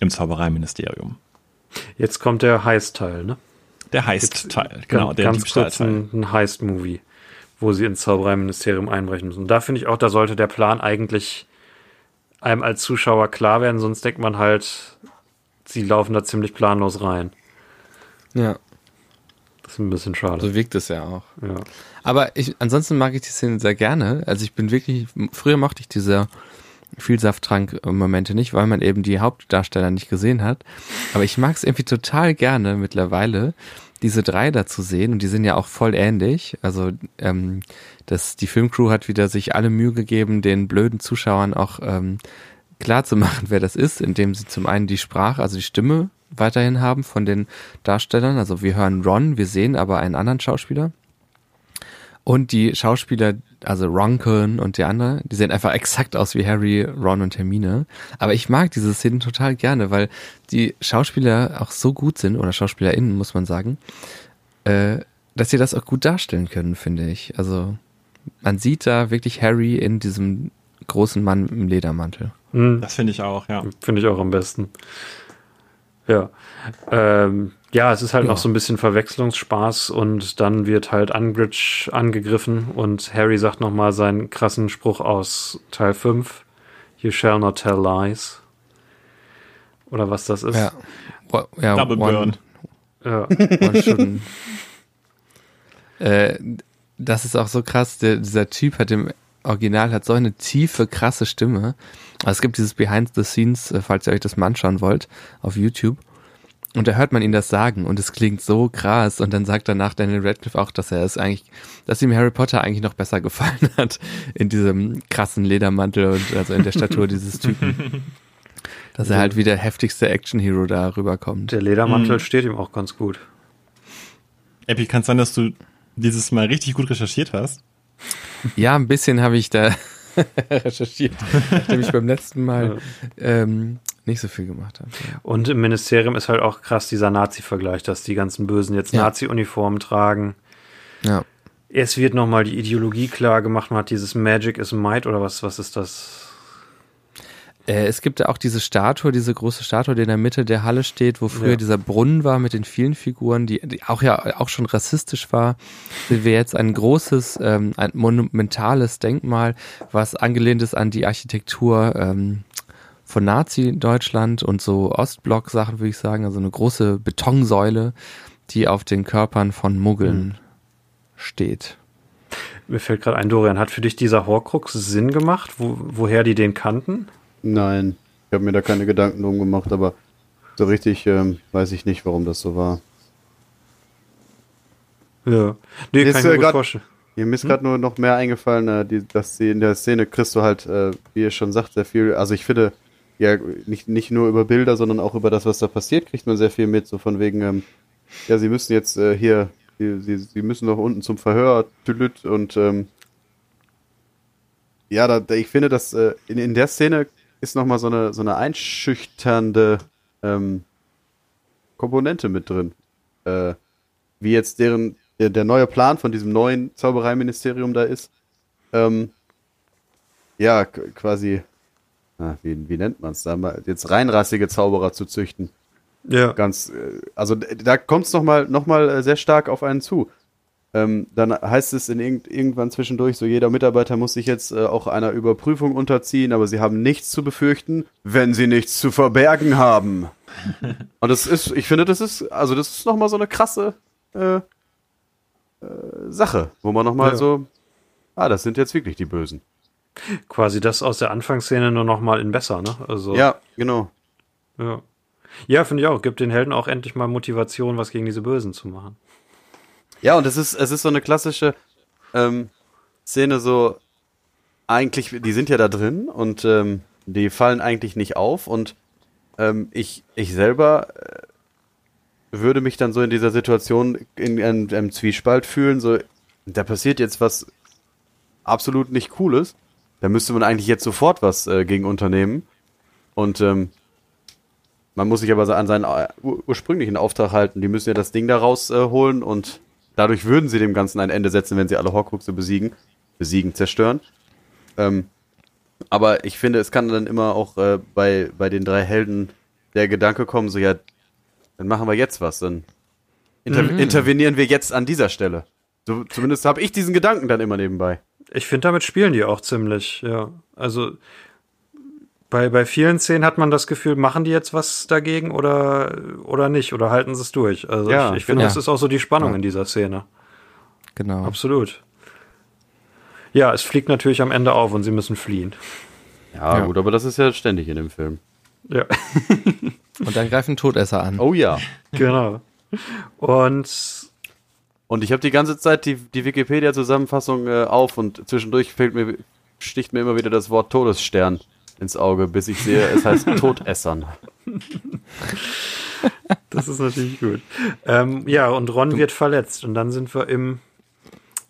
Im Zaubereiministerium. Jetzt kommt der Heist-Teil, ne? Der Heist-Teil, genau, der ganz kurz ein, ein Heist-Movie, wo sie ins Zaubereiministerium einbrechen müssen. Und da finde ich auch, da sollte der Plan eigentlich einem als Zuschauer klar werden, sonst denkt man halt, sie laufen da ziemlich planlos rein. Ja, Das ist ein bisschen schade. so wirkt es ja auch. ja. Aber ich, ansonsten mag ich die Szene sehr gerne. Also ich bin wirklich, früher mochte ich diese Vielsafttrank-Momente nicht, weil man eben die Hauptdarsteller nicht gesehen hat. Aber ich mag es irgendwie total gerne mittlerweile, diese drei da zu sehen. Und die sind ja auch voll ähnlich. Also ähm, das, die Filmcrew hat wieder sich alle Mühe gegeben, den blöden Zuschauern auch ähm, klar zu machen, wer das ist, indem sie zum einen die Sprache, also die Stimme weiterhin haben von den Darstellern. Also wir hören Ron, wir sehen aber einen anderen Schauspieler. Und die Schauspieler, also Ronken und die andere, die sehen einfach exakt aus wie Harry, Ron und Hermine. Aber ich mag diese Szenen total gerne, weil die Schauspieler auch so gut sind, oder SchauspielerInnen, muss man sagen, äh, dass sie das auch gut darstellen können, finde ich. Also man sieht da wirklich Harry in diesem großen Mann im Ledermantel. Hm, Das finde ich auch, ja. Finde ich auch am besten. Ja. Ähm, ja, es ist halt Ja. noch so ein bisschen Verwechslungsspaß und dann wird halt Umbridge angegriffen und Harry sagt nochmal seinen krassen Spruch aus Teil 5. You shall not tell lies. Oder was das ist. Ja. Wo- ja Double one- Burn. Ja. one äh, das ist auch so krass. Der, dieser Typ hat im Original hat so eine tiefe, krasse Stimme. Also es gibt dieses Behind the Scenes, äh, falls ihr euch das mal anschauen wollt, auf YouTube. Und da hört man ihn das sagen und es klingt so krass. Und dann sagt danach Daniel Radcliffe auch, dass er es eigentlich, dass ihm Harry Potter eigentlich noch besser gefallen hat in diesem krassen Ledermantel und also in der Statur dieses Typen. Dass er halt wie der heftigste Action-Hero da rüberkommt. Der Ledermantel steht ihm auch ganz gut. Epi, kann es sein, dass du dieses Mal richtig gut recherchiert hast? Ja, ein bisschen habe ich da recherchiert, nachdem ich beim letzten Mal ähm, nicht so viel gemacht habe. Und im Ministerium ist halt auch krass dieser Nazi-Vergleich, dass die ganzen Bösen jetzt Ja. Nazi-Uniformen tragen. ja. Es wird nochmal die Ideologie klar gemacht, man hat dieses Magic is Might oder was, was ist das? Äh, es gibt ja auch diese Statue, diese große Statue, die in der Mitte der Halle steht, wo früher Ja. dieser Brunnen war mit den vielen Figuren, die, die auch ja auch schon rassistisch war. Sehen wir jetzt ein großes, ähm, ein monumentales Denkmal, was angelehnt ist an die Architektur ähm, von Nazi-Deutschland und so Ostblock-Sachen, würde ich sagen. Also eine große Betonsäule, die auf den Körpern von Muggeln steht. Mir fällt gerade ein, Dorian, hat für dich dieser Horcrux Sinn gemacht, wo, woher die den kannten? Nein, ich habe mir da keine Gedanken drum gemacht, aber so richtig ähm, weiß ich nicht, warum das so war. Ja. Nee, Ist, kann ich äh, mir gut grad- vorstellen. Mir ist gerade nur noch mehr eingefallen, äh, die, dass sie in der Szene kriegst du halt, äh, wie ihr schon sagt, sehr viel. Also ich finde, ja, nicht, nicht nur über Bilder, sondern auch über das, was da passiert, kriegt man sehr viel mit. So von wegen, ähm, ja, sie müssen jetzt äh, hier, sie, sie, sie müssen noch unten zum Verhör, tülüt, und ähm, ja, da, da, ich finde, dass äh, in, in der Szene ist nochmal so eine, so eine einschüchternde ähm, Komponente mit drin. Äh, wie jetzt deren, der, der neue Plan von diesem neuen Zaubereiministerium da ist. Ähm, ja, quasi, ah, wie, wie nennt man es da mal, jetzt reinrassige Zauberer zu züchten. Ja. Ganz, äh, also da kommt es nochmal noch mal äh, sehr stark auf einen zu. Ähm, dann heißt es in irgend, irgendwann zwischendurch, so jeder Mitarbeiter muss sich jetzt äh, auch einer Überprüfung unterziehen, aber sie haben nichts zu befürchten, wenn sie nichts zu verbergen haben. Und das ist, ich finde, das ist, also das ist nochmal so eine krasse äh, äh, Sache, wo man nochmal Ja. so, ah, das sind jetzt wirklich die Bösen. Quasi das aus der Anfangsszene nur nochmal in besser, ne? Also, Ja, genau. Ja, ja finde ich auch. Gibt den Helden auch endlich mal Motivation, was gegen diese Bösen zu machen. Ja, und es ist, es ist so eine klassische ähm, Szene, so eigentlich, die sind ja da drin und ähm, die fallen eigentlich nicht auf und ähm, ich, ich selber äh, würde mich dann so in dieser Situation in einem, Zwiespalt fühlen, so, da passiert jetzt was absolut nicht Cooles, da müsste man eigentlich jetzt sofort was äh, gegen unternehmen und ähm, man muss sich aber an seinen äh, ur ursprünglichen Auftrag halten, die müssen ja das Ding da rausholen äh, und Dadurch würden sie dem Ganzen ein Ende setzen, wenn sie alle Horcruxe besiegen, besiegen, zerstören. Ähm, aber ich finde, es kann dann immer auch äh, bei, bei den drei Helden der Gedanke kommen, so ja, dann machen wir jetzt was, dann inter Mhm. intervenieren wir jetzt an dieser Stelle. So, zumindest habe ich diesen Gedanken dann immer nebenbei. Ich finde, damit spielen die auch ziemlich, ja. Also bei, bei vielen Szenen hat man das Gefühl, machen die jetzt was dagegen oder, oder nicht? Oder halten sie es durch? Also Ja, ich, ich finde, genau. das ist auch so die Spannung Ja. in dieser Szene. Genau. Absolut. Ja, es fliegt natürlich am Ende auf und sie müssen fliehen. Ja, Ja. gut, aber das ist ja ständig in dem Film. Ja, Und dann greifen Todesser an. Oh ja. genau. Und Und ich habe die ganze Zeit die, die Wikipedia-Zusammenfassung äh, auf und zwischendurch fällt mir, sticht mir immer wieder das Wort Todesstern ins Auge, bis ich sehe, es heißt Todessern. das ist natürlich gut. Ähm, ja, und Ron wird verletzt und dann sind wir im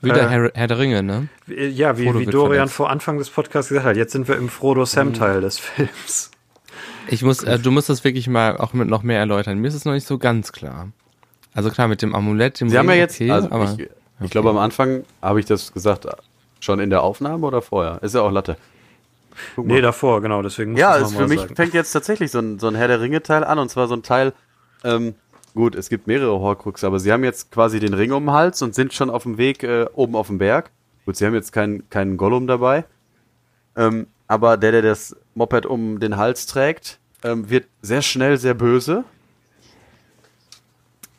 Wieder Äh, Herr, Herr der Ringe, ne? Wie- Ja, wie, wie Dorian verletzt. vor Anfang des Podcasts gesagt hat, jetzt sind wir im Frodo-Sam-Teil des Films. Ich muss, äh, du musst das wirklich mal auch mit noch mehr erläutern. Mir ist es noch nicht so ganz klar. Also klar, mit dem Amulett, dem Sie haben ja Ring, jetzt, okay, also aber ich, ich glaube am Anfang habe ich das gesagt, schon in der Aufnahme oder vorher? Ist ja auch Latte. Guck Nee, davor, genau, deswegen muss Ja, ich es für mal mich sagen. fängt jetzt tatsächlich so ein, so ein Herr der Ringe-Teil an und zwar so ein Teil, ähm, gut, es gibt mehrere Horcrux, aber sie haben jetzt quasi den Ring um den Hals und sind schon auf dem Weg äh, oben auf dem Berg. Gut, sie haben jetzt keinen keinen Gollum dabei, ähm, aber der, der das Moped um den Hals trägt, ähm, wird sehr schnell sehr böse.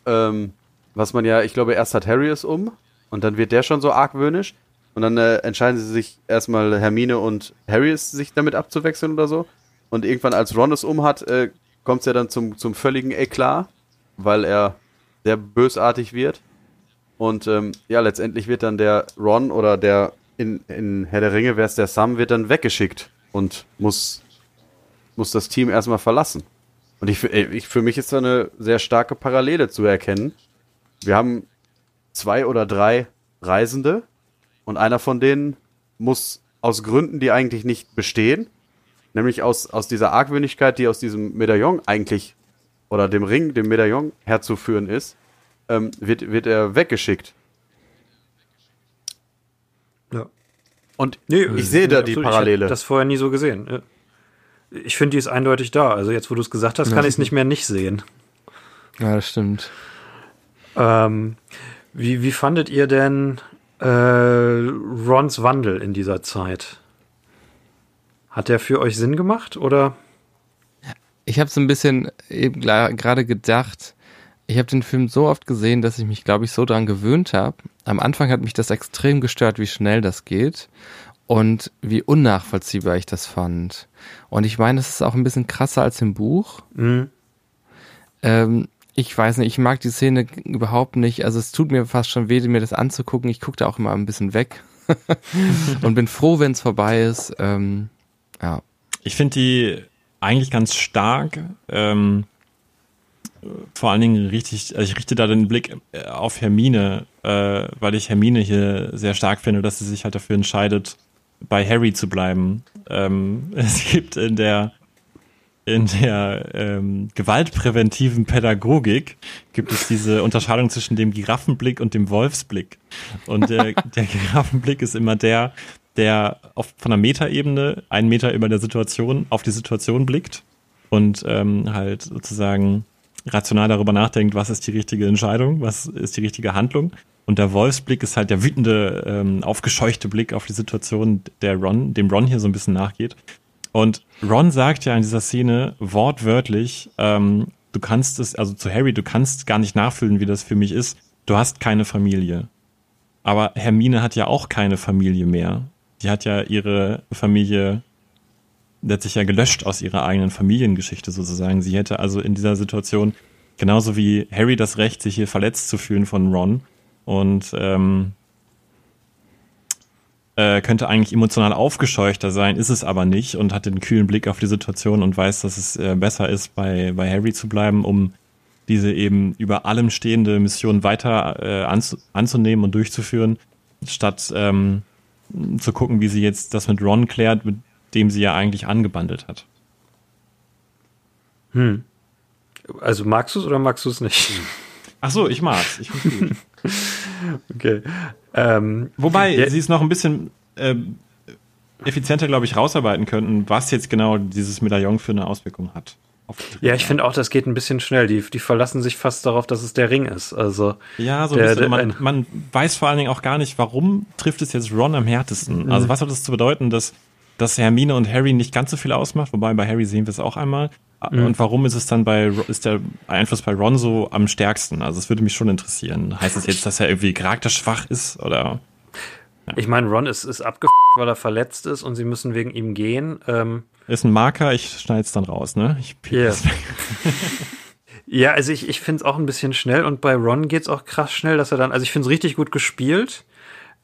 Ähm, was man ja, ich glaube, erst hat Harry es um und dann wird der schon so argwöhnisch. Und dann äh, entscheiden sie sich erstmal Hermine und Harry es sich damit abzuwechseln oder so. Und irgendwann, als Ron es um hat, äh, kommt es ja dann zum, zum völligen Eklat, weil er sehr bösartig wird. Und ähm, ja, letztendlich wird dann der Ron oder der in, in Herr der Ringe, wer es der Sam, wird dann weggeschickt und muss, muss das Team erstmal verlassen. Und ich, ey, ich, für mich ist da eine sehr starke Parallele zu erkennen. Wir haben zwei oder drei Reisende und einer von denen muss aus Gründen, die eigentlich nicht bestehen, nämlich aus, aus dieser Argwöhnigkeit, die aus diesem Medaillon eigentlich oder dem Ring, dem Medaillon herzuführen ist, ähm, wird, wird er weggeschickt. Ja. Und Nee, ich sehe da absolut. die Ich Parallele. hab das vorher nie so gesehen. Ich finde, die ist eindeutig da. Also jetzt, wo du es gesagt hast, kann ich es nicht mehr nicht sehen. ja, das stimmt. Ähm, wie, wie fandet ihr denn äh, Rons Wandel in dieser Zeit? Hat der für euch Sinn gemacht oder? Ich habe so ein bisschen eben gerade gedacht, ich habe den Film so oft gesehen, dass ich mich, glaube ich, so dran gewöhnt habe. Am Anfang hat mich das extrem gestört, wie schnell das geht und wie unnachvollziehbar ich das fand. Und ich meine, es ist auch ein bisschen krasser als im Buch. Mhm. Ähm, ich weiß nicht, ich mag die Szene überhaupt nicht. Also es tut mir fast schon weh, mir das anzugucken. Ich gucke da auch immer ein bisschen weg und bin froh, wenn es vorbei ist. Ähm, ja, Ich finde die eigentlich ganz stark. Ähm, vor allen Dingen richtig, also ich richte da den Blick äh, auf Hermine, äh, weil ich Hermine hier sehr stark finde, dass sie sich halt dafür entscheidet, bei Harry zu bleiben. Ähm, es gibt in der in der ähm, gewaltpräventiven Pädagogik gibt es diese Unterscheidung zwischen dem Giraffenblick und dem Wolfsblick. Und der, der Giraffenblick ist immer der, der auf, von der Metaebene einen Meter über der Situation auf die Situation blickt und ähm, halt sozusagen rational darüber nachdenkt, was ist die richtige Entscheidung, was ist die richtige Handlung. Und der Wolfsblick ist halt der wütende, ähm, aufgescheuchte Blick auf die Situation, der Ron, dem Ron hier so ein bisschen nachgeht. Und Ron sagt ja in dieser Szene wortwörtlich, ähm, du kannst es, also zu Harry, du kannst gar nicht nachfühlen, wie das für mich ist. Du hast keine Familie. Aber Hermine hat ja auch keine Familie mehr. Die hat ja ihre Familie letztlich ja gelöscht aus ihrer eigenen Familiengeschichte sozusagen. Sie hätte also in dieser Situation genauso wie Harry das Recht, sich hier verletzt zu fühlen von Ron und ähm, äh, könnte eigentlich emotional aufgescheuchter sein, ist es aber nicht und hat den kühlen Blick auf die Situation und weiß, dass es äh, besser ist, bei, bei Harry zu bleiben, um diese eben über allem stehende Mission weiter äh, anzu anzunehmen und durchzuführen, statt ähm, zu gucken, wie sie jetzt das mit Ron klärt, mit dem sie ja eigentlich angebandelt hat. Also magst du es oder magst du es nicht? Ach so, ich mag's. Ich find's gut. Okay. Ähm, Wobei Ja. sie es noch ein bisschen ähm, effizienter, glaube ich, rausarbeiten könnten, was jetzt genau dieses Medaillon für eine Auswirkung hat. ja, ich finde auch, das geht ein bisschen schnell. Die, die verlassen sich fast darauf, dass es der Ring ist. Also Ja, so ein Der- bisschen. der- man, man weiß vor allen Dingen auch gar nicht, warum trifft es jetzt Ron am härtesten. Also was hat das zu bedeuten, dass, dass Hermine und Harry nicht ganz so viel ausmacht, wobei bei Harry sehen wir es auch einmal. Und warum ist es dann bei, ist der Einfluss bei Ron so am stärksten? Also es würde mich schon interessieren. Heißt das jetzt, dass er irgendwie charakterschwach ist oder? ich meine, Ron ist, ist abge weil er verletzt ist und sie müssen wegen ihm gehen. Ähm, Ist ein Marker, ich schneide es dann raus, ne? Ich piep Ja. Ja, also ich, ich finde es auch ein bisschen schnell und bei Ron geht's auch krass schnell, dass er dann, also ich finde es richtig gut gespielt,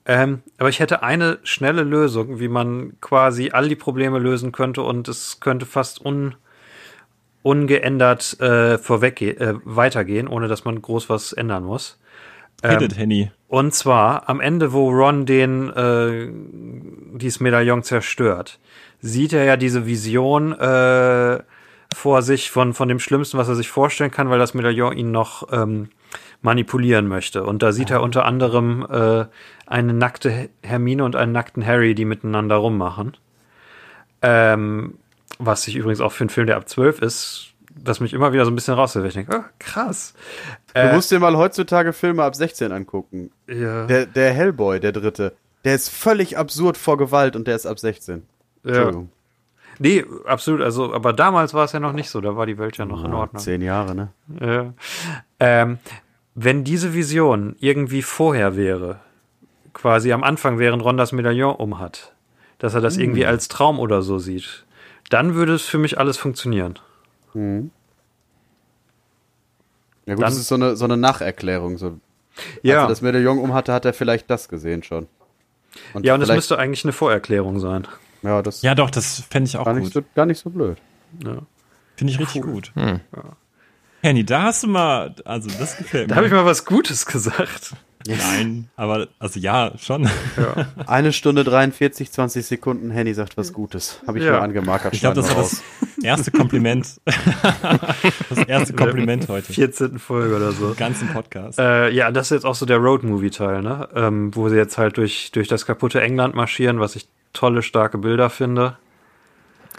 ähm, aber ich hätte eine schnelle Lösung, wie man quasi all die Probleme lösen könnte und es könnte fast un, ungeändert äh, vorweg äh, weitergehen, ohne dass man groß was ändern muss. Ähm, it, Henny. Und zwar am Ende, wo Ron den äh, dieses Medaillon zerstört, sieht er ja diese Vision äh, vor sich von von dem Schlimmsten, was er sich vorstellen kann, weil das Medaillon ihn noch ähm, manipulieren möchte. Und da sieht er unter anderem äh, eine nackte Hermine und einen nackten Harry, die miteinander rummachen. Ähm, was sich übrigens auch für einen Film, der ab 12 ist, was mich immer wieder so ein bisschen raushält. Ich denke, oh, krass. Du Äh, musst dir mal heutzutage Filme ab 16 angucken. ja, Der, der Hellboy, der dritte, der ist völlig absurd vor Gewalt und der ist ab 16. ja. Entschuldigung. Nee, absolut. Also, aber damals war es ja noch nicht so. Da war die Welt ja noch in Ordnung. Zehn Jahre, ne? Ja. Ähm, wenn diese Vision irgendwie vorher wäre, quasi am Anfang, während Ron das Medaillon umhat, dass er das irgendwie als Traum oder so sieht, dann würde es für mich alles funktionieren. Ja gut, Dann- das ist so eine, so eine Nacherklärung. So. Als Ja, er das Medaillon um hatte, hat er vielleicht das gesehen schon. ja und es vielleicht- müsste eigentlich eine Vorerklärung sein. Ja, das Ja, doch, das fände ich auch gar, gut. nicht so, gar nicht so blöd. Finde ich richtig gut. Henny, da hast du mal, also das gefällt Da mir. habe ich mal was Gutes gesagt. Nein, aber also ja, schon. Eine Stunde 43, 20 Sekunden, Henny sagt was Gutes. Habe ich Ja. mal angemarkert. Ich glaube, das war das erste Kompliment. das erste Kompliment heute. 14. Folge oder so. Im ganzen Podcast. Äh, ja, das ist jetzt auch so der Road-Movie-Teil, ne? Ähm, wo sie jetzt halt durch, durch das kaputte England marschieren, was ich tolle, starke Bilder finde.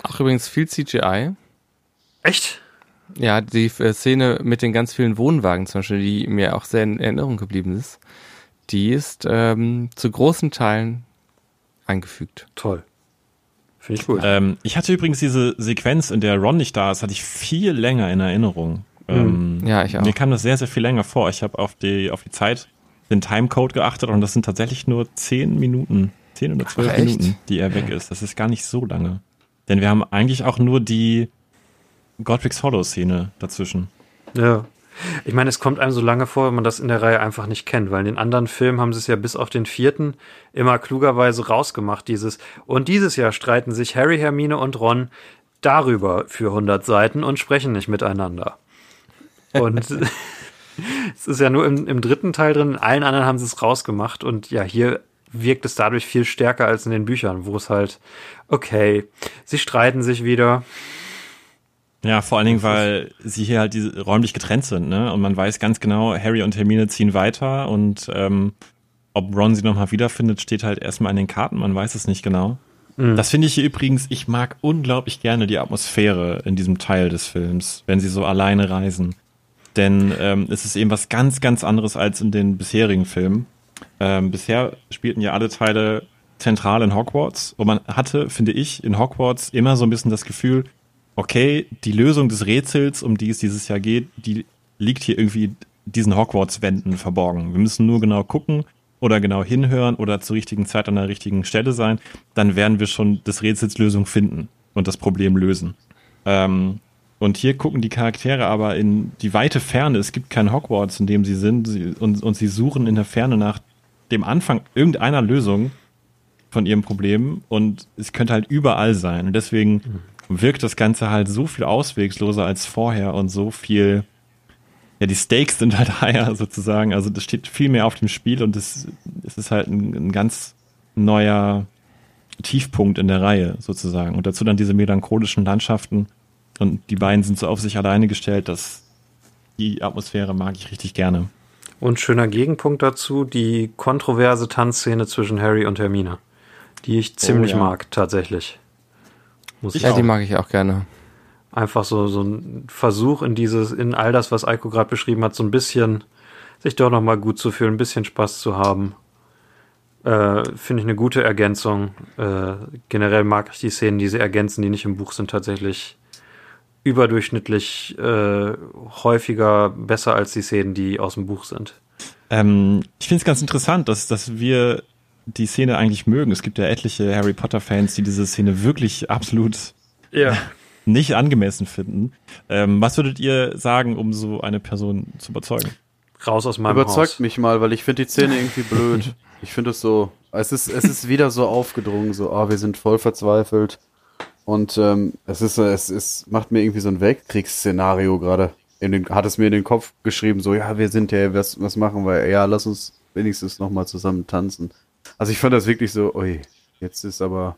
Auch übrigens viel CGI. Echt? Ja, die äh, Szene mit den ganz vielen Wohnwagen zum Beispiel, die mir auch sehr in Erinnerung geblieben ist, die ist ähm, zu großen Teilen eingefügt. Toll. Finde ich gut. Ähm, ich hatte übrigens diese Sequenz, in der Ron nicht da ist, hatte ich viel länger in Erinnerung. Ähm, Ja, ich auch. Mir kam das sehr, sehr viel länger vor. Ich habe auf die, auf die Zeit, den Timecode geachtet und das sind tatsächlich nur zehn Minuten, zehn oder zwölf? Minuten, die er weg ist. Das ist gar nicht so lange. Denn wir haben eigentlich auch nur die Godric's Hollow-Szene dazwischen. Ja. Ich meine, es kommt einem so lange vor, wenn man das in der Reihe einfach nicht kennt, weil in den anderen Filmen haben sie es ja bis auf den vierten immer klugerweise rausgemacht, dieses. Und dieses Jahr streiten sich Harry, Hermine und Ron darüber für 100 Seiten und sprechen nicht miteinander. Und es ist ja nur im, im dritten Teil drin, in allen anderen haben sie es rausgemacht und ja, hier wirkt es dadurch viel stärker als in den Büchern, wo es halt, okay, sie streiten sich wieder, Ja, vor allen Dingen, weil sie hier halt diese räumlich getrennt sind, ne? Und man weiß ganz genau, Harry und Hermine ziehen weiter und ähm, ob Ron sie nochmal wiederfindet, steht halt erstmal in den Karten, man weiß es nicht genau. Das finde ich hier übrigens, ich mag unglaublich gerne die Atmosphäre in diesem Teil des Films, wenn sie so alleine reisen. Denn ähm, es ist eben was ganz, ganz anderes als in den bisherigen Filmen. Ähm, bisher spielten ja alle Teile zentral in Hogwarts und man hatte, finde ich, in Hogwarts immer so ein bisschen das Gefühl, okay, die Lösung des Rätsels, um die es dieses Jahr geht, die liegt hier irgendwie diesen Hogwarts-Wänden verborgen. Wir müssen nur genau gucken oder genau hinhören oder zur richtigen Zeit an der richtigen Stelle sein, dann werden wir schon des Rätsels Lösung finden und das Problem lösen. Ähm, und hier gucken die Charaktere aber in die weite Ferne. Es gibt kein Hogwarts, in dem sie sind sie, und, und sie suchen in der Ferne nach dem Anfang irgendeiner Lösung von ihrem Problem und es könnte halt überall sein. Und deswegen wirkt das Ganze halt so viel auswegsloser als vorher und so viel, ja, die Stakes sind halt higher sozusagen. Also das steht viel mehr auf dem Spiel und es, es ist halt ein, ein ganz neuer Tiefpunkt in der Reihe sozusagen. Und dazu dann diese melancholischen Landschaften und die beiden sind so auf sich alleine gestellt, dass die Atmosphäre mag ich richtig gerne. Und schöner Gegenpunkt dazu, die kontroverse Tanzszene zwischen Harry und Hermine. Die ich ziemlich ja. mag, tatsächlich. Muss ich ja, auch. die mag ich auch gerne. Einfach so, so ein Versuch in dieses, in all das, was Eiko gerade beschrieben hat, so ein bisschen sich doch nochmal gut zu fühlen, ein bisschen Spaß zu haben. Äh, Finde ich eine gute Ergänzung. Äh, generell mag ich die Szenen, die sie ergänzen, die nicht im Buch sind, tatsächlich überdurchschnittlich äh, häufiger besser als die Szenen, die aus dem Buch sind. Ähm, ich finde es ganz interessant, dass, dass wir die Szene eigentlich mögen. Es gibt ja etliche Harry Potter-Fans, die diese Szene wirklich absolut Ja. nicht angemessen finden. Ähm, was würdet ihr sagen, um so eine Person zu überzeugen? Raus aus meinem Überzeugt Haus. mich mal, weil ich finde die Szene irgendwie blöd. Ich finde es so, es ist, es ist wieder so aufgedrungen, so, ah, wir sind voll verzweifelt. Und ähm, es ist, es ist, macht mir irgendwie so ein Weltkriegsszenario gerade in den, hat es mir in den Kopf geschrieben, so, ja, wir sind ja, was, was machen wir? Ja, lass uns wenigstens nochmal zusammen tanzen. Also ich fand das wirklich so, ui, jetzt ist aber,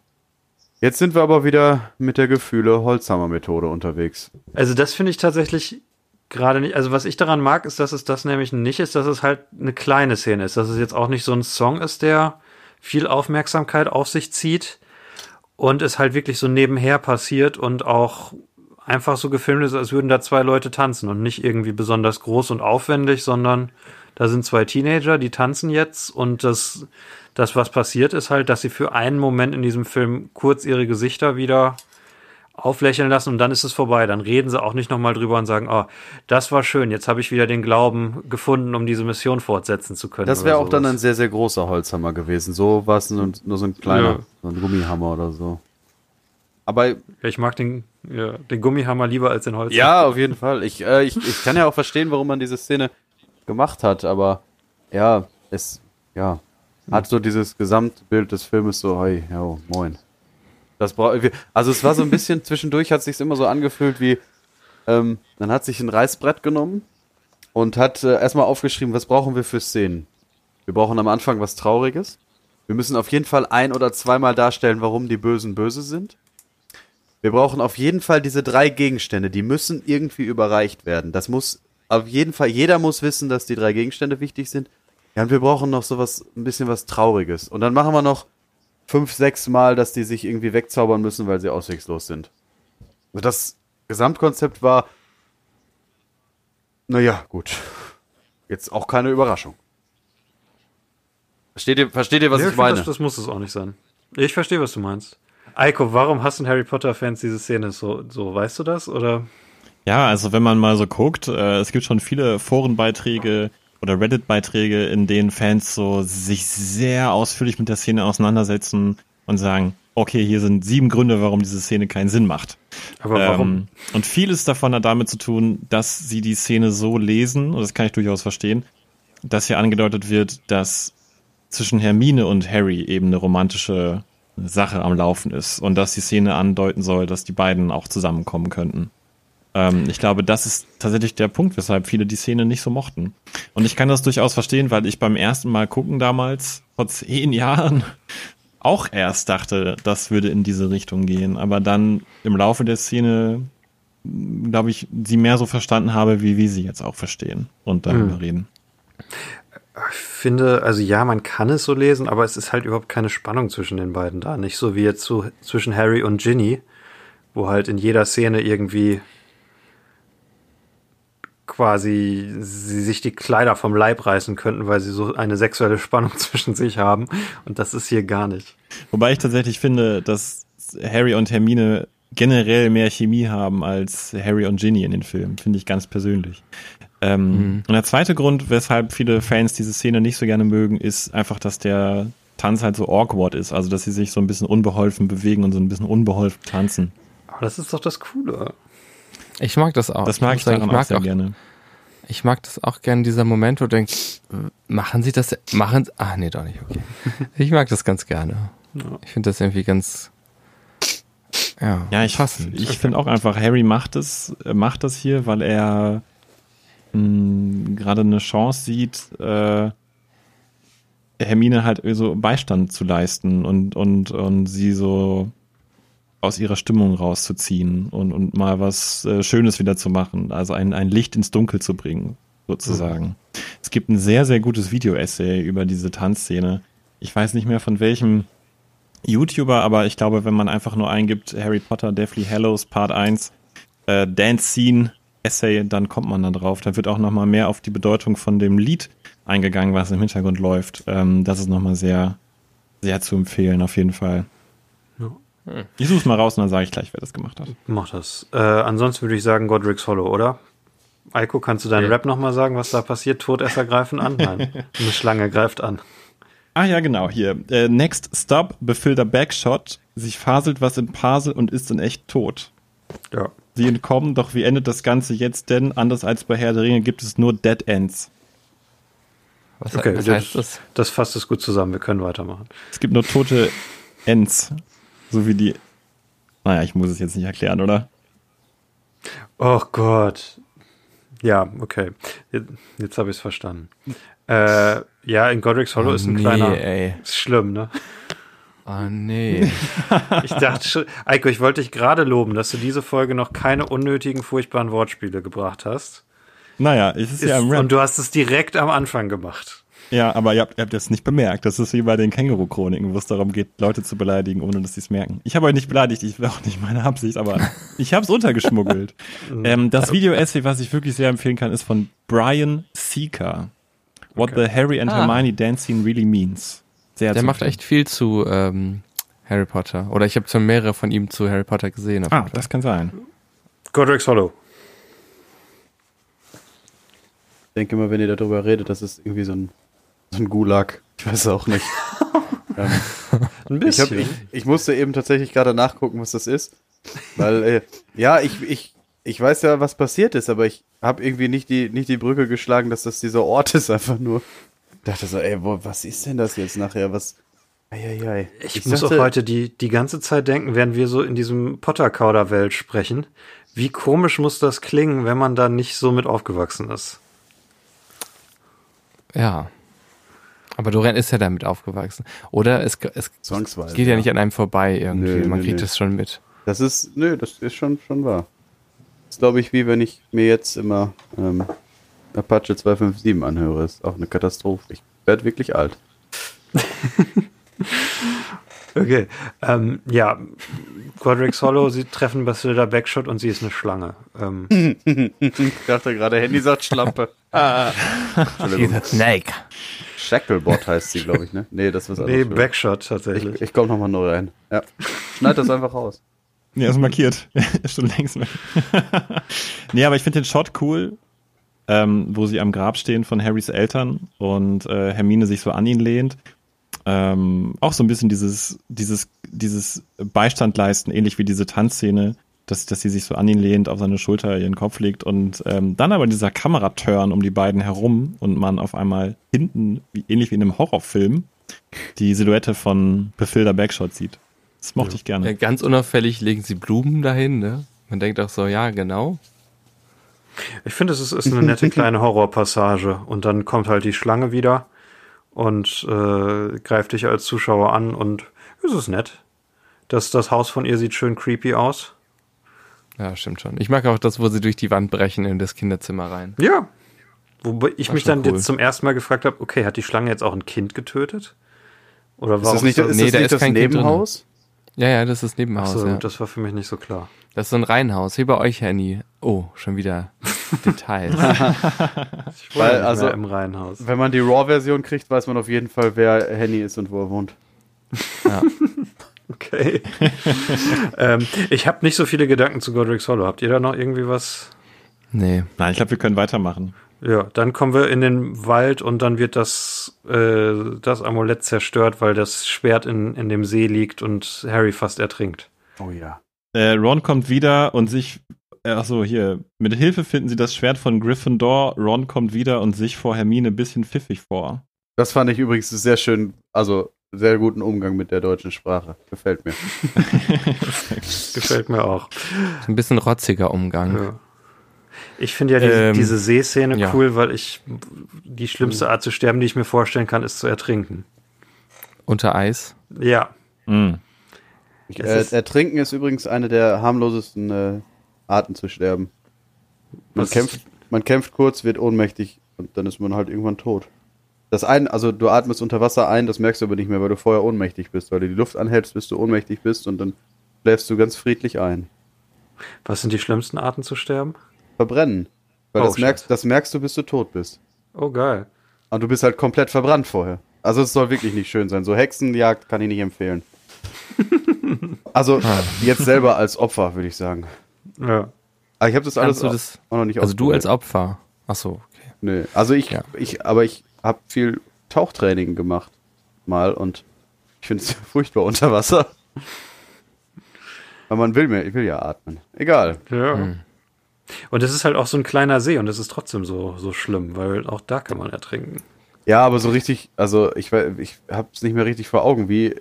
jetzt sind wir aber wieder mit der Gefühle-Holzhammer-Methode unterwegs. Also das finde ich tatsächlich gerade nicht. Also was ich daran mag, ist, dass es das nämlich nicht ist, dass es halt eine kleine Szene ist. Dass es jetzt auch nicht so ein Song ist, der viel Aufmerksamkeit auf sich zieht und es halt wirklich so nebenher passiert und auch einfach so gefilmt ist, als würden da zwei Leute tanzen und nicht irgendwie besonders groß und aufwendig, sondern da sind zwei Teenager, die tanzen jetzt und das, das was passiert ist halt, dass sie für einen Moment in diesem Film kurz ihre Gesichter wieder auflächeln lassen und dann ist es vorbei. Dann reden sie auch nicht nochmal drüber und sagen, oh, das war schön, jetzt habe ich wieder den Glauben gefunden, um diese Mission fortsetzen zu können. Das wäre auch dann ein sehr, sehr großer Holzhammer gewesen. So war es nur, nur so ein kleiner, Ja. so ein Gummihammer oder so. Aber ich mag den, ja, den Gummihammer lieber als den Holz. Ja, auf jeden Fall. Ich, äh, ich, ich kann ja auch verstehen, warum man diese Szene gemacht hat, aber ja, es, ja, hat so dieses Gesamtbild des Filmes so, hey, ja, moin. Das also es war so ein bisschen, zwischendurch hat sich immer so angefühlt wie, ähm, man hat sich ein Reißbrett genommen und hat äh, erstmal aufgeschrieben, was brauchen wir für Szenen. Wir brauchen am Anfang was Trauriges. Wir müssen auf jeden Fall ein- oder zweimal darstellen, warum die Bösen böse sind. Wir brauchen auf jeden Fall diese drei Gegenstände, die müssen irgendwie überreicht werden. Das muss auf jeden Fall, jeder muss wissen, dass die drei Gegenstände wichtig sind. Ja, und wir brauchen noch sowas, ein bisschen was Trauriges. Und dann machen wir noch fünf, sechs Mal, dass die sich irgendwie wegzaubern müssen, weil sie auswegslos sind. Also das Gesamtkonzept war, naja, gut. Jetzt auch keine Überraschung. Versteht ihr, versteht ihr was Ja, ich meine? Das, das muss es auch nicht sein. Ich verstehe, was du meinst. Eiko, warum hassen Harry Potter-Fans diese Szene so, so? Weißt du das? Oder? Ja, also wenn man mal so guckt, äh, es gibt schon viele Forenbeiträge oder Reddit-Beiträge, in denen Fans so sich sehr ausführlich mit der Szene auseinandersetzen und sagen, okay, hier sind sieben Gründe, warum diese Szene keinen Sinn macht. Aber warum? Ähm, und vieles davon hat damit zu tun, dass sie die Szene so lesen, und das kann ich durchaus verstehen, dass hier angedeutet wird, dass zwischen Hermine und Harry eben eine romantische Sache am Laufen ist und dass die Szene andeuten soll, dass die beiden auch zusammenkommen könnten. Ähm, ich glaube, das ist tatsächlich der Punkt, weshalb viele die Szene nicht so mochten. Und ich kann das durchaus verstehen, weil ich beim ersten Mal gucken damals, vor zehn Jahren, auch erst dachte, das würde in diese Richtung gehen. Aber dann im Laufe der Szene, glaube ich, sie mehr so verstanden habe, wie wir sie jetzt auch verstehen und darüber reden. Ich finde, also ja, man kann es so lesen, aber es ist halt überhaupt keine Spannung zwischen den beiden da. Nicht so wie jetzt so zwischen Harry und Ginny, wo halt in jeder Szene irgendwie quasi sie sich die Kleider vom Leib reißen könnten, weil sie so eine sexuelle Spannung zwischen sich haben. Und das ist hier gar nicht. Wobei ich tatsächlich finde, dass Harry und Hermine generell mehr Chemie haben als Harry und Ginny in den Filmen, finde ich ganz persönlich. Ähm, Und der zweite Grund, weshalb viele Fans diese Szene nicht so gerne mögen, ist einfach, dass der Tanz halt so awkward ist, also dass sie sich so ein bisschen unbeholfen bewegen und so ein bisschen unbeholfen tanzen. Aber das ist doch das Coole. Ich mag das auch. Das mag muss ich sagen, ich mag auch sehr auch, gerne. Ich mag das auch gerne, dieser Moment, wo du denkst, machen sie das, machen, ach nee, doch nicht, okay. Ich mag das ganz gerne. Ich finde das irgendwie ganz, ja, Ja, ich, passend. ich finde auch einfach, Harry macht es, äh, macht das hier, weil er mh, gerade eine Chance sieht, äh, Hermine halt so Beistand zu leisten und, und, und sie so aus ihrer Stimmung rauszuziehen und, und mal was äh, Schönes wieder zu machen, also ein, ein Licht ins Dunkel zu bringen, sozusagen. Es gibt ein sehr, sehr gutes Video-Essay über diese Tanzszene. Ich weiß nicht mehr von welchem YouTuber, aber ich glaube, wenn man einfach nur eingibt Harry Potter, Deathly Hallows Part 1, äh, Dance Scene Essay, dann kommt man da drauf. Da wird auch nochmal mehr auf die Bedeutung von dem Lied eingegangen, was im Hintergrund läuft. Ähm, das ist nochmal sehr, sehr zu empfehlen, auf jeden Fall. Ich suche mal raus und dann sage ich gleich, wer das gemacht hat. Mach das. Äh, ansonsten würde ich sagen Godric's Hollow, oder? Eiko, kannst du deinen Ja. Rap nochmal sagen, was da passiert? Todesser greifen an? Nein. Eine Schlange greift an. Ah ja, genau, hier. Äh, next Stop, befillter Backshot. Sich faselt was im Parsel und ist in echt tot. Ja. Sie entkommen, doch wie endet das Ganze jetzt denn? Anders als bei Herr der Ringe gibt es nur Dead Ends. was, Okay, was das, das? das fasst es gut zusammen. Wir können weitermachen. Es gibt nur tote Ends. So wie die. Naja, ich muss es jetzt nicht erklären, oder? Oh Gott. Ja, okay. Jetzt, jetzt habe ich es verstanden. Äh, ja, in Godric's Hollow ist ein nee, kleiner. ey. Ist schlimm, ne? Oh nee. Ich dachte schon, Eiko, ich wollte dich gerade loben, dass du diese Folge noch keine unnötigen, furchtbaren Wortspiele gebracht hast. Naja, es ist, Ist, ja im Rap. und du hast es direkt am Anfang gemacht. Ja, aber ihr habt, ihr habt das nicht bemerkt. Das ist wie bei den Känguru-Chroniken, wo es darum geht, Leute zu beleidigen, ohne dass sie es merken. Ich habe euch nicht beleidigt, ich war auch nicht meine Absicht, aber ich habe es untergeschmuggelt. ähm, das Video-Essay, was ich wirklich sehr empfehlen kann, ist von Brian Seeker. What the Harry and Ah. Hermione Dance Scene Really Means. Sehr Der macht echt viel zu ähm, Harry Potter. Oder ich habe schon mehrere von ihm zu Harry Potter gesehen. auf Ah, das kann sein. Godric's Hollow. Ich denke immer, wenn ihr darüber redet, das ist irgendwie so ein, so ein Gulag. Ich weiß auch nicht. ähm, Ein ich, hab, bisschen. ich, ich musste eben tatsächlich gerade nachgucken, was das ist. Weil, äh, ja, ich, ich, ich weiß ja, was passiert ist, aber ich habe irgendwie nicht die, nicht die Brücke geschlagen, dass das dieser Ort ist, einfach nur. dachte so, ey, wo, was ist denn das jetzt nachher? Was. Eieiei. Ich, muss auch heute die, die ganze Zeit denken, während wir so in diesem Potter-Kauder-Welt sprechen, wie komisch muss das klingen, wenn man da nicht so mit aufgewachsen ist. Ja. Aber Dorian ist ja damit aufgewachsen. Oder es, es geht ja nicht an einem vorbei irgendwie. Nö, Man nö, kriegt nö. es schon mit. Das ist, nö, das ist schon, schon wahr. Das ist, glaube ich, wie wenn ich mir jetzt immer ähm, Apache 257 anhöre. Ist auch eine Katastrophe. Ich werde wirklich alt. Okay. Ähm, ja, Godric's Hollow, sie treffen Basilda Backshot und sie ist eine Schlange. Ähm, Ich dachte gerade, Handy sagt Schlampe. ah. Snake. Shacklebot heißt sie, glaube ich, ne? Nee, das ist nee. Backshot tatsächlich. Ich, ich komme nochmal neu rein. Ja. Schneid das einfach raus. Ja, ist markiert. ist schon längst weg. nee, aber ich finde den Shot cool, ähm, wo sie am Grab stehen von Harrys Eltern und äh, Hermine sich so an ihn lehnt. Ähm, auch so ein bisschen dieses, dieses, dieses Beistand leisten, ähnlich wie diese Tanzszene, dass, dass sie sich so an ihn lehnt, auf seine Schulter ihren Kopf legt und ähm, dann aber dieser Kameraturn um die beiden herum und man auf einmal hinten, wie, ähnlich wie in einem Horrorfilm, die Silhouette von Befilder Backshot sieht. Das mochte ich gerne. Ja, ganz unauffällig legen sie Blumen dahin, ne? Man denkt auch so, ja, genau. Ich finde, es ist, ist eine nette kleine Horrorpassage. Und dann kommt halt die Schlange wieder und äh, greift dich als Zuschauer an und es ist nett. Das, das Haus von ihr sieht schön creepy aus. Ja, stimmt schon. Ich mag auch das, wo sie durch die Wand brechen in das Kinderzimmer rein. Ja. Wobei ich War mich dann cool. jetzt zum ersten Mal gefragt habe, okay, hat die Schlange jetzt auch ein Kind getötet? Oder Ist warum das nicht, ist Nee, das, da nicht ist das kein. Nebenhaus? Ja, ja, das ist Nebenhaus. Achso, ja. das war für mich nicht so klar. Das ist so ein Reihenhaus, wie bei euch, Henny. Oh, schon wieder Details. Ich Weil, nicht also- mehr im Reihenhaus. Wenn man die Raw-Version kriegt, weiß man auf jeden Fall, wer Henny ist und wo er wohnt. ja. Okay. ähm, ich habe nicht so viele Gedanken zu Godric's Hollow. Habt ihr da noch irgendwie was? Nee. Nein, ich glaube, wir können weitermachen. Ja, dann kommen wir in den Wald und dann wird das, äh, das Amulett zerstört, weil das Schwert in, in dem See liegt und Harry fast ertrinkt. Oh ja. Äh, Ron kommt wieder und sich, äh, ach so, hier, mit Hilfe finden sie das Schwert von Gryffindor. Ron kommt wieder und sich vor Hermine ein bisschen pfiffig vor. Das fand ich übrigens sehr schön, also sehr guten Umgang mit der deutschen Sprache. Gefällt mir. Gefällt mir auch. Ein bisschen rotziger Umgang. Ja. Ich finde ja die, Ähm, diese Seeszene ja. cool, weil ich die schlimmste Art zu sterben, die ich mir vorstellen kann, ist zu ertrinken. Unter Eis. Ja. Mm. Ich, äh, ist- Ertrinken ist übrigens eine der harmlosesten äh, Arten zu sterben. Man kämpft, man kämpft kurz, wird ohnmächtig und dann ist man halt irgendwann tot. Das ein, also du atmest unter Wasser ein, das merkst du aber nicht mehr, weil du vorher ohnmächtig bist, weil du die Luft anhältst, bis du ohnmächtig bist und dann schläfst du ganz friedlich ein. Was sind die schlimmsten Arten zu sterben? Verbrennen. Weil Oh, das, merkst, das merkst du, bis du tot bist. Oh, geil. Und du bist halt komplett verbrannt vorher. Also es soll wirklich nicht schön sein. So Hexenjagd kann ich nicht empfehlen. Also jetzt selber als Opfer, würde ich sagen. Ja. Aber ich habe das alles du das, auch noch nicht also du als. Opfer. Ach so, okay. Nö. Also ich, Ja. ich, aber ich habe viel Tauchtraining gemacht mal und ich finde es furchtbar unter Wasser. Aber man will mir, ich will ja atmen. Egal. Ja. Hm. Und es ist halt auch so ein kleiner See und es ist trotzdem so, so schlimm, weil auch da kann man ertrinken. Ja, aber so richtig, also ich, ich habe es nicht mehr richtig vor Augen. Wie,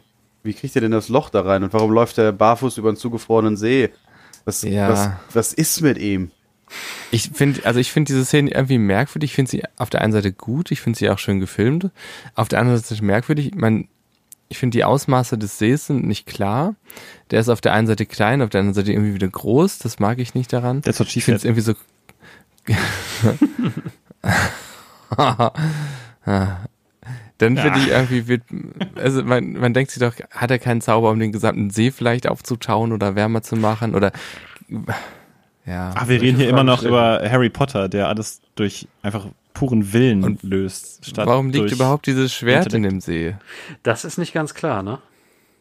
wie kriegt ihr denn das Loch da rein und warum läuft der barfuß über einen zugefrorenen See? Was, Ja. was, was ist mit ihm? Ich finde, also ich finde diese Szene irgendwie merkwürdig. Ich finde sie auf der einen Seite gut, ich finde sie auch schön gefilmt. Auf der anderen Seite merkwürdig. Man, ich finde die Ausmaße des Sees sind nicht klar. Der ist auf der einen Seite klein, auf der anderen Seite irgendwie wieder groß. Das mag ich nicht daran. What she Ich finde es irgendwie so. Dann finde ich irgendwie, wird, also man, man denkt sich doch, hat er keinen Zauber, um den gesamten See vielleicht aufzutauen oder wärmer zu machen oder ja. Ach, wir reden hier immer noch über Harry Potter, der alles durch einfach puren Willen Und löst. Statt Warum liegt überhaupt dieses Schwert in Intellekt. dem See? Das ist nicht ganz klar, ne?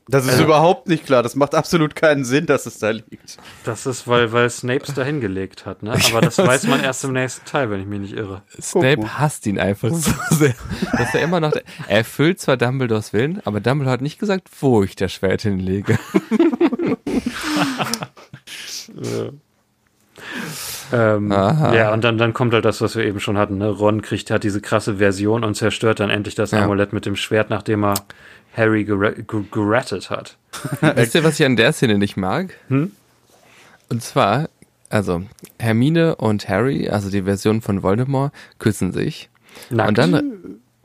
Das ist überhaupt nicht klar. Das macht absolut keinen Sinn, dass es da liegt. Das ist, weil, weil Snape es da hingelegt hat, ne? Aber das weiß man erst im nächsten Teil, wenn ich mich nicht irre. Snape hasst ihn einfach so sehr, dass er immer noch, er erfüllt zwar Dumbledores Willen, aber Dumbledore hat nicht gesagt, wo ich das Schwert hinlege. Ähm, ja, und dann, dann kommt halt das, was wir eben schon hatten. Ne? Ron kriegt hat diese krasse Version und zerstört dann endlich das Ja. Amulett mit dem Schwert, nachdem er Harry gere- ge- gerettet hat. Wisst ihr, was ich an der Szene nicht mag? Hm? Und zwar, also Hermine und Harry, also die Version von Voldemort, küssen sich. Nackt. Und dann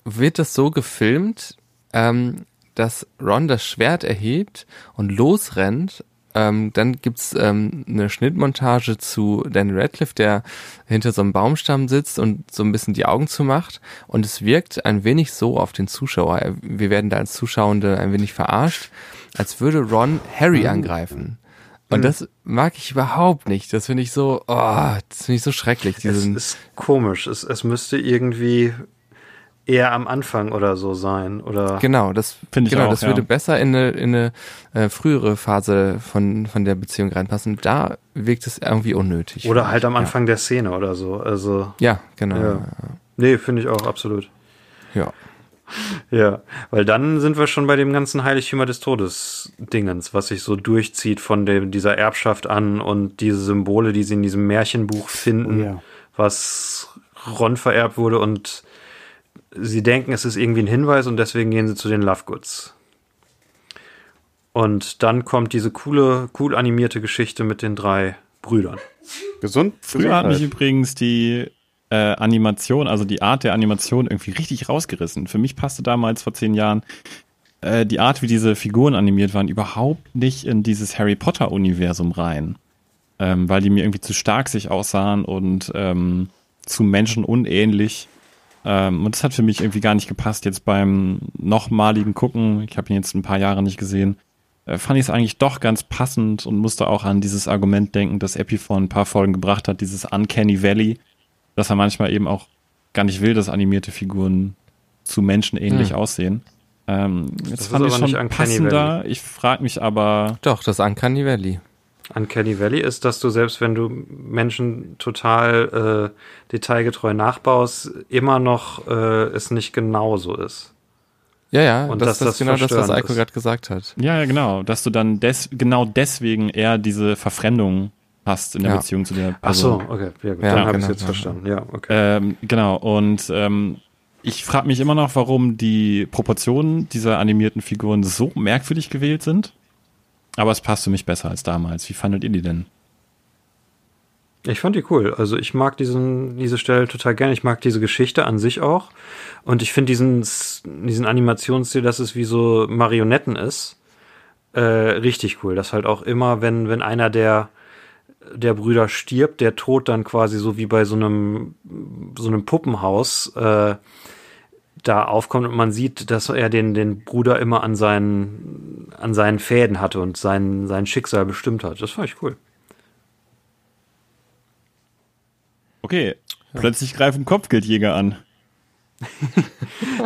wird das so gefilmt, ähm, dass Ron das Schwert erhebt und losrennt. Ähm, dann gibt's ähm, eine Schnittmontage zu Daniel Radcliffe, der hinter so einem Baumstamm sitzt und so ein bisschen die Augen zumacht. Und es wirkt ein wenig so auf den Zuschauer. Wir werden da als Zuschauende ein wenig verarscht, als würde Ron Harry angreifen. Und das mag ich überhaupt nicht. Das finde ich so, oh, das finde ich so schrecklich. es Diesen, ist komisch. Es, es müsste irgendwie eher am Anfang oder so sein. Oder Genau, das Finde ich genau, auch, das ja. würde besser in eine, in eine äh, frühere Phase von, von der Beziehung reinpassen. Da wirkt es irgendwie unnötig. oder halt am Anfang der Szene oder so. Also, Ja, genau. Ja. Ja. nee, finde ich auch absolut. ja. Ja, weil dann sind wir schon bei dem ganzen Heiligtümer des Todes Dingens, was sich so durchzieht von dem, dieser Erbschaft an und diese Symbole, die sie in diesem Märchenbuch finden, Oh ja. was Ron vererbt wurde und sie denken, es ist irgendwie ein Hinweis und deswegen gehen sie zu den Lovegoods. Und dann kommt diese coole, cool animierte Geschichte mit den drei Brüdern. Gesund? Früher hat mich übrigens die äh, Animation, also die Art der Animation irgendwie richtig rausgerissen. Für mich passte damals vor zehn Jahren äh, die Art, wie diese Figuren animiert waren, überhaupt nicht in dieses Harry Potter-Universum rein. Ähm, weil die mir irgendwie zu stark sich aussahen und ähm, zu menschenunähnlich. Ähm, und das hat für mich irgendwie gar nicht gepasst. Jetzt beim nochmaligen Gucken, ich habe ihn jetzt ein paar Jahre nicht gesehen, äh, fand ich es eigentlich doch ganz passend und musste auch an dieses Argument denken, das Epi vor ein paar Folgen gebracht hat, dieses Uncanny Valley, dass er manchmal eben auch gar nicht will, dass animierte Figuren zu menschenähnlich Hm. aussehen. Ähm, jetzt ist fand ich aber nicht schon passender. Ich frage mich aber, Doch, das Uncanny Valley. Uncanny Valley ist, dass du selbst wenn du Menschen total äh, detailgetreu nachbaust, immer noch äh, es nicht genau so ist. Ja, ja, Und das, dass das das ist genau das, was Eiko ist. gerade gesagt hat. ja, ja, genau, dass du dann des, genau deswegen eher diese Verfremdung hast in der Ja. Beziehung zu der Ach Person. so, okay, ja, gut, Ja, dann habe ich genau, jetzt ja. verstanden. Ja, okay. Ähm, genau, und ähm, ich frage mich immer noch, warum die Proportionen dieser animierten Figuren so merkwürdig gewählt sind. Aber es passt für mich besser als damals. Wie fandet ihr die denn? Ich fand die cool. Also ich mag diesen, diese Stelle total gerne. Ich mag diese Geschichte an sich auch. Und ich finde diesen, diesen Animationsstil, dass es wie so Marionetten ist, äh, richtig cool. Dass halt auch immer, wenn, wenn einer der, der Brüder stirbt, der Tod dann quasi so wie bei so einem, so einem Puppenhaus, äh, da aufkommt und man sieht, dass er den, den Bruder immer an seinen, an seinen Fäden hatte und sein, sein Schicksal bestimmt hat. Das fand ich cool. Okay, plötzlich greifen Kopfgeldjäger an.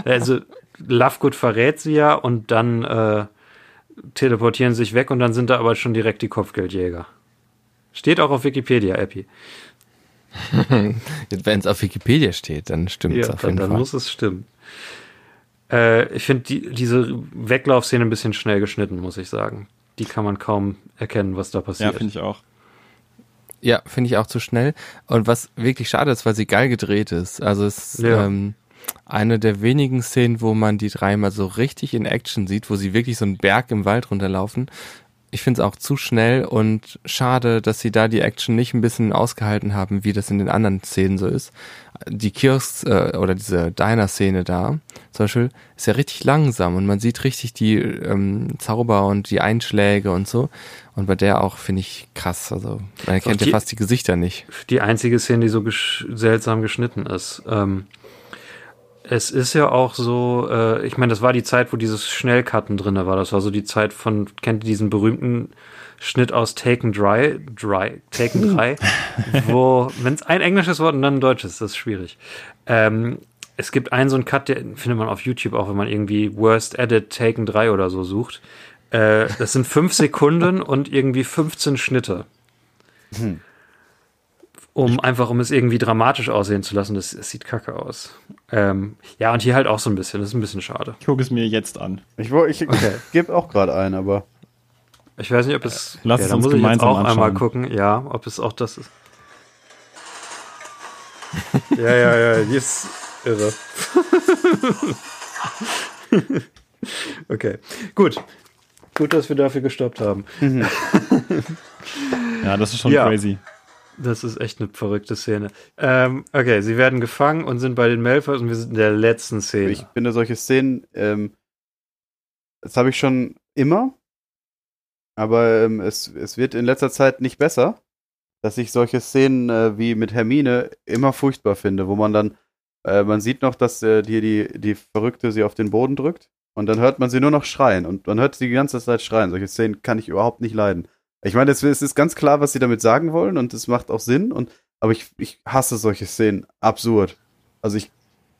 Also Lovegood verrät sie ja und dann äh, teleportieren sie sich weg und dann sind da aber schon direkt die Kopfgeldjäger. Steht auch auf Wikipedia, Epi. Wenn es auf Wikipedia steht, dann stimmt es Ja, auf dann, jeden dann Fall. muss es stimmen. Äh, ich finde die, diese Weglaufszene ein bisschen schnell geschnitten, muss ich sagen. Die kann man kaum erkennen, was da Ja, passiert. finde ich auch. Ja, finde ich auch zu schnell. Und was wirklich schade ist, weil sie geil gedreht ist. Also es ist Ja. ähm, eine der wenigen Szenen, wo man die dreimal so richtig in Action sieht, wo sie wirklich so einen Berg im Wald runterlaufen. Ich finde es auch zu schnell und schade, dass sie da die Action nicht ein bisschen ausgehalten haben, wie das in den anderen Szenen so ist. Die Kiosk äh, oder diese Diner-Szene da, zum Beispiel, ist ja richtig langsam und man sieht richtig die ähm, Zauber und die Einschläge und so. Und bei der auch finde ich krass. Also man erkennt ja fast die Gesichter nicht. die einzige Szene, die so gesch seltsam geschnitten ist. Ähm, es ist ja auch so, äh, ich meine, das war die Zeit, wo dieses Schnellcutten drin war. Das war so die Zeit von, kennt ihr diesen berühmten Schnitt aus Taken Dry, Dry, Taken 3, wo, wenn es ein englisches Wort und dann ein deutsches, das ist schwierig. Ähm, es gibt einen so einen Cut, den findet man auf YouTube auch, wenn man irgendwie Worst Edit Taken 3 oder so sucht. Äh, das sind fünf Sekunden und irgendwie 15 Schnitte um einfach, um es irgendwie dramatisch aussehen zu lassen. Das, das sieht kacke aus. Ähm, ja, und hier halt auch so ein bisschen. Das ist ein bisschen schade. Ich gucke es mir jetzt an. Ich, woll- ich gebe auch gerade ein, aber Ich weiß nicht, ob es. Lass ja, es uns muss ich jetzt gemeinsam auch einmal anschauen. gucken. Ja, ob es auch das ist. ja, ja, ja, die ist irre. okay, gut. Gut, dass wir dafür gestoppt haben. Ja, das ist schon Ja. crazy. Das ist echt eine verrückte Szene. Ähm, okay, sie werden gefangen und sind bei den Malfoys und wir sind in der letzten Szene. ich finde solche Szenen, ähm, das habe ich schon immer, aber ähm, es, es wird in letzter Zeit nicht besser, dass ich solche Szenen äh, wie mit Hermine immer furchtbar finde, wo man dann, äh, man sieht noch, dass äh, die, die, die Verrückte sie auf den Boden drückt und dann hört man sie nur noch schreien und man hört sie die ganze Zeit schreien. Solche Szenen kann ich überhaupt nicht leiden. Ich meine, es, ist ganz klar, was sie damit sagen wollen und es macht auch Sinn und aber ich, ich hasse solche Szenen absurd. Also ich,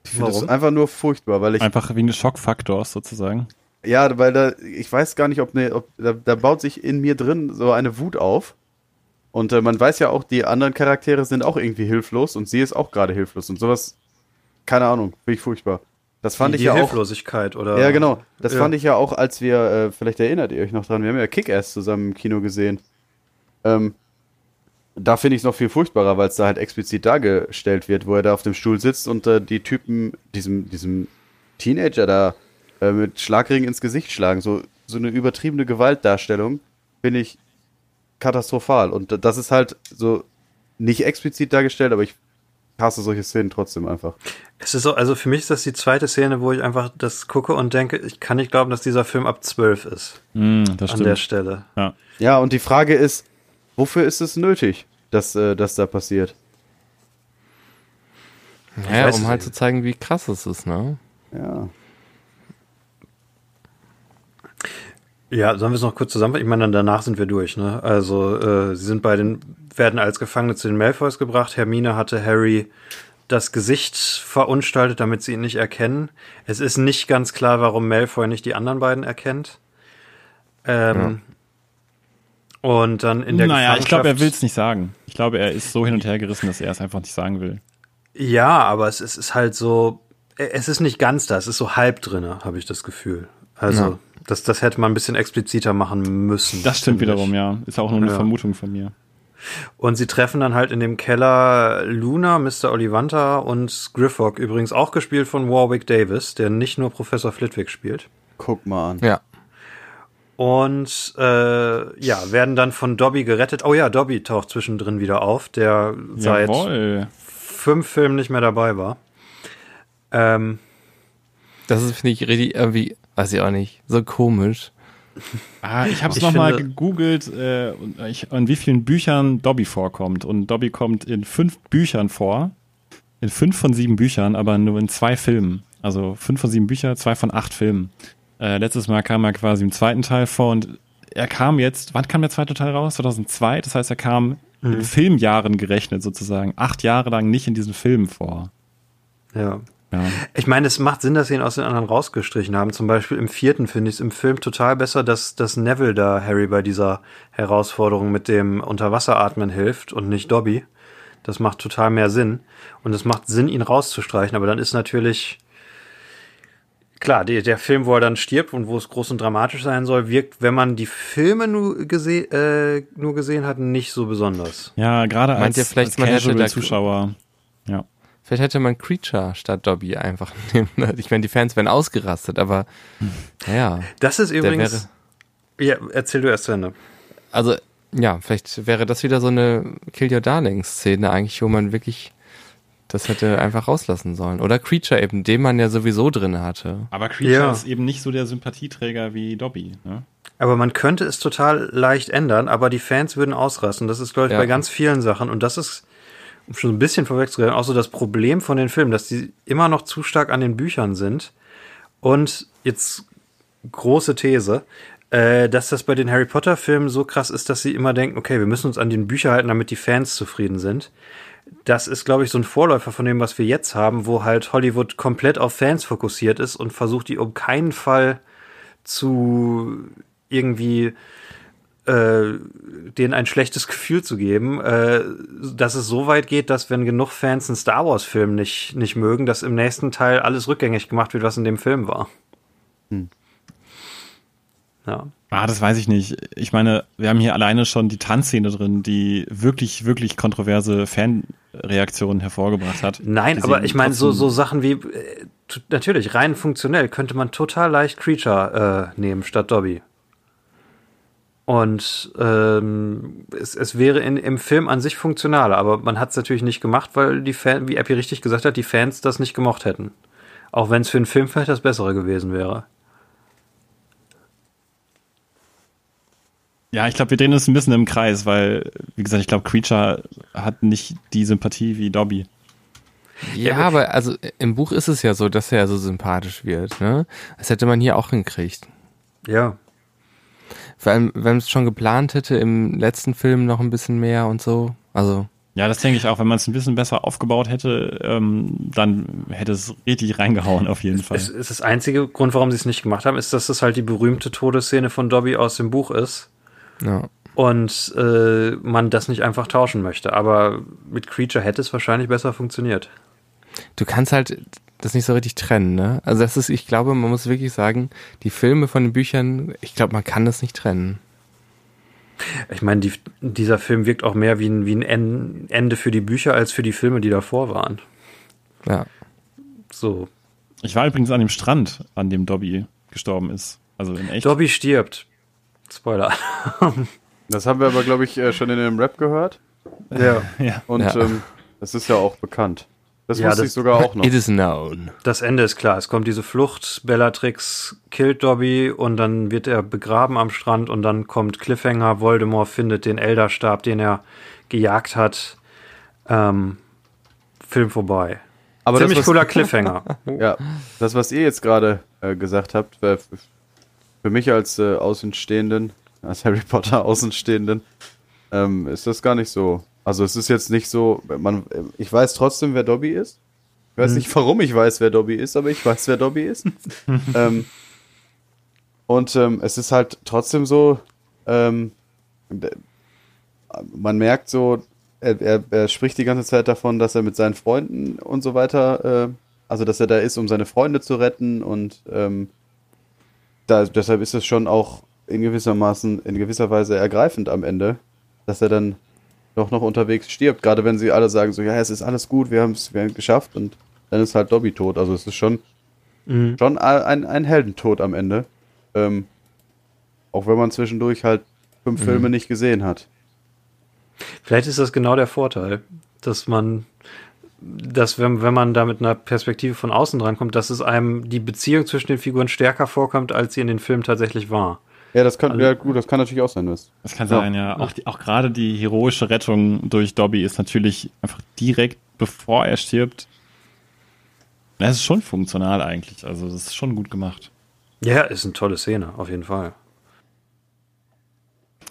ich finde das einfach nur furchtbar, weil ich Einfach wegen des Schockfaktors sozusagen. ja, weil da, ich weiß gar nicht, ob, ne, ob da, da baut sich in mir drin so eine Wut auf. Und äh, man weiß ja auch, die anderen Charaktere sind auch irgendwie hilflos und sie ist auch gerade hilflos und sowas, keine Ahnung, finde ich furchtbar. Das fand die, ich die ja auch. Hilflosigkeit oder. Ja, genau. Das Ja. fand ich ja auch, als wir, äh, vielleicht erinnert ihr euch noch dran, wir haben ja Kick-Ass zusammen im Kino gesehen. Ähm, da finde ich es noch viel furchtbarer, weil es da halt explizit dargestellt wird, wo er da auf dem Stuhl sitzt und äh, die Typen, diesem, diesem Teenager da äh, mit Schlagring ins Gesicht schlagen. So, so eine übertriebene Gewaltdarstellung finde ich katastrophal. Und das ist halt so nicht explizit dargestellt, aber ich hasse solche Szenen trotzdem einfach. Es ist so, also für mich ist das die zweite Szene, wo ich einfach das gucke und denke, ich kann nicht glauben, dass dieser Film ab 12 ist. Mm, das An der. Stelle. Ja. Ja, und die Frage ist, wofür ist es nötig, dass äh, das da passiert? Ja, weiß um halt zu zeigen, wie krass es ist, ne? Ja. Ja, sollen wir es noch kurz zusammenfassen? Ich meine, dann danach sind wir durch, ne? Also, äh, sie sind bei den, werden als Gefangene zu den Malfoys gebracht. Hermine hatte Harry das Gesicht verunstaltet, damit sie ihn nicht erkennen. Es ist nicht ganz klar, warum Malfoy nicht die anderen beiden erkennt. Ähm, Und dann in der naja, ich glaube, er will es nicht sagen. Ich glaube, er ist so hin und her gerissen, dass er es einfach nicht sagen will. Ja, aber es ist, ist halt so, es ist nicht ganz da, es ist so halb drinne, habe ich das Gefühl. Also, Ja. das, das hätte man ein bisschen expliziter machen müssen. Das stimmt ich. wiederum, ja. Ist auch nur eine Ja. Vermutung von mir. Und sie treffen dann halt in dem Keller Luna, Mr. Ollivanta und Griffog, übrigens auch gespielt von Warwick Davis, der nicht nur Professor Flitwick spielt. Guck mal an. Ja. Und äh, ja, werden dann von Dobby gerettet. Oh ja, Dobby taucht zwischendrin wieder auf, der seit Jawohl. fünf Filmen nicht mehr dabei war. Ähm, Das ist, finde ich, richtig irgendwie, weiß ich auch nicht, so komisch. Ah, ich habe es nochmal gegoogelt, äh, ich, in wie vielen Büchern Dobby vorkommt. Und Dobby kommt in fünf Büchern vor. In fünf von sieben Büchern, aber nur in zwei Filmen. Also fünf von sieben Büchern, zwei von acht Filmen. Äh, letztes Mal kam er quasi im zweiten Teil vor und er kam jetzt, wann kam der zweite Teil raus? 2002. Das heißt, er kam in Filmjahren gerechnet sozusagen. Acht Jahre lang nicht in diesen Filmen vor. ja. Ja. Ich meine, es macht Sinn, dass sie ihn aus den anderen rausgestrichen haben. Zum Beispiel im vierten finde ich es im Film total besser, dass, dass Neville da Harry bei dieser Herausforderung mit dem Unterwasseratmen hilft und nicht Dobby. Das macht total mehr Sinn. Und es macht Sinn, ihn rauszustreichen. Aber dann ist natürlich klar, die, der Film, wo er dann stirbt und wo es groß und dramatisch sein soll, wirkt, wenn man die Filme nur, gese äh, nur gesehen hat, nicht so besonders. Ja, gerade Meint als, ihr vielleicht, als da- Casual-Zuschauer. Ja. Vielleicht hätte man Creature statt Dobby einfach nehmen. Ich meine, die Fans wären ausgerastet, aber naja. Das ist übrigens. wäre- Ja, erzähl du erst zu Ende. Also, ja, vielleicht wäre das wieder so eine Kill Your Darling-Szene eigentlich, wo man wirklich das hätte einfach rauslassen sollen. Oder Creature eben, den man ja sowieso drin hatte. Aber Creature Ja. ist eben nicht so der Sympathieträger wie Dobby. Ne? Aber man könnte es total leicht ändern, aber die Fans würden ausrasten. Das ist, glaube ich, Ja. bei ganz vielen Sachen. Und das ist, um schon ein bisschen vorwegzugreifen, auch so das Problem von den Filmen, dass die immer noch zu stark an den Büchern sind. Und jetzt große These, äh, dass das bei den Harry Potter Filmen so krass ist, dass sie immer denken, okay, wir müssen uns an den Bücher halten, damit die Fans zufrieden sind. Das ist, glaube ich, so ein Vorläufer von dem, was wir jetzt haben, wo halt Hollywood komplett auf Fans fokussiert ist und versucht, die um keinen Fall zu irgendwie äh, denen ein schlechtes Gefühl zu geben, äh, dass es so weit geht, dass wenn genug Fans einen Star Wars Film nicht nicht mögen, dass im nächsten Teil alles rückgängig gemacht wird, was in dem Film war. Ja. Ah, das weiß ich nicht. Ich meine, wir haben hier alleine schon die Tanzszene drin, die wirklich, wirklich kontroverse Fanreaktionen hervorgebracht hat. Nein, aber ich meine, so, so Sachen wie, äh, natürlich, rein funktionell könnte man total leicht Creature äh, nehmen statt Dobby. Und ähm, es, es wäre in, im Film an sich funktionaler, aber man hat es natürlich nicht gemacht, weil die Fans, wie Epi richtig gesagt hat, die Fans das nicht gemocht hätten. Auch wenn es für einen Film vielleicht das Bessere gewesen wäre. Ja, ich glaube, wir drehen uns ein bisschen im Kreis, weil, wie gesagt, ich glaube, Creature hat nicht die Sympathie wie Dobby. Ja, aber also im Buch ist es ja so, dass er ja so sympathisch wird, ne? Das hätte man hier auch hinkriegt. Ja. Vor allem, wenn es schon geplant hätte, im letzten Film noch ein bisschen mehr und so. Also, Ja, das denke ich auch. Wenn man es ein bisschen besser aufgebaut hätte, ähm, dann hätte es richtig reingehauen, auf jeden Fall. Es ist das einzige Grund, warum sie es nicht gemacht haben, ist, dass es halt die berühmte Todesszene von Dobby aus dem Buch ist. ja. und äh, man das nicht einfach tauschen möchte. Aber mit Creature hätte es wahrscheinlich besser funktioniert. Du kannst halt das nicht so richtig trennen, ne? Also das ist, ich glaube, man muss wirklich sagen, die Filme von den Büchern, ich glaube, man kann das nicht trennen. Ich meine, die, dieser Film wirkt auch mehr wie ein, wie ein En- Ende für die Bücher als für die Filme, die davor waren. Ja. So. Ich war übrigens an dem Strand, an dem Dobby gestorben ist. Also in echt. Dobby stirbt. Spoiler. Das haben wir aber, glaube ich, äh, schon in dem Rap gehört. ja. Und Ja. ähm, das ist ja auch bekannt. Das Ja, wusste das- ich sogar auch noch. It is known. Das Ende ist klar. Es kommt diese Flucht, Bellatrix killt Dobby und dann wird er begraben am Strand und dann kommt Cliffhanger, Voldemort findet den Elderstab, den er gejagt hat. Ähm, Film vorbei. Aber das, Ziemlich was- cooler Cliffhanger. Ja, das, was ihr jetzt gerade äh, gesagt habt, f- für mich als äh, Außenstehenden, als Harry Potter Außenstehenden, ähm, ist das gar nicht so. Also es ist jetzt nicht so, man, ich weiß trotzdem, wer Dobby ist. Ich weiß nicht, warum ich weiß, wer Dobby ist, aber ich weiß, wer Dobby ist. ähm, und ähm, es ist halt trotzdem so, ähm, man merkt so, er, er, er spricht die ganze Zeit davon, dass er mit seinen Freunden und so weiter, äh, also dass er da ist, um seine Freunde zu retten und ähm, da, deshalb ist es schon auch in gewissermaßen, in gewisser Weise ergreifend am Ende, dass er dann doch noch unterwegs stirbt. Gerade wenn sie alle sagen so, ja, es ist alles gut, wir haben es wir geschafft und dann ist halt Dobby tot. Also es ist schon, Mhm. schon ein, ein Heldentod am Ende. Ähm, auch wenn man zwischendurch halt fünf Filme nicht gesehen hat. Vielleicht ist das genau der Vorteil, dass man, dass wenn, wenn man da mit einer Perspektive von außen drankommt, dass es einem die Beziehung zwischen den Figuren stärker vorkommt, als sie in den Filmen tatsächlich war. Ja, das kann, Alle- ja, gut, das kann natürlich auch sein, das. Das kann sein, ja. Auch, die, auch gerade die heroische Rettung durch Dobby ist natürlich einfach direkt bevor er stirbt. Das ist schon funktional eigentlich. Also das ist schon gut gemacht. Ja, ist eine tolle Szene, auf jeden Fall.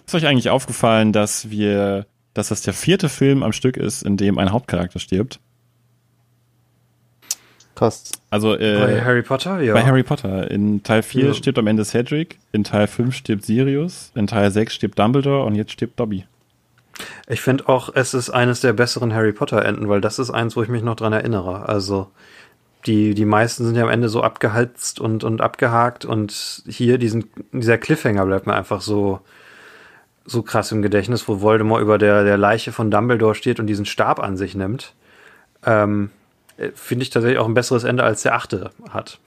Ist euch eigentlich aufgefallen, dass wir, dass das der vierte Film am Stück ist, in dem ein Hauptcharakter stirbt? Krass. Also Bei äh, Harry Potter, ja. bei Harry Potter. In Teil 4 Ja. stirbt am Ende Cedric, in Teil 5 stirbt Sirius, in Teil 6 stirbt Dumbledore und jetzt stirbt Dobby. Ich finde auch, es ist eines der besseren Harry Potter-Enden, weil das ist eins, wo ich mich noch dran erinnere. Also, die, die meisten sind ja am Ende so abgehalst und, und abgehakt und hier diesen, dieser Cliffhanger bleibt mir einfach so, so krass im Gedächtnis, wo Voldemort über der, der Leiche von Dumbledore steht und diesen Stab an sich nimmt. Ähm, äh, finde ich tatsächlich auch ein besseres Ende als der achte hat.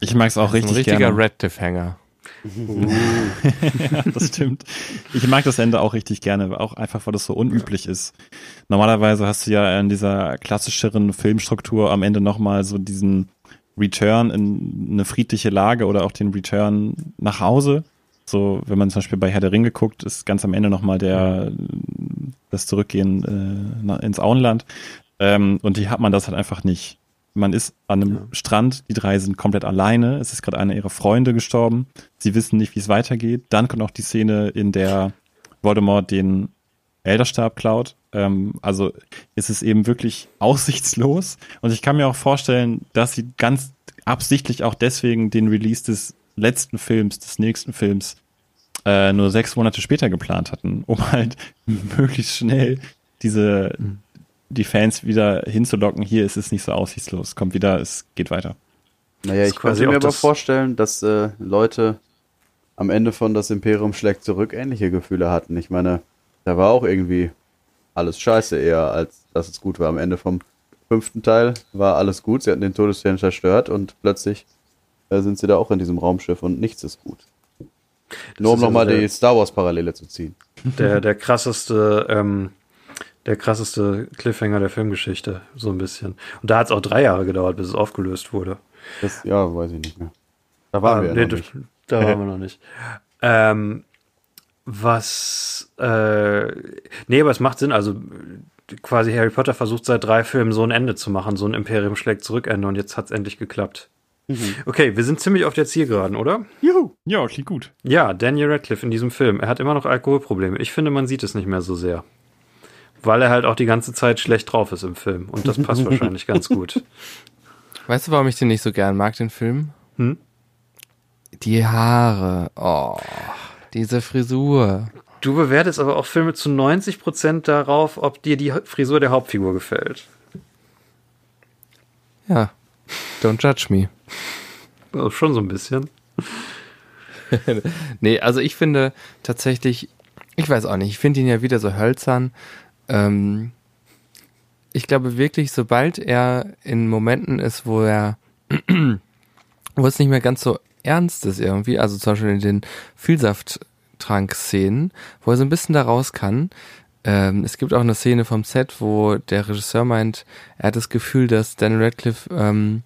Ich mag es auch Ein richtig richtiger gerne. Red Cliffhanger. das stimmt. Ich mag das Ende auch richtig gerne, auch einfach, weil das so unüblich ist. Normalerweise hast du ja in dieser klassischeren Filmstruktur am Ende nochmal so diesen Return in eine friedliche Lage oder auch den Return nach Hause. So, wenn man zum Beispiel bei Herr der Ringe guckt, ist ganz am Ende nochmal der, das Zurückgehen äh, ins Auenland. Ähm, und die hat man das halt einfach nicht. Man ist an einem Strand, die drei sind komplett alleine. Es ist gerade einer ihrer Freunde gestorben. Sie wissen nicht, wie es weitergeht. Dann kommt auch die Szene, in der Voldemort den Elderstab klaut. Ähm, also ist es eben wirklich aussichtslos. Und ich kann mir auch vorstellen, dass sie ganz absichtlich auch deswegen den Release des letzten Films, des nächsten Films, äh, nur sechs Monate später geplant hatten, um halt möglichst schnell diese die Fans wieder hinzulocken. Hier ist es nicht so aussichtslos. Kommt wieder, es geht weiter. Naja, ich könnte mir aber das- vorstellen, dass äh, Leute am Ende von Das Imperium schlägt zurück ähnliche Gefühle hatten. Ich meine, da war auch irgendwie alles scheiße eher, als dass es gut war. Am Ende vom fünften Teil war alles gut. Sie hatten den Todesstern zerstört und plötzlich äh, sind sie da auch in diesem Raumschiff und nichts ist gut. Nur um nochmal so der- die Star Wars Parallele zu ziehen. Der, der krasseste, ähm, der krasseste Cliffhanger der Filmgeschichte, so ein bisschen. Und da hat es auch drei Jahre gedauert, bis es aufgelöst wurde. Das, ja, weiß ich nicht mehr. Da waren Ah, wir ja nee, noch nicht. Da waren wir noch nicht. Ähm, was, äh, nee, aber es macht Sinn. Also quasi Harry Potter versucht seit drei Filmen so ein Ende zu machen, so ein Imperium schlägt zurück Ende und jetzt hat es endlich geklappt. Okay, wir sind ziemlich auf der Zielgeraden, oder? Juhu. Ja, klingt gut. Ja, Daniel Radcliffe in diesem Film. Er hat immer noch Alkoholprobleme. Ich finde, man sieht es nicht mehr so sehr. Weil er halt auch die ganze Zeit schlecht drauf ist im Film. Und das passt wahrscheinlich ganz gut. Weißt du, warum ich den nicht so gern mag, den Film? Hm? Die Haare. Oh, diese Frisur. Du bewertest aber auch Filme zu 90% darauf, ob dir die Frisur der Hauptfigur gefällt. Ja. Don't judge me. Also schon so ein bisschen. Nee, also ich finde tatsächlich, ich weiß auch nicht, ich finde ihn ja wieder so hölzern. Ähm, ich glaube wirklich, sobald er in Momenten ist, wo er, wo es nicht mehr ganz so ernst ist irgendwie, also zum Beispiel in den Vielsafttrank-Szenen, wo er so ein bisschen da raus kann. Ähm, es gibt auch eine Szene vom Set, wo der Regisseur meint, er hat das Gefühl, dass Daniel Radcliffe ähm,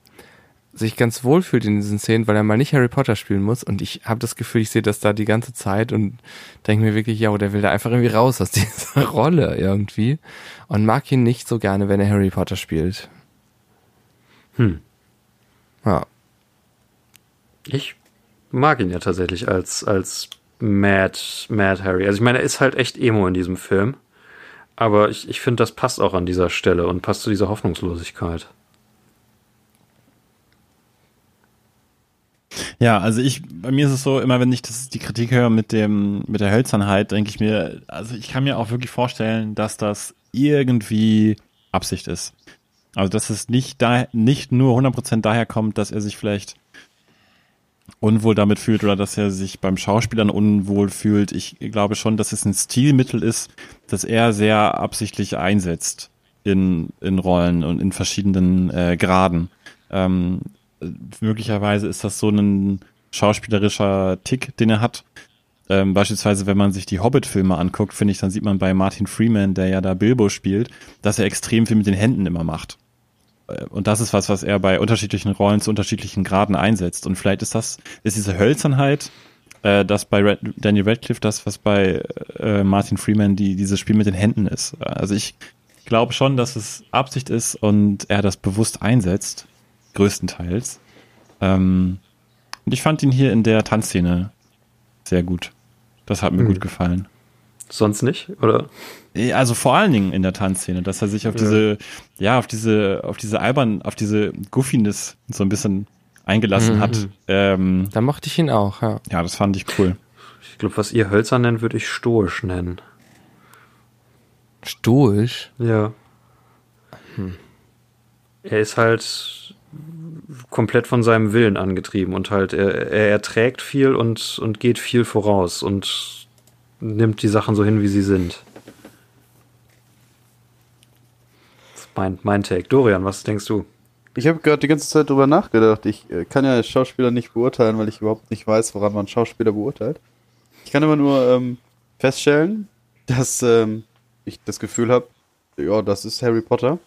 sich ganz wohl fühlt in diesen Szenen, weil er mal nicht Harry Potter spielen muss. Und ich habe das Gefühl, ich sehe das da die ganze Zeit und denke mir wirklich, ja, der will da einfach irgendwie raus aus dieser Rolle irgendwie. Und mag ihn nicht so gerne, wenn er Harry Potter spielt. Hm. Ja. Ich mag ihn ja tatsächlich als, als Mad, Mad Harry. Also ich meine, er ist halt echt Emo in diesem Film. Aber ich, ich finde, das passt auch an dieser Stelle und passt zu dieser Hoffnungslosigkeit. Ja, also ich, bei mir ist es so, immer wenn ich das, die Kritik höre mit dem, mit der Hölzernheit, denke ich mir, also ich kann mir auch wirklich vorstellen, dass das irgendwie Absicht ist. Also, dass es nicht da, nicht nur 100% daher kommt, dass er sich vielleicht unwohl damit fühlt oder dass er sich beim Schauspielern unwohl fühlt. Ich glaube schon, dass es ein Stilmittel ist, das er sehr absichtlich einsetzt in, in Rollen und in verschiedenen äh, Graden. Ähm, möglicherweise ist das so ein schauspielerischer Tick, den er hat. Ähm, beispielsweise, wenn man sich die Hobbit-Filme anguckt, finde ich, dann sieht man bei Martin Freeman, der ja da Bilbo spielt, dass er extrem viel mit den Händen immer macht. Äh, Und das ist was, was er bei unterschiedlichen Rollen zu unterschiedlichen Graden einsetzt. Und vielleicht ist das, ist diese Hölzernheit, äh, das bei Red, Daniel Radcliffe das, was bei äh, Martin Freeman die, dieses Spiel mit den Händen ist. Also ich glaube schon, dass es Absicht ist und er das bewusst einsetzt, größtenteils. Ähm, und ich fand ihn hier in der Tanzszene sehr gut. Das hat mir Mhm. gut gefallen. Sonst nicht, oder? Eh, Also vor allen Dingen in der Tanzszene, dass er sich auf diese, ja, auf diese, auf diese albern, auf diese Goofiness so ein bisschen eingelassen Mhm. hat. Ähm, Da mochte ich ihn auch, ja. ja, das fand ich cool. Ich glaube, was ihr hölzern nennt, würde ich stoisch nennen. Stoisch. Ja. Er ist halt komplett von seinem Willen angetrieben und halt, er, er erträgt viel und, und geht viel voraus und nimmt die Sachen so hin, wie sie sind. Das ist mein, mein Take. Dorian, was denkst du? Ich habe gerade die ganze Zeit drüber nachgedacht. Ich äh, kann ja Schauspieler nicht beurteilen, weil ich überhaupt nicht weiß, woran man Schauspieler beurteilt. Ich kann aber nur ähm, feststellen, dass ähm, ich das Gefühl habe, ja, das ist Harry Potter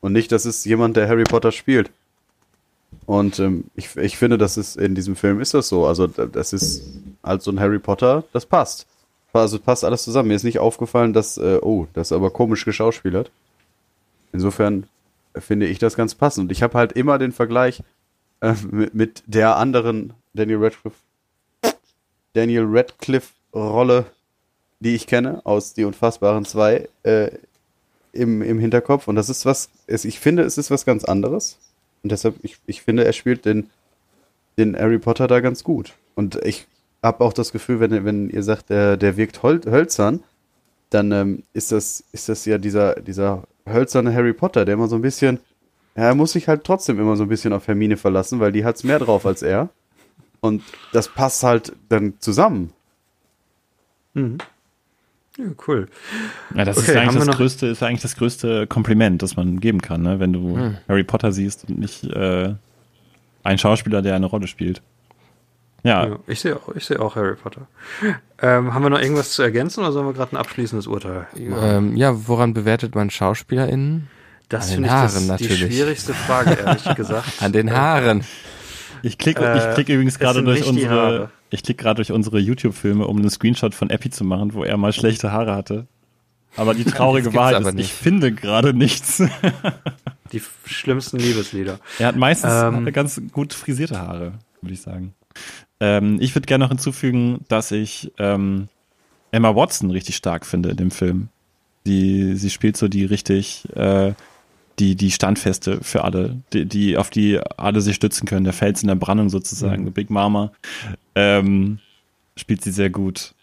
und nicht, das ist jemand, der Harry Potter spielt. Und ähm, ich, ich finde, das ist in diesem Film ist das so. Also da- das ist halt so ein Harry Potter, das passt. Also passt alles zusammen. Mir ist nicht aufgefallen, dass, äh, oh, das ist aber komisch geschauspielert. Insofern finde ich das ganz passend. Und ich habe halt immer den Vergleich äh, mit, mit der anderen Daniel Radcliffe, Daniel Radcliffe Rolle, die ich kenne, aus Die Unfassbaren 2, äh, im, im Hinterkopf. Und das ist was, ich finde, es ist was ganz anderes. Und deshalb, ich, ich finde, er spielt den, den Harry Potter da ganz gut. Und ich habe auch das Gefühl, wenn, wenn ihr sagt, der, der wirkt hol hölzern, dann ähm, ist, das, ist das ja dieser, dieser hölzerne Harry Potter, der immer so ein bisschen, ja, er muss sich halt trotzdem immer so ein bisschen auf Hermine verlassen, weil die hat's mehr drauf als er. Und das passt halt dann zusammen. Ja, cool. Ja, das Okay, ist eigentlich das größte, ist eigentlich das größte Kompliment, das man geben kann, ne? wenn du Hm. Harry Potter siehst und nicht äh, ein Schauspieler, der eine Rolle spielt. Ja, Ja, ich sehe auch, ich sehe auch Harry Potter. Ähm, haben wir noch irgendwas zu ergänzen oder sollen wir gerade ein abschließendes Urteil? Ähm, ja, woran bewertet man SchauspielerInnen? Das an den finde ich Haaren das, die natürlich. schwierigste Frage, ehrlich gesagt. An den Haaren. ich klicke Äh, ich klick übrigens gerade durch die unsere, Haare. Ich klicke gerade durch unsere YouTube-Filme, um einen Screenshot von Epi zu machen, wo er mal schlechte Haare hatte. Aber die traurige Wahrheit ist, ich nicht. finde gerade nichts. Die schlimmsten Liebeslieder. Er hat meistens Ähm. hat ganz gut frisierte Haare, würde ich sagen. Ähm, ich würde gerne noch hinzufügen, dass ich ähm, Emma Watson richtig stark finde in dem Film. Die, sie spielt so die richtig, äh, die, die Standfeste für alle, die, die, auf die alle sich stützen können, der Fels in der Brandung sozusagen, the Big Mama. Ähm, spielt sie sehr gut.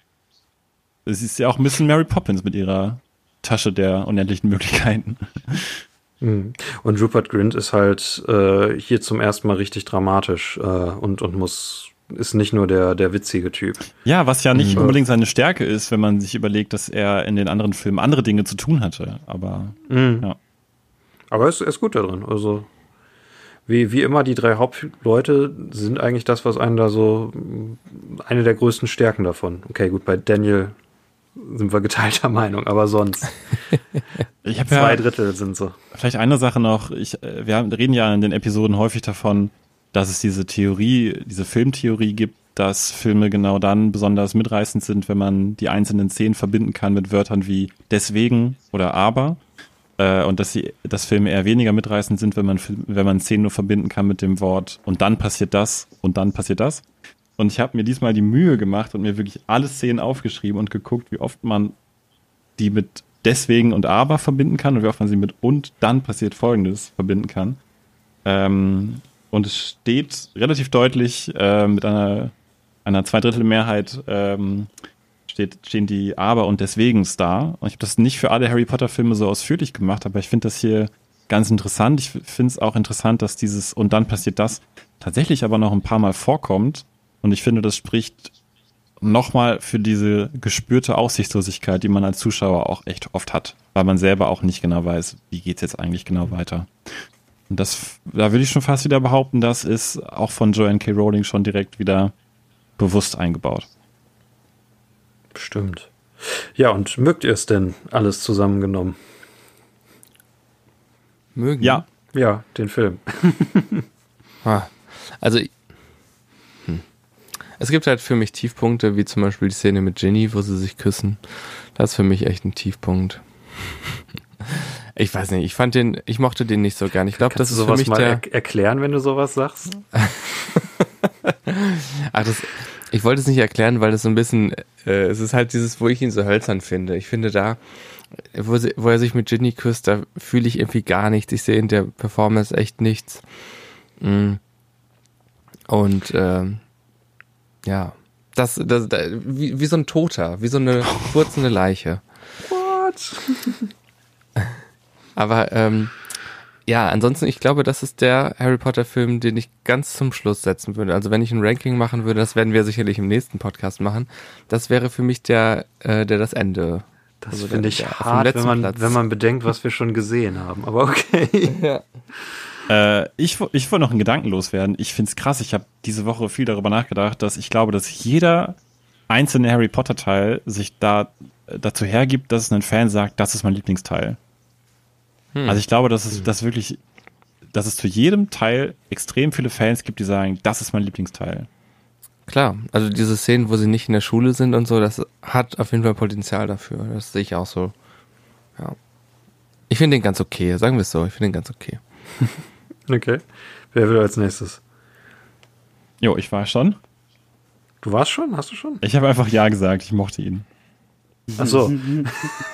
Es ist ja auch ein bisschen Mary Poppins mit ihrer Tasche der unendlichen Möglichkeiten. Mhm. Und Rupert Grint ist halt äh, hier zum ersten Mal richtig dramatisch äh, und, und muss ist nicht nur der, der witzige Typ. Ja, was ja nicht Mhm. unbedingt seine Stärke ist, wenn man sich überlegt, dass er in den anderen Filmen andere Dinge zu tun hatte. Aber Mhm. Ja. Aber er ist, ist gut da drin. Also wie, wie immer, die drei Hauptleute sind eigentlich das, was einen da so eine der größten Stärken davon. Okay, gut, bei Daniel sind wir geteilter Meinung, aber sonst ich habe zwei ja Drittel sind so. vielleicht eine Sache noch. Ich, äh, wir haben- reden ja in den Episoden häufig davon, dass es diese Theorie, diese Filmtheorie gibt, dass Filme genau dann besonders mitreißend sind, wenn man die einzelnen Szenen verbinden kann mit Wörtern wie deswegen oder aber. Äh, und dass sie, dass Filme eher weniger mitreißend sind, wenn man, wenn man Szenen nur verbinden kann mit dem Wort und dann passiert das und dann passiert das. Und ich habe mir diesmal die Mühe gemacht und mir wirklich alle Szenen aufgeschrieben und geguckt, wie oft man die mit deswegen und aber verbinden kann und wie oft man sie mit und dann passiert folgendes verbinden kann. Ähm, und es steht relativ deutlich äh, mit einer, einer Zweidrittelmehrheit ähm, steht, stehen die aber und deswegens da. Und ich habe das nicht für alle Harry Potter Filme so ausführlich gemacht, aber ich finde das hier ganz interessant. Ich finde es auch interessant, dass dieses und dann passiert das tatsächlich aber noch ein paar Mal vorkommt. Und ich finde, das spricht nochmal für diese gespürte Aussichtslosigkeit, die man als Zuschauer auch echt oft hat, weil man selber auch nicht genau weiß, wie geht's jetzt eigentlich genau weiter. Und das, da würde ich schon fast wieder behaupten, das ist auch von Joanne K. Rowling schon direkt wieder bewusst eingebaut. Bestimmt. Ja, und mögt ihr es denn alles zusammengenommen? Mögen. Ja, Ja, den Film. Ah, Also, hm. es gibt halt für mich Tiefpunkte, wie zum Beispiel die Szene mit Ginny, wo sie sich küssen. Das ist für mich echt ein Tiefpunkt. Ich weiß nicht, ich fand den, ich mochte den nicht so gern. Ich glaube, das Kannst ist du für sowas mich mal der. er erklären, wenn du sowas sagst? Ach, das, ich wollte es nicht erklären, weil das so ein bisschen, äh, es ist halt dieses, wo ich ihn so hölzern finde. Ich finde da, wo, sie, wo er sich mit Ginny küsst, da fühle ich irgendwie gar nichts. Ich sehe in der Performance echt nichts. Mm. Und ähm, ja, das, das, da, wie, wie so ein Toter, wie so eine furzende Leiche. What? Aber ähm, ja, ansonsten, ich glaube, das ist der Harry Potter-Film, den ich ganz zum Schluss setzen würde. Also wenn ich ein Ranking machen würde, das werden wir sicherlich im nächsten Podcast machen. Das wäre für mich der, äh, der das Ende. Das Also finde ich der hart, wenn letzten man, Platz. wenn man bedenkt, was wir schon gesehen haben. Aber okay. Ja. Äh, ich, ich wollte noch einen Gedanken loswerden. Ich find's krass. Ich habe diese Woche viel darüber nachgedacht, dass ich glaube, dass jeder einzelne Harry Potter Teil sich da äh, dazu hergibt, dass ein Fan sagt, das ist mein Lieblingsteil. Also ich glaube, dass es dass wirklich, dass es zu jedem Teil extrem viele Fans gibt, die sagen, das ist mein Lieblingsteil. Klar, also diese Szenen, wo sie nicht in der Schule sind und so, das hat auf jeden Fall Potenzial dafür. Das sehe ich auch so. Ja. Ich finde den ganz okay, sagen wir es so. Ich finde den ganz okay. Okay. Wer will als nächstes? Jo, ich war schon. Du warst schon? Hast du schon? Ich habe einfach ja gesagt. Ich mochte ihn. Ach so.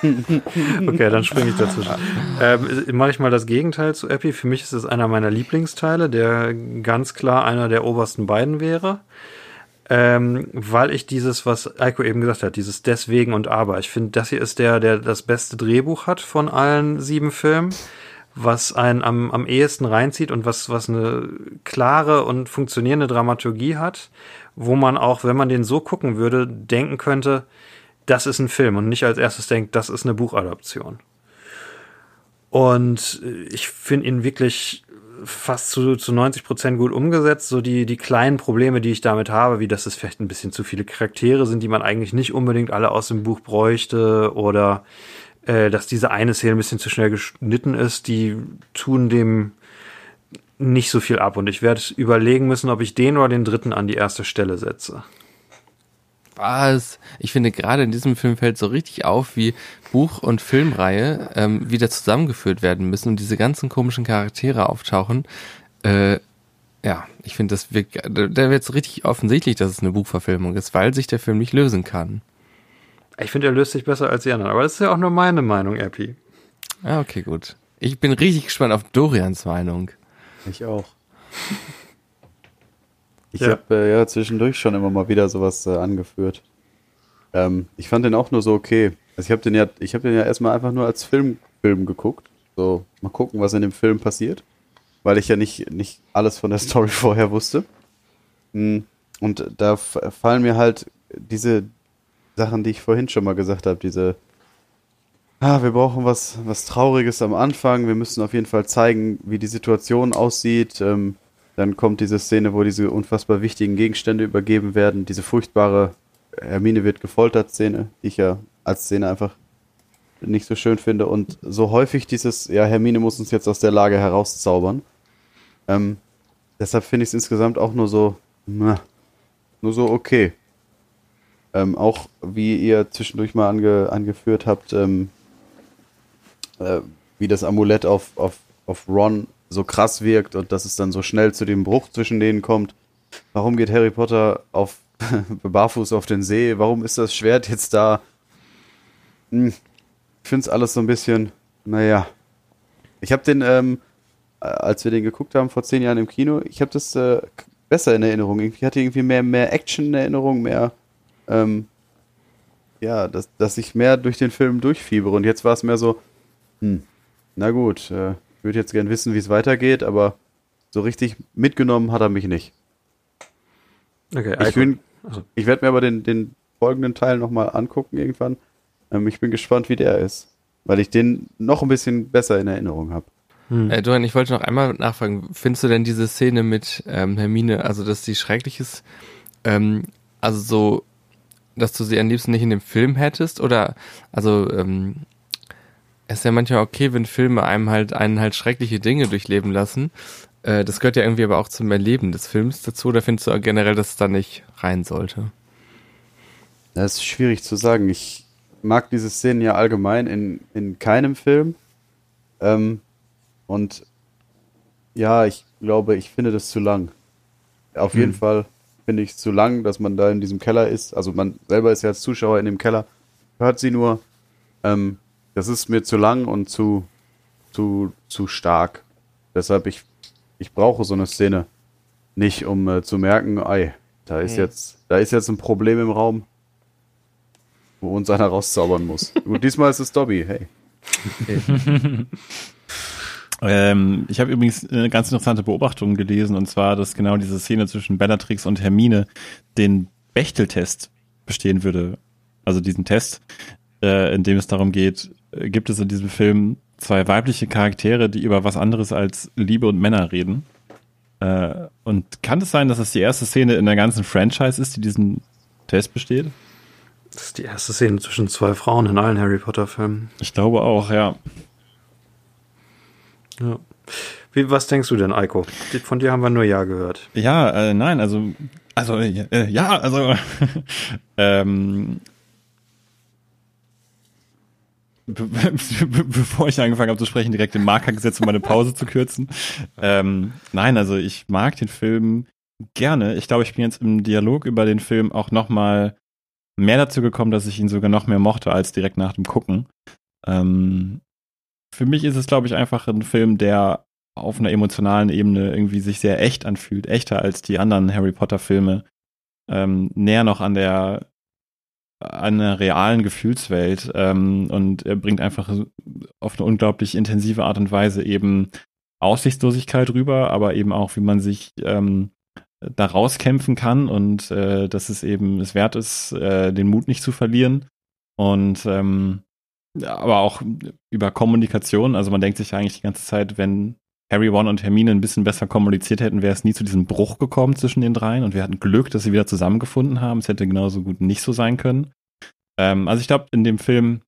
okay, dann springe ich dazwischen. Ähm, Mache ich mal das Gegenteil zu Epi. Für mich ist es einer meiner Lieblingsteile, der ganz klar einer der obersten beiden wäre. Ähm, weil ich dieses, was Eiko eben gesagt hat, dieses Deswegen und Aber. Ich finde, das hier ist der, der das beste Drehbuch hat von allen sieben Filmen, was einen am, am ehesten reinzieht und was, was eine klare und funktionierende Dramaturgie hat, wo man auch, wenn man den so gucken würde, denken könnte, das ist ein Film und nicht als erstes denkt, das ist eine Buchadaption. Und äh, ich finde ihn wirklich fast zu, zu 90 Prozent gut umgesetzt. So die, die kleinen Probleme, die ich damit habe, wie dass es vielleicht ein bisschen zu viele Charaktere sind, die man eigentlich nicht unbedingt alle aus dem Buch bräuchte oder äh, dass diese eine Szene ein bisschen zu schnell geschnitten ist, die tun dem nicht so viel ab. Und ich werde überlegen müssen, ob ich den oder den dritten an die erste Stelle setze. Was? Ich finde, gerade in diesem Film fällt so richtig auf, wie Buch- und Filmreihe ähm, wieder zusammengeführt werden müssen und diese ganzen komischen Charaktere auftauchen. Äh, ja, ich finde, das wirkt, da da wird es richtig offensichtlich, dass es eine Buchverfilmung ist, weil sich der Film nicht lösen kann. Ich finde, er löst sich besser als die anderen. Aber das ist ja auch nur meine Meinung, Epi. Ah, okay, gut. Ich bin richtig gespannt auf Dorians Meinung. Ich auch. Ich Ja. habe äh, ja zwischendurch schon immer mal wieder sowas äh, angeführt. Ähm, ich fand den auch nur so okay. Also ich habe den ja, ich habe den ja erstmal einfach nur als Film, Film geguckt. So, mal gucken, was in dem Film passiert. Weil ich ja nicht, nicht alles von der Story vorher wusste. Mm, Und da fallen mir halt diese Sachen, die ich vorhin schon mal gesagt habe, diese ah, wir brauchen was, was Trauriges am Anfang. Wir müssen auf jeden Fall zeigen, wie die Situation aussieht. Ähm, dann kommt diese Szene, wo diese unfassbar wichtigen Gegenstände übergeben werden. Diese furchtbare Hermine wird gefoltert Szene, die ich ja als Szene einfach nicht so schön finde. Und so häufig dieses, ja, Hermine muss uns jetzt aus der Lage herauszaubern. Ähm, deshalb finde ich es insgesamt auch nur so, na, nur so okay. Ähm, auch wie ihr zwischendurch mal ange, angeführt habt, ähm, äh, wie das Amulett auf, auf, auf Ron so krass wirkt und dass es dann so schnell zu dem Bruch zwischen denen kommt. Warum geht Harry Potter auf barfuß auf den See? Warum ist das Schwert jetzt da? Hm, ich finde es alles so ein bisschen, naja. Ich habe den, ähm, äh, als wir den geguckt haben vor zehn Jahren im Kino, ich habe das äh, besser in Erinnerung. Ich hatte irgendwie mehr, mehr Action in Erinnerung, mehr, ähm, ja, dass, dass ich mehr durch den Film durchfiebere. Und jetzt war es mehr so, hm, na gut, äh, ich würde jetzt gern wissen, wie es weitergeht, aber so richtig mitgenommen hat er mich nicht. Okay, Ich, bin, Also. ich werde mir aber den, den folgenden Teil nochmal angucken irgendwann. Ähm, ich bin gespannt, wie der ist, weil ich den noch ein bisschen besser in Erinnerung habe. Äh, Dorian, ich wollte noch einmal nachfragen, findest du denn diese Szene mit ähm, Hermine, also dass die schrecklich ist, ähm, also so, dass du sie am liebsten nicht in dem Film hättest? Oder, also, ähm, es ist ja manchmal okay, wenn Filme einem halt, einen halt schreckliche Dinge durchleben lassen. Äh, das gehört ja irgendwie aber auch zum Erleben des Films dazu. Oder findest du generell, dass es da nicht rein sollte? Das ist schwierig zu sagen. Ich mag diese Szenen ja allgemein in, in keinem Film. Ähm, und ja, ich glaube, ich finde das zu lang. Auf jeden Fall finde ich es zu lang, dass man da in diesem Keller ist. Also man selber ist ja als Zuschauer in dem Keller, hört sie nur. Ähm, das ist mir zu lang und zu, zu, zu stark. Deshalb, ich, ich brauche so eine Szene nicht, um äh, zu merken, ei, da ist jetzt, da ist jetzt ein Problem im Raum, wo uns einer rauszaubern muss. Gut, diesmal ist es Dobby, hey. Ähm, ich habe übrigens eine ganz interessante Beobachtung gelesen, und zwar, dass genau diese Szene zwischen Bellatrix und Hermine den Bechteltest bestehen würde. Also diesen Test, äh, in dem es darum geht, gibt es in diesem Film zwei weibliche Charaktere, die über was anderes als Liebe und Männer reden. Äh, und kann es sein, dass es die erste Szene in der ganzen Franchise ist, die diesen Test besteht? Das ist die erste Szene zwischen zwei Frauen in allen Harry Potter-Filmen. Ich glaube auch, ja. Ja. Wie, was denkst du denn, Eiko? Von dir haben wir nur Ja gehört. Ja, äh, nein, also, also, äh, ja, also, ähm, be be bevor ich angefangen habe zu sprechen, direkt den Marker gesetzt, um meine Pause zu kürzen. Ähm, nein, also ich mag den Film gerne. Ich glaube, ich bin jetzt im Dialog über den Film auch noch mal mehr dazu gekommen, dass ich ihn sogar noch mehr mochte als direkt nach dem Gucken. Ähm, für mich ist es, glaube ich, einfach ein Film, der auf einer emotionalen Ebene irgendwie sich sehr echt anfühlt, echter als die anderen Harry Potter Filme, ähm, näher noch an der einer realen Gefühlswelt ähm, und er bringt einfach auf eine unglaublich intensive Art und Weise eben Aussichtslosigkeit rüber, aber eben auch, wie man sich ähm, da rauskämpfen kann und äh, dass es eben es wert ist, äh, den Mut nicht zu verlieren und ähm, aber auch über Kommunikation. Also man denkt sich eigentlich die ganze Zeit, wenn Harry, Ron und Hermine ein bisschen besser kommuniziert hätten, wäre es nie zu diesem Bruch gekommen zwischen den dreien und wir hatten Glück, dass sie wieder zusammengefunden haben. Es hätte genauso gut nicht so sein können. Ähm, also ich glaube, in dem Film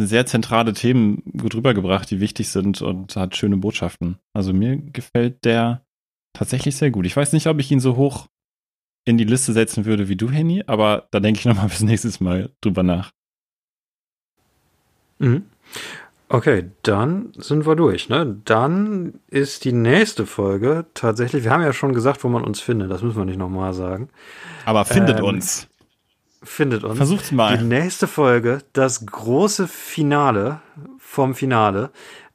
sehr zentrale Themen gut rübergebracht, die wichtig sind und hat schöne Botschaften. Also mir gefällt der tatsächlich sehr gut. Ich weiß nicht, ob ich ihn so hoch in die Liste setzen würde wie du, Henny, aber da denke ich nochmal bis nächstes Mal drüber nach. Mhm. Okay, dann sind wir durch. Ne? Dann ist die nächste Folge tatsächlich, wir haben ja schon gesagt, wo man uns findet, das müssen wir nicht nochmal sagen. Aber findet Ähm, uns. Findet uns. Versucht's mal. Die nächste Folge, das große Finale vom Finale.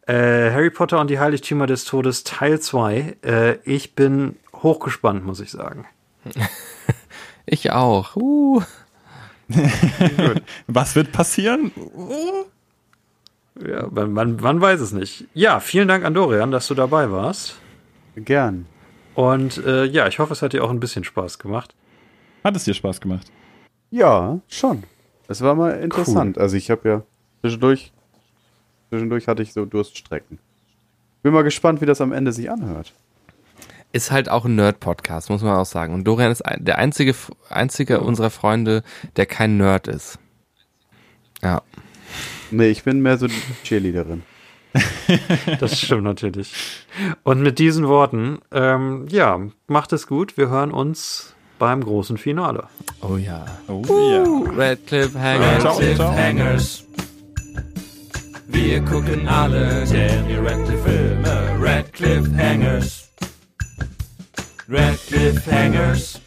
Äh, Harry Potter und die Heiligtümer des Todes Teil 2. Äh, ich bin hochgespannt, muss ich sagen. Ich auch. Uh. Was wird passieren? Ja, man, man, man weiß es nicht. Ja, vielen Dank an Dorian, dass du dabei warst. Gern. Und äh, ja, ich hoffe, es hat dir auch ein bisschen Spaß gemacht. Hat es dir Spaß gemacht? Ja, schon. Es war mal interessant. Also ich habe ja zwischendurch, zwischendurch hatte ich so Durststrecken. Bin mal gespannt, wie das am Ende sich anhört. Ist halt auch ein Nerd-Podcast, muss man auch sagen. Und Dorian ist der einzige, einzige unserer Freunde, der kein Nerd ist. Ja. Nee, ich bin mehr so die Cheerleaderin. Das stimmt natürlich. Und mit diesen Worten, ähm, ja, macht es gut. Wir hören uns beim großen Finale. Oh ja. Oh ja. Red Hanger. Ciao, Cliff ciao. Hangers. Wir gucken alle Daniel Radcliffe Filme. Red Cliff Hangers. Red Cliff Hangers.